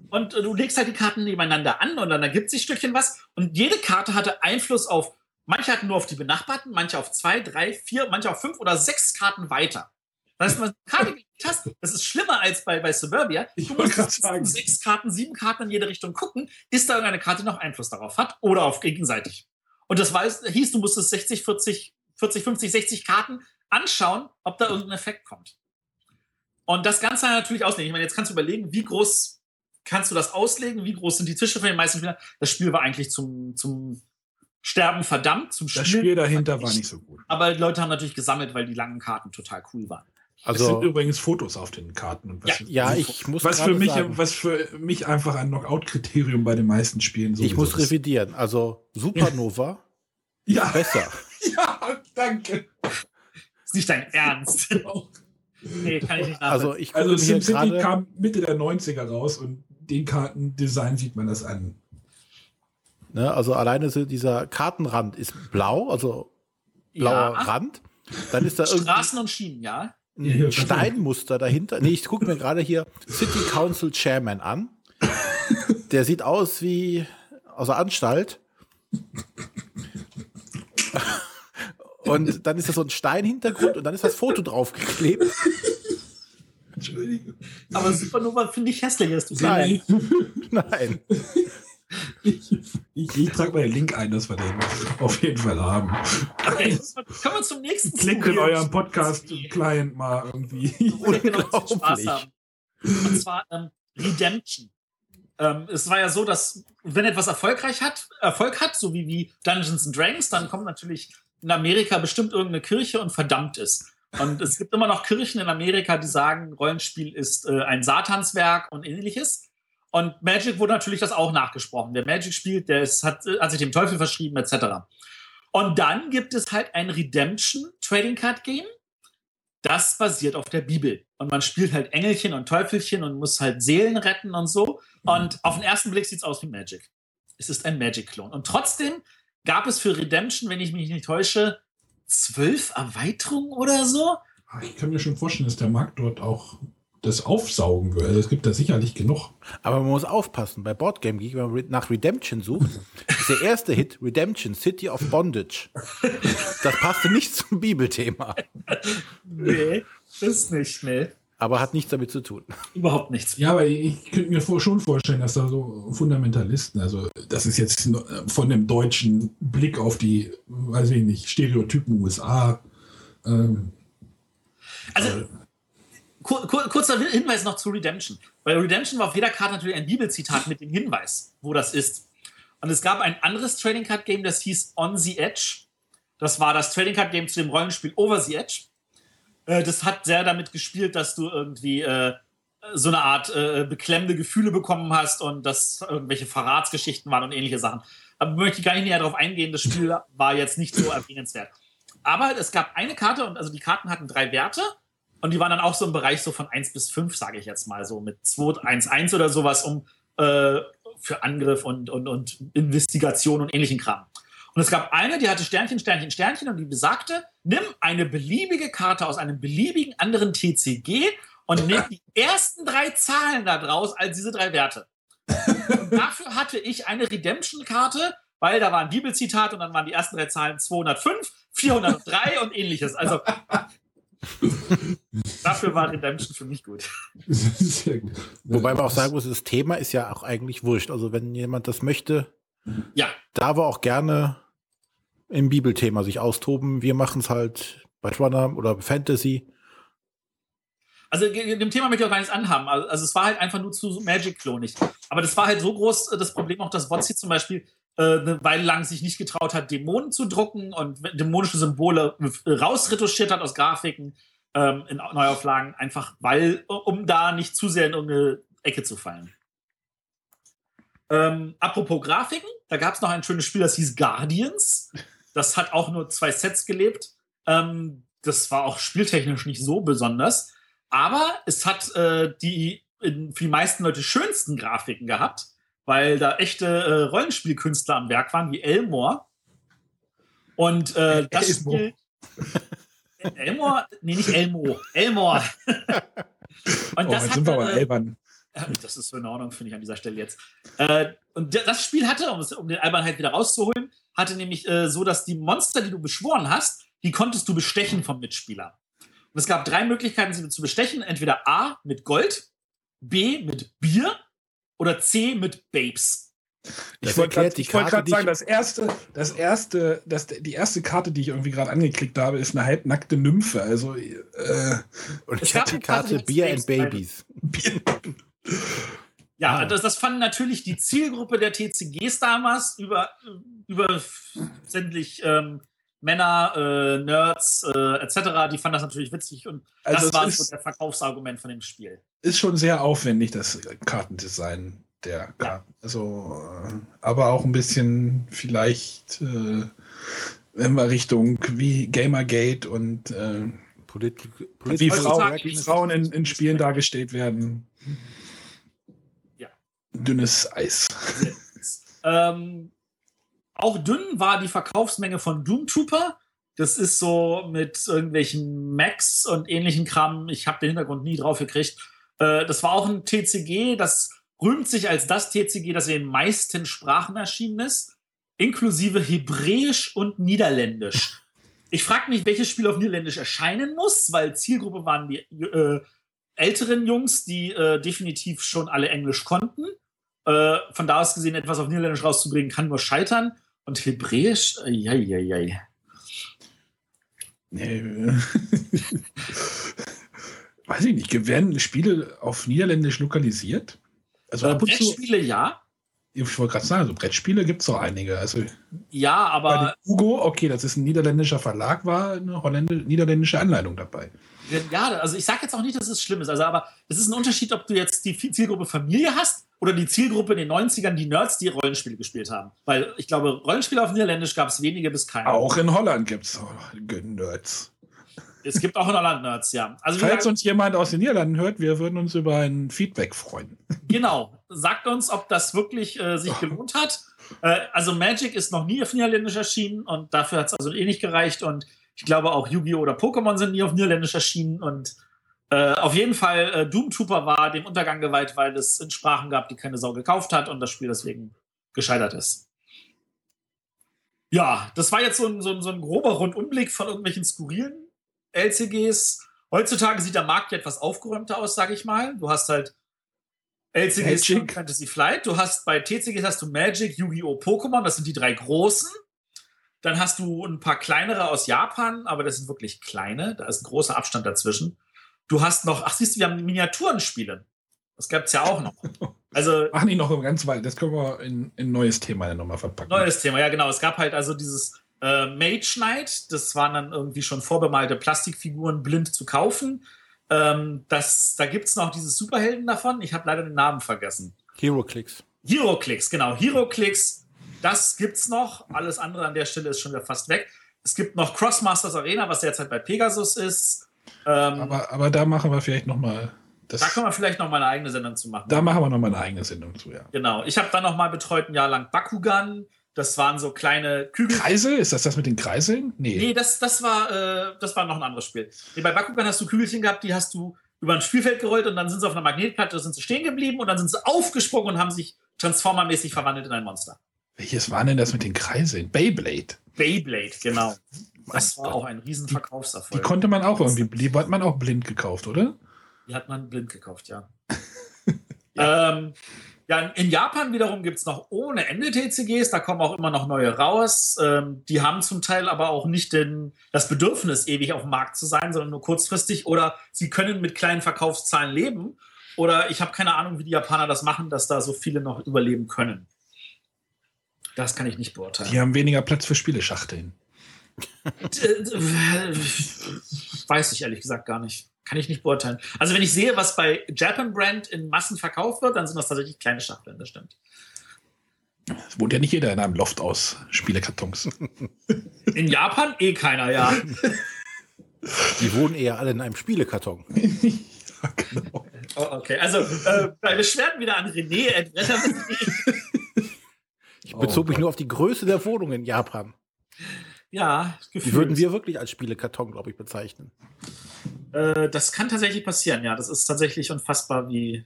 und du legst halt die Karten nebeneinander an und dann ergibt sich Stückchen was. Und jede Karte hatte Einfluss auf, manche hatten nur auf die benachbarten, manche auf zwei, drei, vier, manche auf fünf oder sechs Karten weiter. Das heißt, wenn du eine Karte gelegt hast, das ist schlimmer als bei, bei Suburbia. Ich du musst sagen. sechs Karten, sieben Karten in jede Richtung gucken, ist da irgendeine Karte noch Einfluss darauf hat oder auf gegenseitig. Und das weiß, hieß, du musstest 60, 40, 40, 50, 60 Karten anschauen, ob da irgendein Effekt kommt. Und das Ganze natürlich auslegen. Ich meine, jetzt kannst du überlegen, wie groß kannst du das auslegen, wie groß sind die Tische von den meisten Spielern. Das Spiel war eigentlich zum, zum Sterben verdammt, zum Spiel. Das Spiel dahinter war nicht so gut. Aber die Leute haben natürlich gesammelt, weil die langen Karten total cool waren. Also, es sind übrigens Fotos auf den Karten. Was, ja, ja, ich muss was für mich, sagen. was für mich einfach ein Knockout-Kriterium bei den meisten Spielen so Ich muss revidieren. Also Supernova ja. besser. ja, danke. Ist nicht dein Ernst. nee, kann ich nicht Also, ich also SimCity kam Mitte der 90er raus und den Kartendesign sieht man das an. Ne, also alleine so dieser Kartenrand ist blau, also blauer ja. Rand. Dann ist da Straßen und Schienen, ja ein Steinmuster dahinter. Nee, ich gucke mir gerade hier City Council Chairman an. Der sieht aus wie aus der Anstalt. Und dann ist da so ein Steinhintergrund und dann ist das Foto draufgeklebt. Entschuldigung. Aber Supernova finde ich hässlich. Nein. Nein. Ich, ich, ich trage mal den Link ein, dass wir den auf jeden Fall haben. Okay, kommen wir zum nächsten Klickt in eurem Podcast-Client mal irgendwie. Spaß haben. Und zwar ähm, Redemption. Ähm, es war ja so, dass wenn etwas erfolgreich hat, Erfolg hat, so wie, wie Dungeons and Dragons, dann kommt natürlich in Amerika bestimmt irgendeine Kirche und verdammt ist. Und es gibt immer noch Kirchen in Amerika, die sagen, Rollenspiel ist äh, ein Satanswerk und ähnliches. Und Magic wurde natürlich das auch nachgesprochen. Wer Magic spielt, der ist, hat, hat sich dem Teufel verschrieben, etc. Und dann gibt es halt ein Redemption Trading Card Game. Das basiert auf der Bibel. Und man spielt halt Engelchen und Teufelchen und muss halt Seelen retten und so. Und auf den ersten Blick sieht es aus wie Magic. Es ist ein Magic-Klon. Und trotzdem gab es für Redemption, wenn ich mich nicht täusche, zwölf Erweiterungen oder so. Ich kann mir schon vorstellen, dass der Markt dort auch das aufsaugen würde. Also es gibt da sicherlich genug. Aber man muss aufpassen. Bei Boardgame Geek, wenn man nach Redemption sucht, ist der erste Hit Redemption City of Bondage. Das passte nicht zum Bibelthema. Nee, ist nicht, nee. Aber hat nichts damit zu tun. Überhaupt nichts. Ja, aber ich könnte mir schon vorstellen, dass da so Fundamentalisten, also das ist jetzt von dem deutschen Blick auf die, weiß ich nicht, Stereotypen USA. Ähm, also, äh, Kur kurzer Hinweis noch zu Redemption. Bei Redemption war auf jeder Karte natürlich ein Bibelzitat mit dem Hinweis, wo das ist. Und es gab ein anderes Trading Card Game, das hieß On the Edge. Das war das Trading Card Game zu dem Rollenspiel Over the Edge. Äh, das hat sehr damit gespielt, dass du irgendwie äh, so eine Art äh, beklemmende Gefühle bekommen hast und dass irgendwelche Verratsgeschichten waren und ähnliche Sachen. Aber möchte ich gar nicht näher darauf eingehen. Das Spiel war jetzt nicht so erwähnenswert. Aber es gab eine Karte und also die Karten hatten drei Werte und die waren dann auch so im Bereich so von 1 bis 5, sage ich jetzt mal, so mit 2, 1, 1 oder sowas, um äh, für Angriff und, und, und Investigation und ähnlichen Kram. Und es gab eine, die hatte Sternchen, Sternchen, Sternchen und die besagte, nimm eine beliebige Karte aus einem beliebigen anderen TCG und nimm die ersten drei Zahlen da draus als diese drei Werte. Und dafür hatte ich eine Redemption-Karte, weil da war ein Bibelzitat und dann waren die ersten drei Zahlen 205, 403 und ähnliches. Also Dafür war Redemption für mich gut. Wobei man auch sagen muss, das Thema ist ja auch eigentlich wurscht. Also wenn jemand das möchte, ja. da war auch gerne im Bibelthema sich austoben. Wir machen es halt bei Runner oder Fantasy. Also dem Thema möchte ich auch gar nichts anhaben. Also, also es war halt einfach nur zu Magic-klonig. Aber das war halt so groß, das Problem auch, dass Wotzi zum Beispiel äh, eine Weile lang sich nicht getraut hat, Dämonen zu drucken und dämonische Symbole rausretuschiert hat aus Grafiken ähm, in Neuauflagen, einfach weil, um da nicht zu sehr in irgendeine Ecke zu fallen. Ähm, apropos Grafiken, da gab es noch ein schönes Spiel, das hieß Guardians. Das hat auch nur zwei Sets gelebt. Ähm, das war auch spieltechnisch nicht so besonders. Aber es hat äh, die für die meisten Leute schönsten Grafiken gehabt, weil da echte äh, Rollenspielkünstler am Werk waren, wie Elmore. Und äh, das Spiel. Elmore? Nee, nicht Elmo. Elmore. Und oh, das jetzt sind wir aber Elbern. Das ist so in Ordnung, finde ich an dieser Stelle jetzt. Äh, und das Spiel hatte, um, es, um den Albernheit wieder rauszuholen, hatte nämlich äh, so, dass die Monster, die du beschworen hast, die konntest du bestechen vom Mitspieler. Und es gab drei Möglichkeiten, sie zu bestechen. Entweder A mit Gold, B mit Bier oder C mit Babes. Ich wollte gerade wollt sagen, das erste, das erste, das, die erste Karte, die ich irgendwie gerade angeklickt habe, ist eine halbnackte Nymphe. Also äh, und ich hatte die Karte Beer and Babies. Ja, das, das fanden natürlich die Zielgruppe der TCGs damals über, über sämtlich ähm, Männer, äh, Nerds äh, etc., die fanden das natürlich witzig und also das war ist, so der Verkaufsargument von dem Spiel. Ist schon sehr aufwendig, das Kartendesign der Karten. Ja. Also, äh, aber auch ein bisschen vielleicht, äh, wenn wir Richtung wie Gamergate und äh, Polit Polit wie, Frau, wie Frauen in, in Spielen dargestellt werden. Ja. Dünnes Eis. ähm, auch dünn war die Verkaufsmenge von Doom Trooper. Das ist so mit irgendwelchen Macs und ähnlichen Kram. Ich habe den Hintergrund nie drauf gekriegt. Äh, das war auch ein TCG, das rühmt sich als das TCG, das in den meisten Sprachen erschienen ist, inklusive Hebräisch und Niederländisch. Ich frage mich, welches Spiel auf Niederländisch erscheinen muss, weil Zielgruppe waren die äh, älteren Jungs, die äh, definitiv schon alle Englisch konnten. Äh, von da aus gesehen, etwas auf Niederländisch rauszubringen, kann nur scheitern. Und Hebräisch, ja, ja, ja. Nee. Weiß ich nicht, werden Spiele auf Niederländisch lokalisiert? Also äh, Brettspiele ja. Ich wollte gerade sagen, so Brettspiele gibt es auch einige. Also ja, aber. Hugo, okay, das ist ein niederländischer Verlag, war eine niederländische Anleitung dabei. Ja, also ich sage jetzt auch nicht, dass es schlimm ist. Also, aber es ist ein Unterschied, ob du jetzt die Zielgruppe Familie hast oder die Zielgruppe in den 90ern, die Nerds, die Rollenspiele gespielt haben. Weil ich glaube, Rollenspiele auf Niederländisch gab es wenige bis keine. Auch in Holland gibt es Nerds. Es gibt auch in Holland Nerds, ja. Also, Falls uns jemand aus den Niederlanden hört, wir würden uns über ein Feedback freuen. Genau. Sagt uns, ob das wirklich äh, sich gelohnt hat. Äh, also Magic ist noch nie auf Niederländisch erschienen und dafür hat es also eh nicht gereicht. Und ich glaube auch Yu-Gi-Oh! oder Pokémon sind nie auf Niederländisch erschienen. Und äh, auf jeden Fall, äh, Doom Trooper war dem Untergang geweiht, weil es in Sprachen gab, die keine Sau gekauft hat und das Spiel deswegen gescheitert ist. Ja, das war jetzt so ein, so ein, so ein grober Rundumblick von irgendwelchen skurrilen LCGs. Heutzutage sieht der Markt ja etwas aufgeräumter aus, sage ich mal. Du hast halt LCGs. Fantasy Flight. Du hast bei TCGs hast du Magic, Yu-Gi-Oh!, Pokémon. Das sind die drei großen. Dann hast du ein paar kleinere aus Japan, aber das sind wirklich kleine. Da ist ein großer Abstand dazwischen. Du hast noch, ach siehst du, wir haben Miniaturenspiele. Das gab es ja auch noch. Also, ach nicht noch ganz weit. Das können wir in ein neues Thema nochmal verpacken. Neues Thema, ja genau. Es gab halt also dieses äh, Mage Knight. Das waren dann irgendwie schon vorbemalte Plastikfiguren blind zu kaufen. Ähm, das, da gibt es noch dieses Superhelden davon. Ich habe leider den Namen vergessen. Heroclix. Heroclix, genau. Heroclix, das gibt's noch. Alles andere an der Stelle ist schon wieder fast weg. Es gibt noch Crossmasters Arena, was derzeit bei Pegasus ist. Ähm, aber, aber da machen wir vielleicht noch mal da können wir vielleicht noch mal eine eigene Sendung zu machen. Da machen wir noch mal eine eigene Sendung zu, ja. Genau. Ich habe dann noch mal betreut ein Jahr lang Bakugan. Das waren so kleine Kügel. Kreisel? Ist das das mit den Kreiseln? Nee. Nee, das, das, war, äh, das war noch ein anderes Spiel. Nee, bei Bakugan hast du Kügelchen gehabt, die hast du über ein Spielfeld gerollt und dann sind sie auf einer Magnetplatte, sind sie stehen geblieben und dann sind sie aufgesprungen und haben sich transformermäßig verwandelt in ein Monster. Welches war denn das mit den Kreiseln? Beyblade. Beyblade, genau. Das war auch ein riesen Verkaufserfolg. Die konnte man auch irgendwie, die hat man auch blind gekauft, oder? Die hat man blind gekauft, ja. ja. Ähm, ja, in Japan wiederum gibt es noch ohne Ende TCGs, da kommen auch immer noch neue raus. Ähm, die haben zum Teil aber auch nicht den, das Bedürfnis, ewig auf dem Markt zu sein, sondern nur kurzfristig oder sie können mit kleinen Verkaufszahlen leben. Oder ich habe keine Ahnung, wie die Japaner das machen, dass da so viele noch überleben können. Das kann ich nicht beurteilen. Die haben weniger Platz für Spieleschachteln. Weiß ich ehrlich gesagt gar nicht. Kann ich nicht beurteilen. Also wenn ich sehe, was bei Japan Brand in Massen verkauft wird, dann sind das tatsächlich kleine Schachteln, das stimmt. Es wohnt ja nicht jeder in einem Loft aus Spielekartons. In Japan eh keiner, ja. Die wohnen eher alle in einem Spielekarton. ja, genau. Oh, okay, also äh, bei Beschwerden wieder an René. Ich bezog mich nur auf die Größe der Wohnung in Japan. Ja, Die würden wir wirklich als Spielekarton, glaube ich, bezeichnen. Äh, das kann tatsächlich passieren, ja. Das ist tatsächlich unfassbar, wie.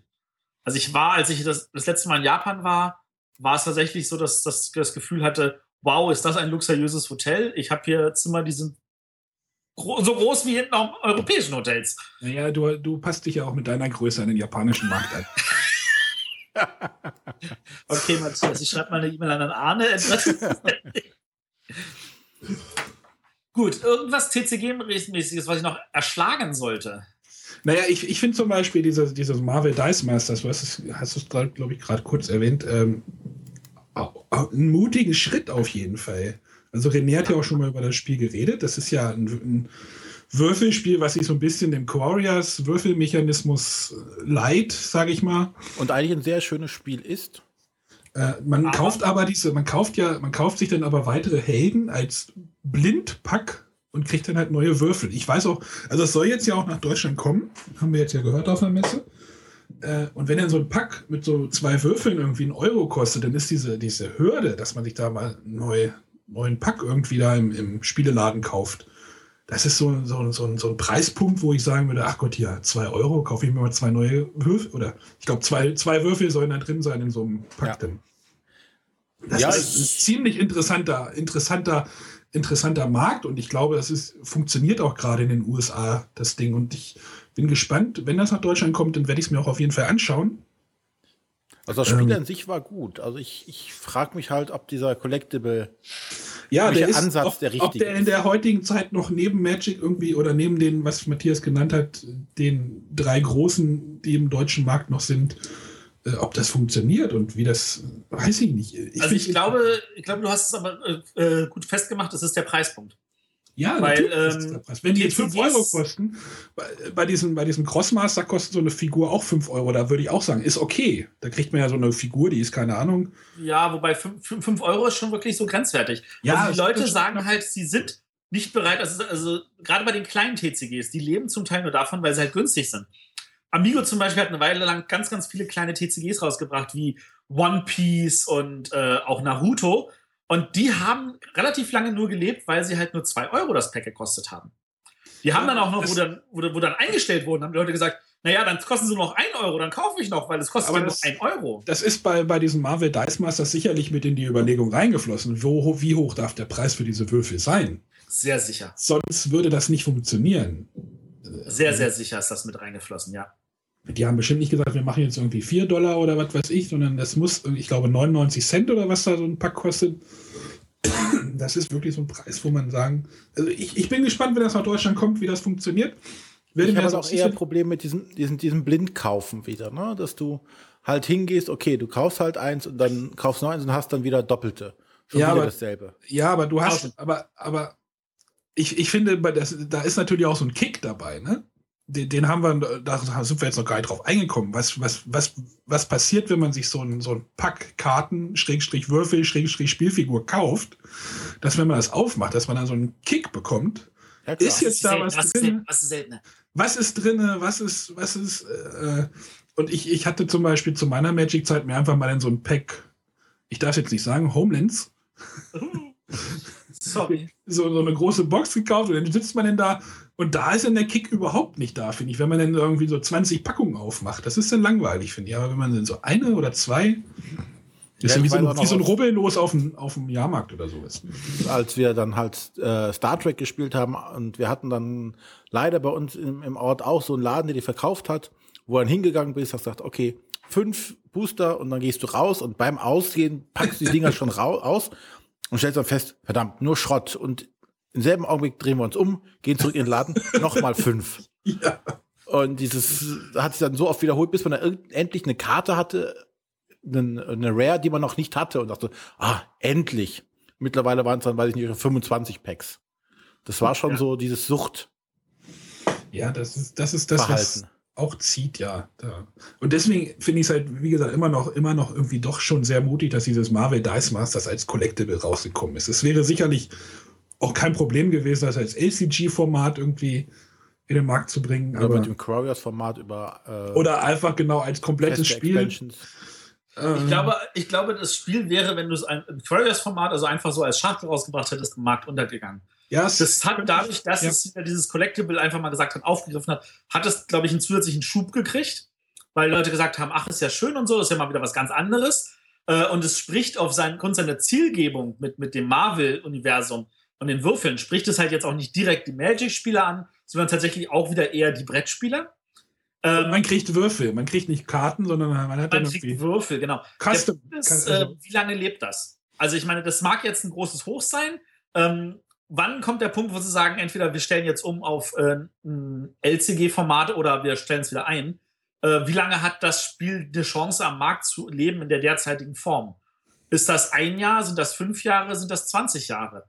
Also ich war, als ich das, das letzte Mal in Japan war, war es tatsächlich so, dass, dass ich das Gefühl hatte, wow, ist das ein luxuriöses Hotel? Ich habe hier Zimmer, die sind gro so groß wie in europäischen Hotels. Naja, du, du passt dich ja auch mit deiner Größe an den japanischen Markt an. okay, Matthias, ich schreibe mal eine E-Mail an den Arne. Gut, irgendwas TCG-mäßiges, was ich noch erschlagen sollte. Naja, ich, ich finde zum Beispiel dieses, dieses Marvel Dice Masters, du hast es, es glaube ich, gerade kurz erwähnt, ähm, einen mutigen Schritt auf jeden Fall. Also René hat ja auch schon mal über das Spiel geredet. Das ist ja ein, ein Würfelspiel, was sich so ein bisschen dem Quarriors Würfelmechanismus leiht, sage ich mal. Und eigentlich ein sehr schönes Spiel ist. Äh, man aber kauft aber diese, man kauft ja, man kauft sich dann aber weitere Helden als Blindpack und kriegt dann halt neue Würfel. Ich weiß auch, also es soll jetzt ja auch nach Deutschland kommen, haben wir jetzt ja gehört auf der Messe. Äh, und wenn dann so ein Pack mit so zwei Würfeln irgendwie einen Euro kostet, dann ist diese, diese Hürde, dass man sich da mal einen neu, neuen Pack irgendwie da im, im Spieleladen kauft. Das ist so, so, so, so ein Preispunkt, wo ich sagen würde, ach Gott, ja, zwei Euro, kaufe ich mir mal zwei neue Würfel. Oder ich glaube, zwei, zwei Würfel sollen da drin sein in so einem Pack. Ja. Das ja, ist ein ziemlich interessanter, interessanter interessanter Markt und ich glaube, das ist, funktioniert auch gerade in den USA, das Ding. Und ich bin gespannt, wenn das nach Deutschland kommt, dann werde ich es mir auch auf jeden Fall anschauen. Also das Spiel ähm, an sich war gut. Also ich, ich frage mich halt, ob dieser Collectible ja, der ist, Ansatz ob, der richtige ob der in der heutigen Zeit noch neben Magic irgendwie oder neben den, was Matthias genannt hat, den drei großen, die im deutschen Markt noch sind, äh, ob das funktioniert und wie das, weiß ich nicht. Ich also ich glaube, ich glaube, du hast es aber äh, äh gut festgemacht, das ist der Preispunkt. Ja, Weil, ähm, Wenn die jetzt 5 Euro kosten, bei, bei, diesem, bei diesem Crossmaster kostet so eine Figur auch 5 Euro. Da würde ich auch sagen, ist okay. Da kriegt man ja so eine Figur, die ist keine Ahnung. Ja, wobei 5 Euro ist schon wirklich so grenzwertig. Ja, also die Leute sagen halt, sie sind nicht bereit, also, also gerade bei den kleinen TCGs, die leben zum Teil nur davon, weil sie halt günstig sind. Amigo zum Beispiel hat eine Weile lang ganz, ganz viele kleine TCGs rausgebracht, wie One Piece und äh, auch Naruto. Und die haben relativ lange nur gelebt, weil sie halt nur 2 Euro das Pack gekostet haben. Die haben dann auch noch, wo dann, wo, wo dann eingestellt wurden, haben die Leute gesagt, naja, dann kosten sie noch 1 Euro, dann kaufe ich noch, weil es kostet Aber ja das, nur 1 Euro. Das ist bei, bei diesem Marvel Dice Masters sicherlich mit in die Überlegung reingeflossen. Wo, wie hoch darf der Preis für diese Würfel sein? Sehr sicher. Sonst würde das nicht funktionieren. Sehr, sehr sicher ist das mit reingeflossen, ja. Die haben bestimmt nicht gesagt, wir machen jetzt irgendwie 4 Dollar oder was weiß ich, sondern das muss, ich glaube, 99 Cent oder was da so ein Pack kostet. Das ist wirklich so ein Preis, wo man sagen, also ich, ich bin gespannt, wenn das nach Deutschland kommt, wie das funktioniert. Werde ich habe auch eher ein Problem mit diesem, diesem, diesem Blindkaufen wieder, ne? dass du halt hingehst, okay, du kaufst halt eins und dann kaufst noch eins und hast dann wieder Doppelte. Schon ja, wieder aber, dasselbe. Ja, aber du hast, aber, aber ich, ich finde, das, da ist natürlich auch so ein Kick dabei, ne? Den, den, haben wir, da sind wir jetzt noch gar nicht drauf eingekommen. Was, was, was, was passiert, wenn man sich so ein, so ein Pack Karten, Schrägstrich Würfel, Schrägstrich Spielfigur kauft, dass wenn man das aufmacht, dass man dann so einen Kick bekommt. Ja, ist jetzt da was, was drin? Was ist selten? Was ist drin? Was ist, was ist, äh, und ich, ich hatte zum Beispiel zu meiner Magic-Zeit mir einfach mal in so ein Pack, ich darf jetzt nicht sagen, Homelands. Sorry. So, so eine große Box gekauft und dann sitzt man denn da und da ist dann der Kick überhaupt nicht da, finde ich, wenn man dann irgendwie so 20 Packungen aufmacht. Das ist dann langweilig, finde ich. Aber wenn man dann so eine oder zwei, ist ja, wie, so, wie so ein Rubbellos auf dem, auf dem Jahrmarkt oder sowas. Als wir dann halt äh, Star Trek gespielt haben und wir hatten dann leider bei uns im, im Ort auch so einen Laden, der die verkauft hat, wo dann hingegangen bist, hast gesagt, okay, fünf Booster und dann gehst du raus und beim Ausgehen packst du die Dinger schon raus und stellst dann fest, verdammt, nur Schrott. Und im selben Augenblick drehen wir uns um, gehen zurück in den Laden, nochmal fünf. Ja. Und dieses hat sich dann so oft wiederholt, bis man dann endlich eine Karte hatte, eine, eine Rare, die man noch nicht hatte und dachte, ah, endlich. Mittlerweile waren es dann, weiß ich nicht, 25 Packs. Das war schon ja. so dieses Sucht. Ja, das ist das, ist das was, auch zieht, ja. Und deswegen finde ich es halt, wie gesagt, immer noch, immer noch irgendwie doch schon sehr mutig, dass dieses Marvel Dice Masters als Collectible rausgekommen ist. Es wäre sicherlich auch kein Problem gewesen, das als LCG-Format irgendwie in den Markt zu bringen. Oder mit dem Quarriors-Format über. Äh, oder einfach genau als komplettes Spiel. Ich glaube, ich glaube, das Spiel wäre, wenn du es ein Quarriors-Format, also einfach so als Schachtel rausgebracht hättest, im Markt untergegangen. Ja, das hat dadurch, dass ja. es dieses Collectible einfach mal gesagt hat, aufgegriffen hat, hat es, glaube ich, einen zusätzlichen Schub gekriegt, weil Leute gesagt haben, ach, ist ja schön und so, ist ja mal wieder was ganz anderes. Äh, und es spricht auf seinen, Grund seiner Zielgebung mit, mit dem Marvel-Universum und den Würfeln, spricht es halt jetzt auch nicht direkt die Magic-Spieler an, sondern tatsächlich auch wieder eher die Brettspieler. Ähm, man kriegt Würfel, man kriegt nicht Karten, sondern man hat man dann kriegt Würfel, genau. Custom. Ist, äh, also wie lange lebt das? Also ich meine, das mag jetzt ein großes Hoch sein. Ähm, wann kommt der Punkt, wo Sie sagen, entweder wir stellen jetzt um auf äh, ein LCG-Format oder wir stellen es wieder ein? Äh, wie lange hat das Spiel eine Chance am Markt zu leben in der derzeitigen Form? Ist das ein Jahr? Sind das fünf Jahre? Sind das 20 Jahre?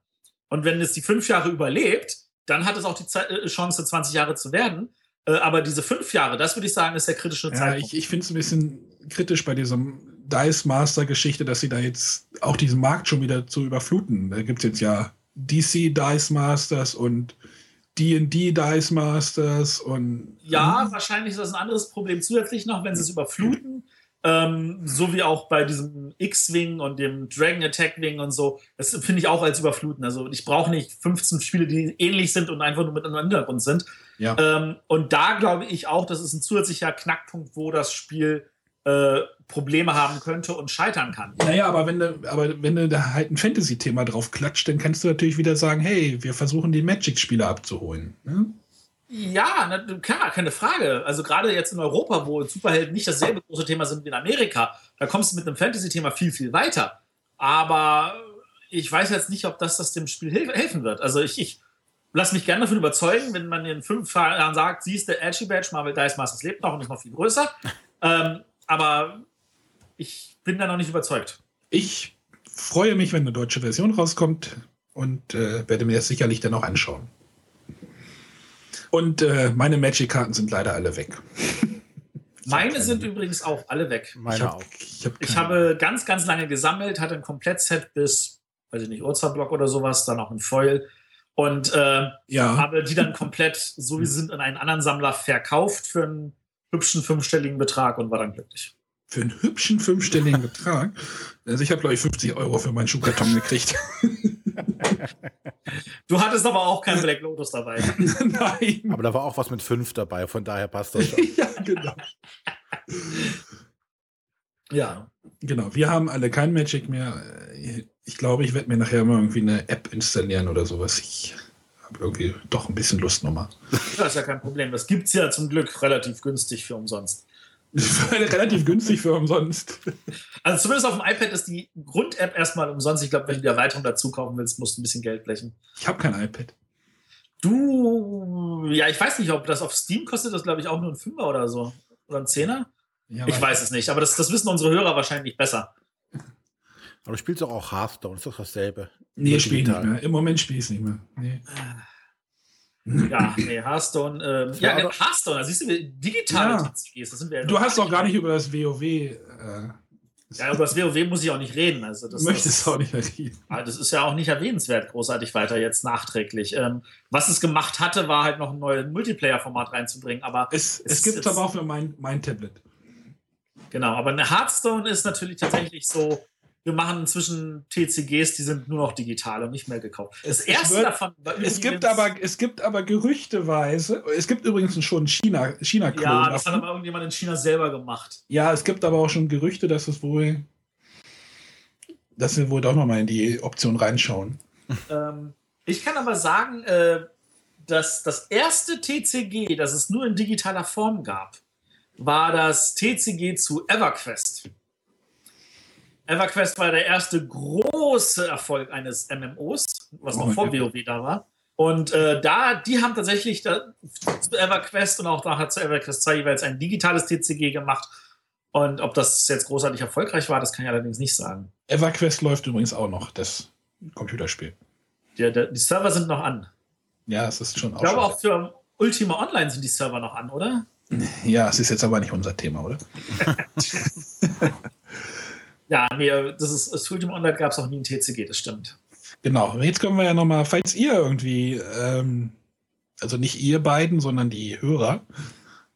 Und wenn es die fünf Jahre überlebt, dann hat es auch die Zeit, äh, Chance, 20 Jahre zu werden. Äh, aber diese fünf Jahre, das würde ich sagen, ist der kritische ja, Zeitpunkt. Ich, ich finde es ein bisschen kritisch bei diesem Dice Master Geschichte, dass sie da jetzt auch diesen Markt schon wieder zu überfluten. Da gibt es jetzt ja DC Dice Masters und D&D Dice Masters und ja, wahrscheinlich ist das ein anderes Problem zusätzlich noch, wenn sie es überfluten, ähm, so wie auch bei diesem X-Wing und dem Dragon Attack Wing und so. Das finde ich auch als überfluten. Also ich brauche nicht 15 Spiele, die ähnlich sind und einfach nur miteinander im Hintergrund sind. Ja. Ähm, und da glaube ich auch, das ist ein zusätzlicher Knackpunkt, wo das Spiel äh, Probleme haben könnte und scheitern kann. Naja, aber wenn du, aber wenn du da halt ein Fantasy-Thema drauf klatscht, dann kannst du natürlich wieder sagen, hey, wir versuchen die Magic-Spieler abzuholen. Ne? Ja, na, klar, keine Frage. Also gerade jetzt in Europa, wo Superhelden nicht dasselbe große Thema sind wie in Amerika, da kommst du mit einem Fantasy-Thema viel, viel weiter. Aber ich weiß jetzt nicht, ob das, das dem Spiel helfen wird. Also ich, ich lasse mich gerne davon überzeugen, wenn man in fünf Jahren sagt, siehst du, Edgy Badge, Marvel Dice Masters lebt noch und ist noch viel größer. Ähm, aber ich bin da noch nicht überzeugt. Ich freue mich, wenn eine deutsche Version rauskommt und äh, werde mir das sicherlich dann auch anschauen. Und äh, meine Magic-Karten sind leider alle weg. Meine sind übrigens auch alle weg. Meine ich, hab, auch. Ich, hab ich habe ganz, ganz lange gesammelt, hatte ein Komplettset bis, weiß ich nicht, Urza-Block oder sowas, dann auch ein Foil. Und äh, ja. habe die dann komplett, so wie sie sind, an einen anderen Sammler verkauft für einen hübschen fünfstelligen Betrag und war dann glücklich. Für einen hübschen fünfstelligen Betrag? Also ich habe, glaube ich, 50 Euro für meinen Schuhkarton gekriegt. Du hattest aber auch keinen Black Lotus dabei. Nein. Aber da war auch was mit fünf dabei, von daher passt das schon. ja, genau. ja, genau. Wir haben alle kein Magic mehr. Ich glaube, ich werde mir nachher mal irgendwie eine App installieren oder sowas. Ich habe irgendwie doch ein bisschen Lust nochmal. Das ist ja kein Problem. Das gibt es ja zum Glück relativ günstig für umsonst. relativ günstig für umsonst. Also zumindest auf dem iPad ist die Grund-App erstmal umsonst. Ich glaube, wenn du die Erweiterung dazu kaufen willst, musst du ein bisschen Geld blechen. Ich habe kein iPad. Du, ja, ich weiß nicht, ob das auf Steam kostet, das glaube ich auch nur ein Fünfer oder so. Oder ein Zehner? Ja, ich weiß es nicht, aber das, das wissen unsere Hörer wahrscheinlich besser. Aber du spielst doch auch Hearthstone, ist doch dasselbe. Nee, spiele ich nicht mehr. Im Moment spiele ich es nicht mehr. Nee. Ja, nee, Hearthstone. Ähm, ja, ja Hearthstone, da siehst du, digitale ja. TCGs, das sind wir Du hast doch gar nicht über das WoW. Äh, ja, über das WoW muss ich auch nicht reden. Also das, Möchtest das, auch nicht reden. Ah, das ist ja auch nicht erwähnenswert, großartig weiter jetzt nachträglich. Ähm, was es gemacht hatte, war halt noch ein neues Multiplayer-Format reinzubringen. Aber es, es, es gibt es aber auch für mein, mein Tablet. Genau, aber eine Hearthstone ist natürlich tatsächlich so, wir machen inzwischen TCGs, die sind nur noch digital und nicht mehr gekauft. Das es, erste wird, davon es gibt aber Es gibt aber gerüchteweise, es gibt übrigens schon China, china -Klon Ja, das davon. hat aber irgendjemand in China selber gemacht. Ja, es gibt aber auch schon Gerüchte, dass es wohl, dass wir wohl doch nochmal in die Option reinschauen. Ähm, ich kann aber sagen, äh, dass das erste TCG, das es nur in digitaler Form gab, war das TCG zu EverQuest. EverQuest war der erste große Erfolg eines MMOs, was noch oh, vor WoW da war. Und äh, da, die haben tatsächlich da, zu EverQuest und auch nachher zu EverQuest 2 jeweils ein digitales TCG gemacht. Und ob das jetzt großartig erfolgreich war, das kann ich allerdings nicht sagen. EverQuest läuft übrigens auch noch, das Computerspiel. Ja, der, die Server sind noch an. Ja, es ist schon auch. Ich glaube auch für Ultima Online sind die Server noch an, oder? Ja, es ist jetzt aber nicht unser Thema, oder? ja, nee, das ist das Freedom Online gab es auch nie in TCG, das stimmt. Genau. Jetzt können wir ja nochmal, falls ihr irgendwie, ähm, also nicht ihr beiden, sondern die Hörer,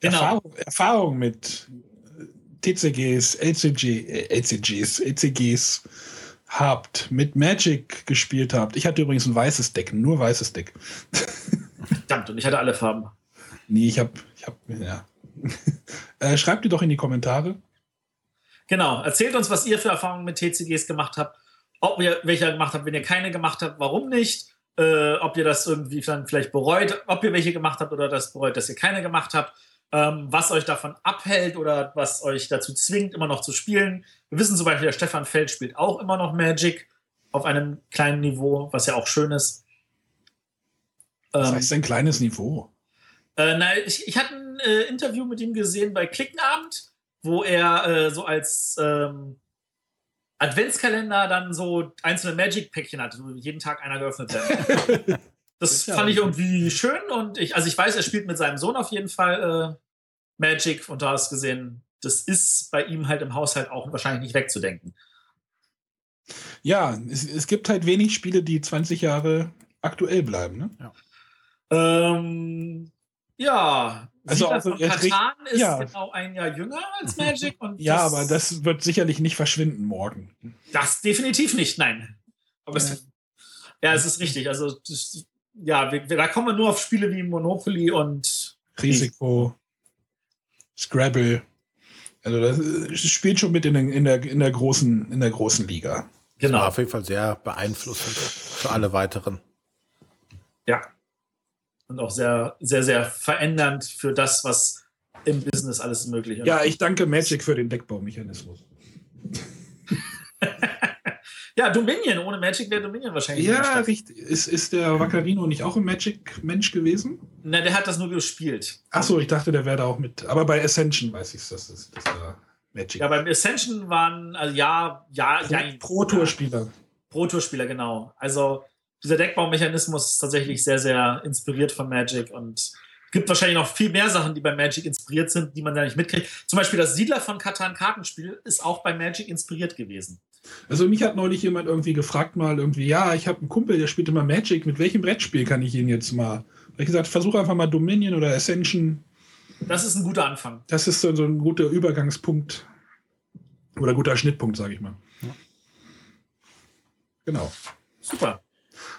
genau. Erfahrung, Erfahrung mit TCGs, LCG, LCGs, LCGs habt, mit Magic gespielt habt. Ich hatte übrigens ein weißes Deck, nur weißes Deck. Verdammt, und ich hatte alle Farben. Nee, ich hab, ich hab, ja. äh, schreibt ihr doch in die Kommentare. Genau, erzählt uns, was ihr für Erfahrungen mit TCGs gemacht habt, ob ihr welche gemacht habt, wenn ihr keine gemacht habt, warum nicht, äh, ob ihr das irgendwie dann vielleicht bereut, ob ihr welche gemacht habt oder das bereut, dass ihr keine gemacht habt ähm, was euch davon abhält oder was euch dazu zwingt, immer noch zu spielen. Wir wissen zum Beispiel, der Stefan Feld spielt auch immer noch Magic auf einem kleinen Niveau, was ja auch schön ist. Was ähm, heißt ein kleines Niveau? Äh, na, ich, ich hatte ein äh, Interview mit ihm gesehen bei Klickenabend, wo er äh, so als ähm, Adventskalender dann so einzelne Magic-Päckchen hatte, wo jeden Tag einer geöffnet werden. Das fand ich irgendwie schön und ich, also ich weiß, er spielt mit seinem Sohn auf jeden Fall äh, Magic und da hast gesehen, das ist bei ihm halt im Haushalt auch wahrscheinlich nicht wegzudenken. Ja, es, es gibt halt wenig Spiele, die 20 Jahre aktuell bleiben. Ne? Ja. Ähm, ja, also von Katan ist ja. genau ein Jahr jünger als Magic. Und ja, aber das wird sicherlich nicht verschwinden morgen. Das definitiv nicht, nein. Aber ja. Es, ja, es ist richtig. Also das, ja, wir, da kommen wir nur auf Spiele wie Monopoly und Risiko, Scrabble. Also das spielt schon mit in der, in der, in der, großen, in der großen Liga. Genau. auf jeden Fall sehr beeinflussend für alle weiteren. Ja. Und auch sehr, sehr, sehr verändernd für das, was im Business alles möglich ist. Ja, ich danke Magic für den Deckbaumechanismus. Ja, Dominion. Ohne Magic wäre Dominion wahrscheinlich. Ja, richtig. Ist, ist der Vaccarino nicht auch ein Magic-Mensch gewesen? Na, der hat das nur gespielt. Achso, ich dachte, der wäre da auch mit. Aber bei Ascension weiß ich es, dass das, das da Magic. Ja, beim Ascension waren, also ja, ja, Pro, ja. Pro-Tour-Spieler. Pro-Tour-Spieler, genau. Also dieser Deckbaumechanismus ist tatsächlich sehr, sehr inspiriert von Magic und gibt wahrscheinlich noch viel mehr Sachen, die bei Magic inspiriert sind, die man da nicht mitkriegt. Zum Beispiel das Siedler von Katan Kartenspiel ist auch bei Magic inspiriert gewesen. Also mich hat neulich jemand irgendwie gefragt mal irgendwie, ja, ich habe einen Kumpel, der spielt immer Magic, mit welchem Brettspiel kann ich ihn jetzt mal? Habe ich gesagt, versuche einfach mal Dominion oder Ascension. Das ist ein guter Anfang. Das ist so, so ein guter Übergangspunkt oder guter Schnittpunkt, sage ich mal. Ja. Genau. Super.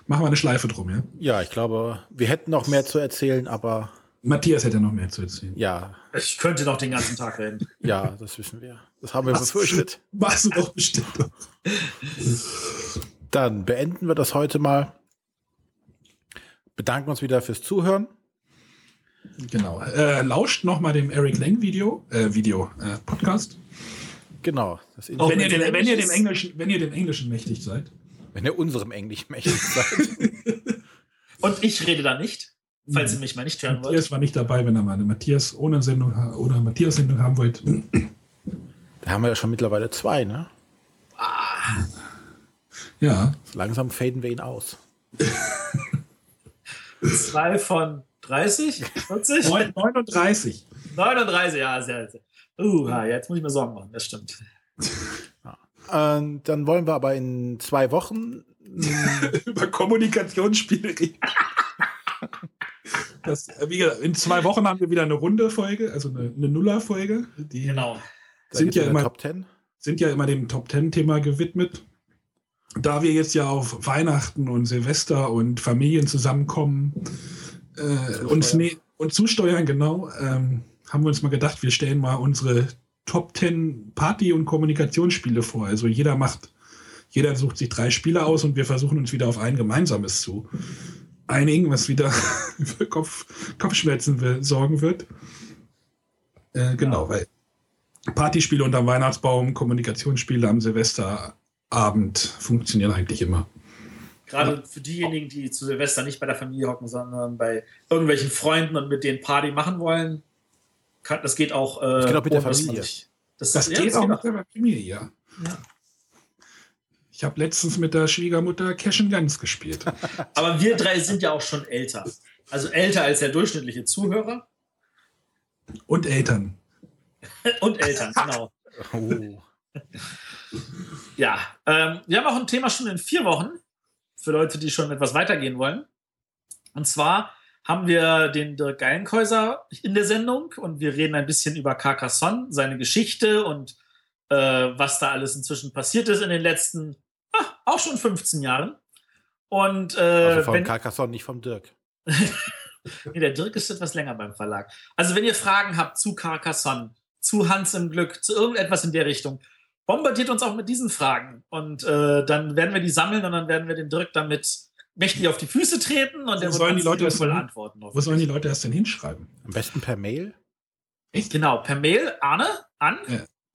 Machen wir eine Schleife drum, ja? Ja, ich glaube, wir hätten noch mehr zu erzählen, aber Matthias hätte noch mehr zu erzählen. Ja. Ich könnte noch den ganzen Tag reden. ja, das wissen wir. Das haben wir Was, befürchtet. Machst du doch bestimmt. Dann beenden wir das heute mal. Bedanken uns wieder fürs Zuhören. Genau. Äh, lauscht noch mal dem Eric Lang Video, äh, Video, äh, Podcast. Genau. wenn, ihr den, wenn, ihr dem Englischen, wenn ihr dem Englischen mächtig seid. Wenn ihr unserem Englisch mächtig seid. Und ich rede da nicht. Falls ihr mich mal nicht hören wollt. Matthias war nicht dabei, wenn er mal eine Matthias ohne Sendung oder Matthias Sendung haben wollt. Da haben wir ja schon mittlerweile zwei, ne? Ah. Ja. So langsam faden wir ihn aus. zwei von 30? 40? 39. 39, ja, sehr, sehr. Uh, ja, jetzt muss ich mir Sorgen machen, das stimmt. Ja. Ähm, dann wollen wir aber in zwei Wochen über Kommunikationsspiele reden. Das, äh, wie gesagt, in zwei Wochen haben wir wieder eine runde Folge, also eine, eine Nuller-Folge. Die genau. Sind ja, immer, Top sind ja immer dem Top Ten-Thema gewidmet. Da wir jetzt ja auf Weihnachten und Silvester und Familien zusammenkommen äh, uns ne und zusteuern, genau, ähm, haben wir uns mal gedacht, wir stellen mal unsere Top Ten Party- und Kommunikationsspiele vor. Also jeder macht, jeder sucht sich drei Spiele aus und wir versuchen uns wieder auf ein gemeinsames zu einigen, was wieder für Kopf, Kopfschmerzen sorgen wird. Äh, genau, ja. weil Partyspiele unterm Weihnachtsbaum, Kommunikationsspiele am Silvesterabend funktionieren eigentlich immer. Gerade ja. für diejenigen, die zu Silvester nicht bei der Familie hocken, sondern bei irgendwelchen Freunden und mit denen Party machen wollen, kann, das geht auch. Äh, das geht auch mit der Familie. Das, das, geht auch mit der Familie, ja. ja. Ich habe letztens mit der Schwiegermutter Cash and Guns gespielt. Aber wir drei sind ja auch schon älter. Also älter als der durchschnittliche Zuhörer. Und Eltern. Und Eltern, genau. Oh. Ja, ähm, wir haben auch ein Thema schon in vier Wochen für Leute, die schon etwas weitergehen wollen. Und zwar haben wir den Dirk Geilenkäuser in der Sendung und wir reden ein bisschen über Carcassonne, seine Geschichte und äh, was da alles inzwischen passiert ist in den letzten, ah, auch schon 15 Jahren. Und äh, Also von wenn, Carcassonne, nicht vom Dirk. nee, der Dirk ist etwas länger beim Verlag. Also wenn ihr Fragen habt zu Carcassonne, zu Hans im Glück, zu irgendetwas in der Richtung, bombardiert uns auch mit diesen Fragen. Und äh, dann werden wir die sammeln und dann werden wir den Dirk damit mächtig auf die Füße treten und Wo der sollen die Leute das voll denn- antworten. Wo sollen die Leute das denn hinschreiben? Am besten per Mail. Genau, per Mail, Arne, an.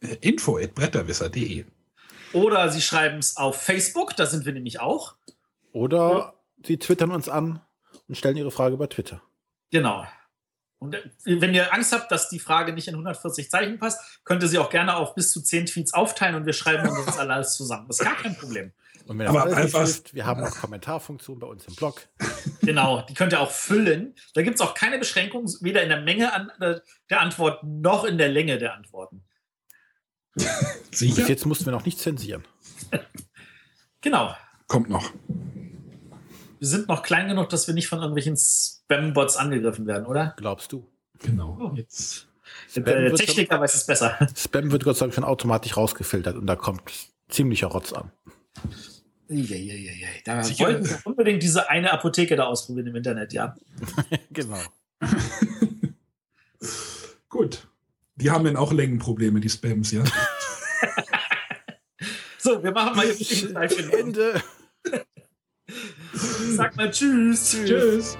Äh, Info at bretterwisser.de. Oder Sie schreiben es auf Facebook, da sind wir nämlich auch. Oder sie twittern uns an und stellen ihre Frage bei Twitter. Genau. Und äh, wenn ihr Angst habt, dass die Frage nicht in 140 Zeichen passt, könnt ihr sie auch gerne auf bis zu 10 Tweets aufteilen und wir schreiben uns das alles zusammen. Das ist gar kein Problem. Und wenn Aber einfach- hilft, wir haben auch Kommentarfunktion bei uns im Blog. Genau, die könnt ihr auch füllen. Da gibt es auch keine Beschränkung, weder in der Menge an, äh, der Antworten noch in der Länge der Antworten. Bis Sicher? jetzt mussten wir noch nicht zensieren. Genau. Kommt noch. Wir sind noch klein genug, dass wir nicht von irgendwelchen Spam-Bots angegriffen werden, oder? Glaubst du? Genau. Oh, jetzt. Spam Der Techniker weiß es besser. Spam wird Gott sei Dank schon automatisch rausgefiltert und da kommt ziemlicher Rotz an. Eieieiei. Da Sicher. wollten wir unbedingt diese eine Apotheke da ausprobieren im Internet, ja. genau. Gut. Die haben dann auch Längenprobleme, die Spams, ja? So, wir machen mal jetzt ein Ende. Sag mal Tschüss. Tschüss.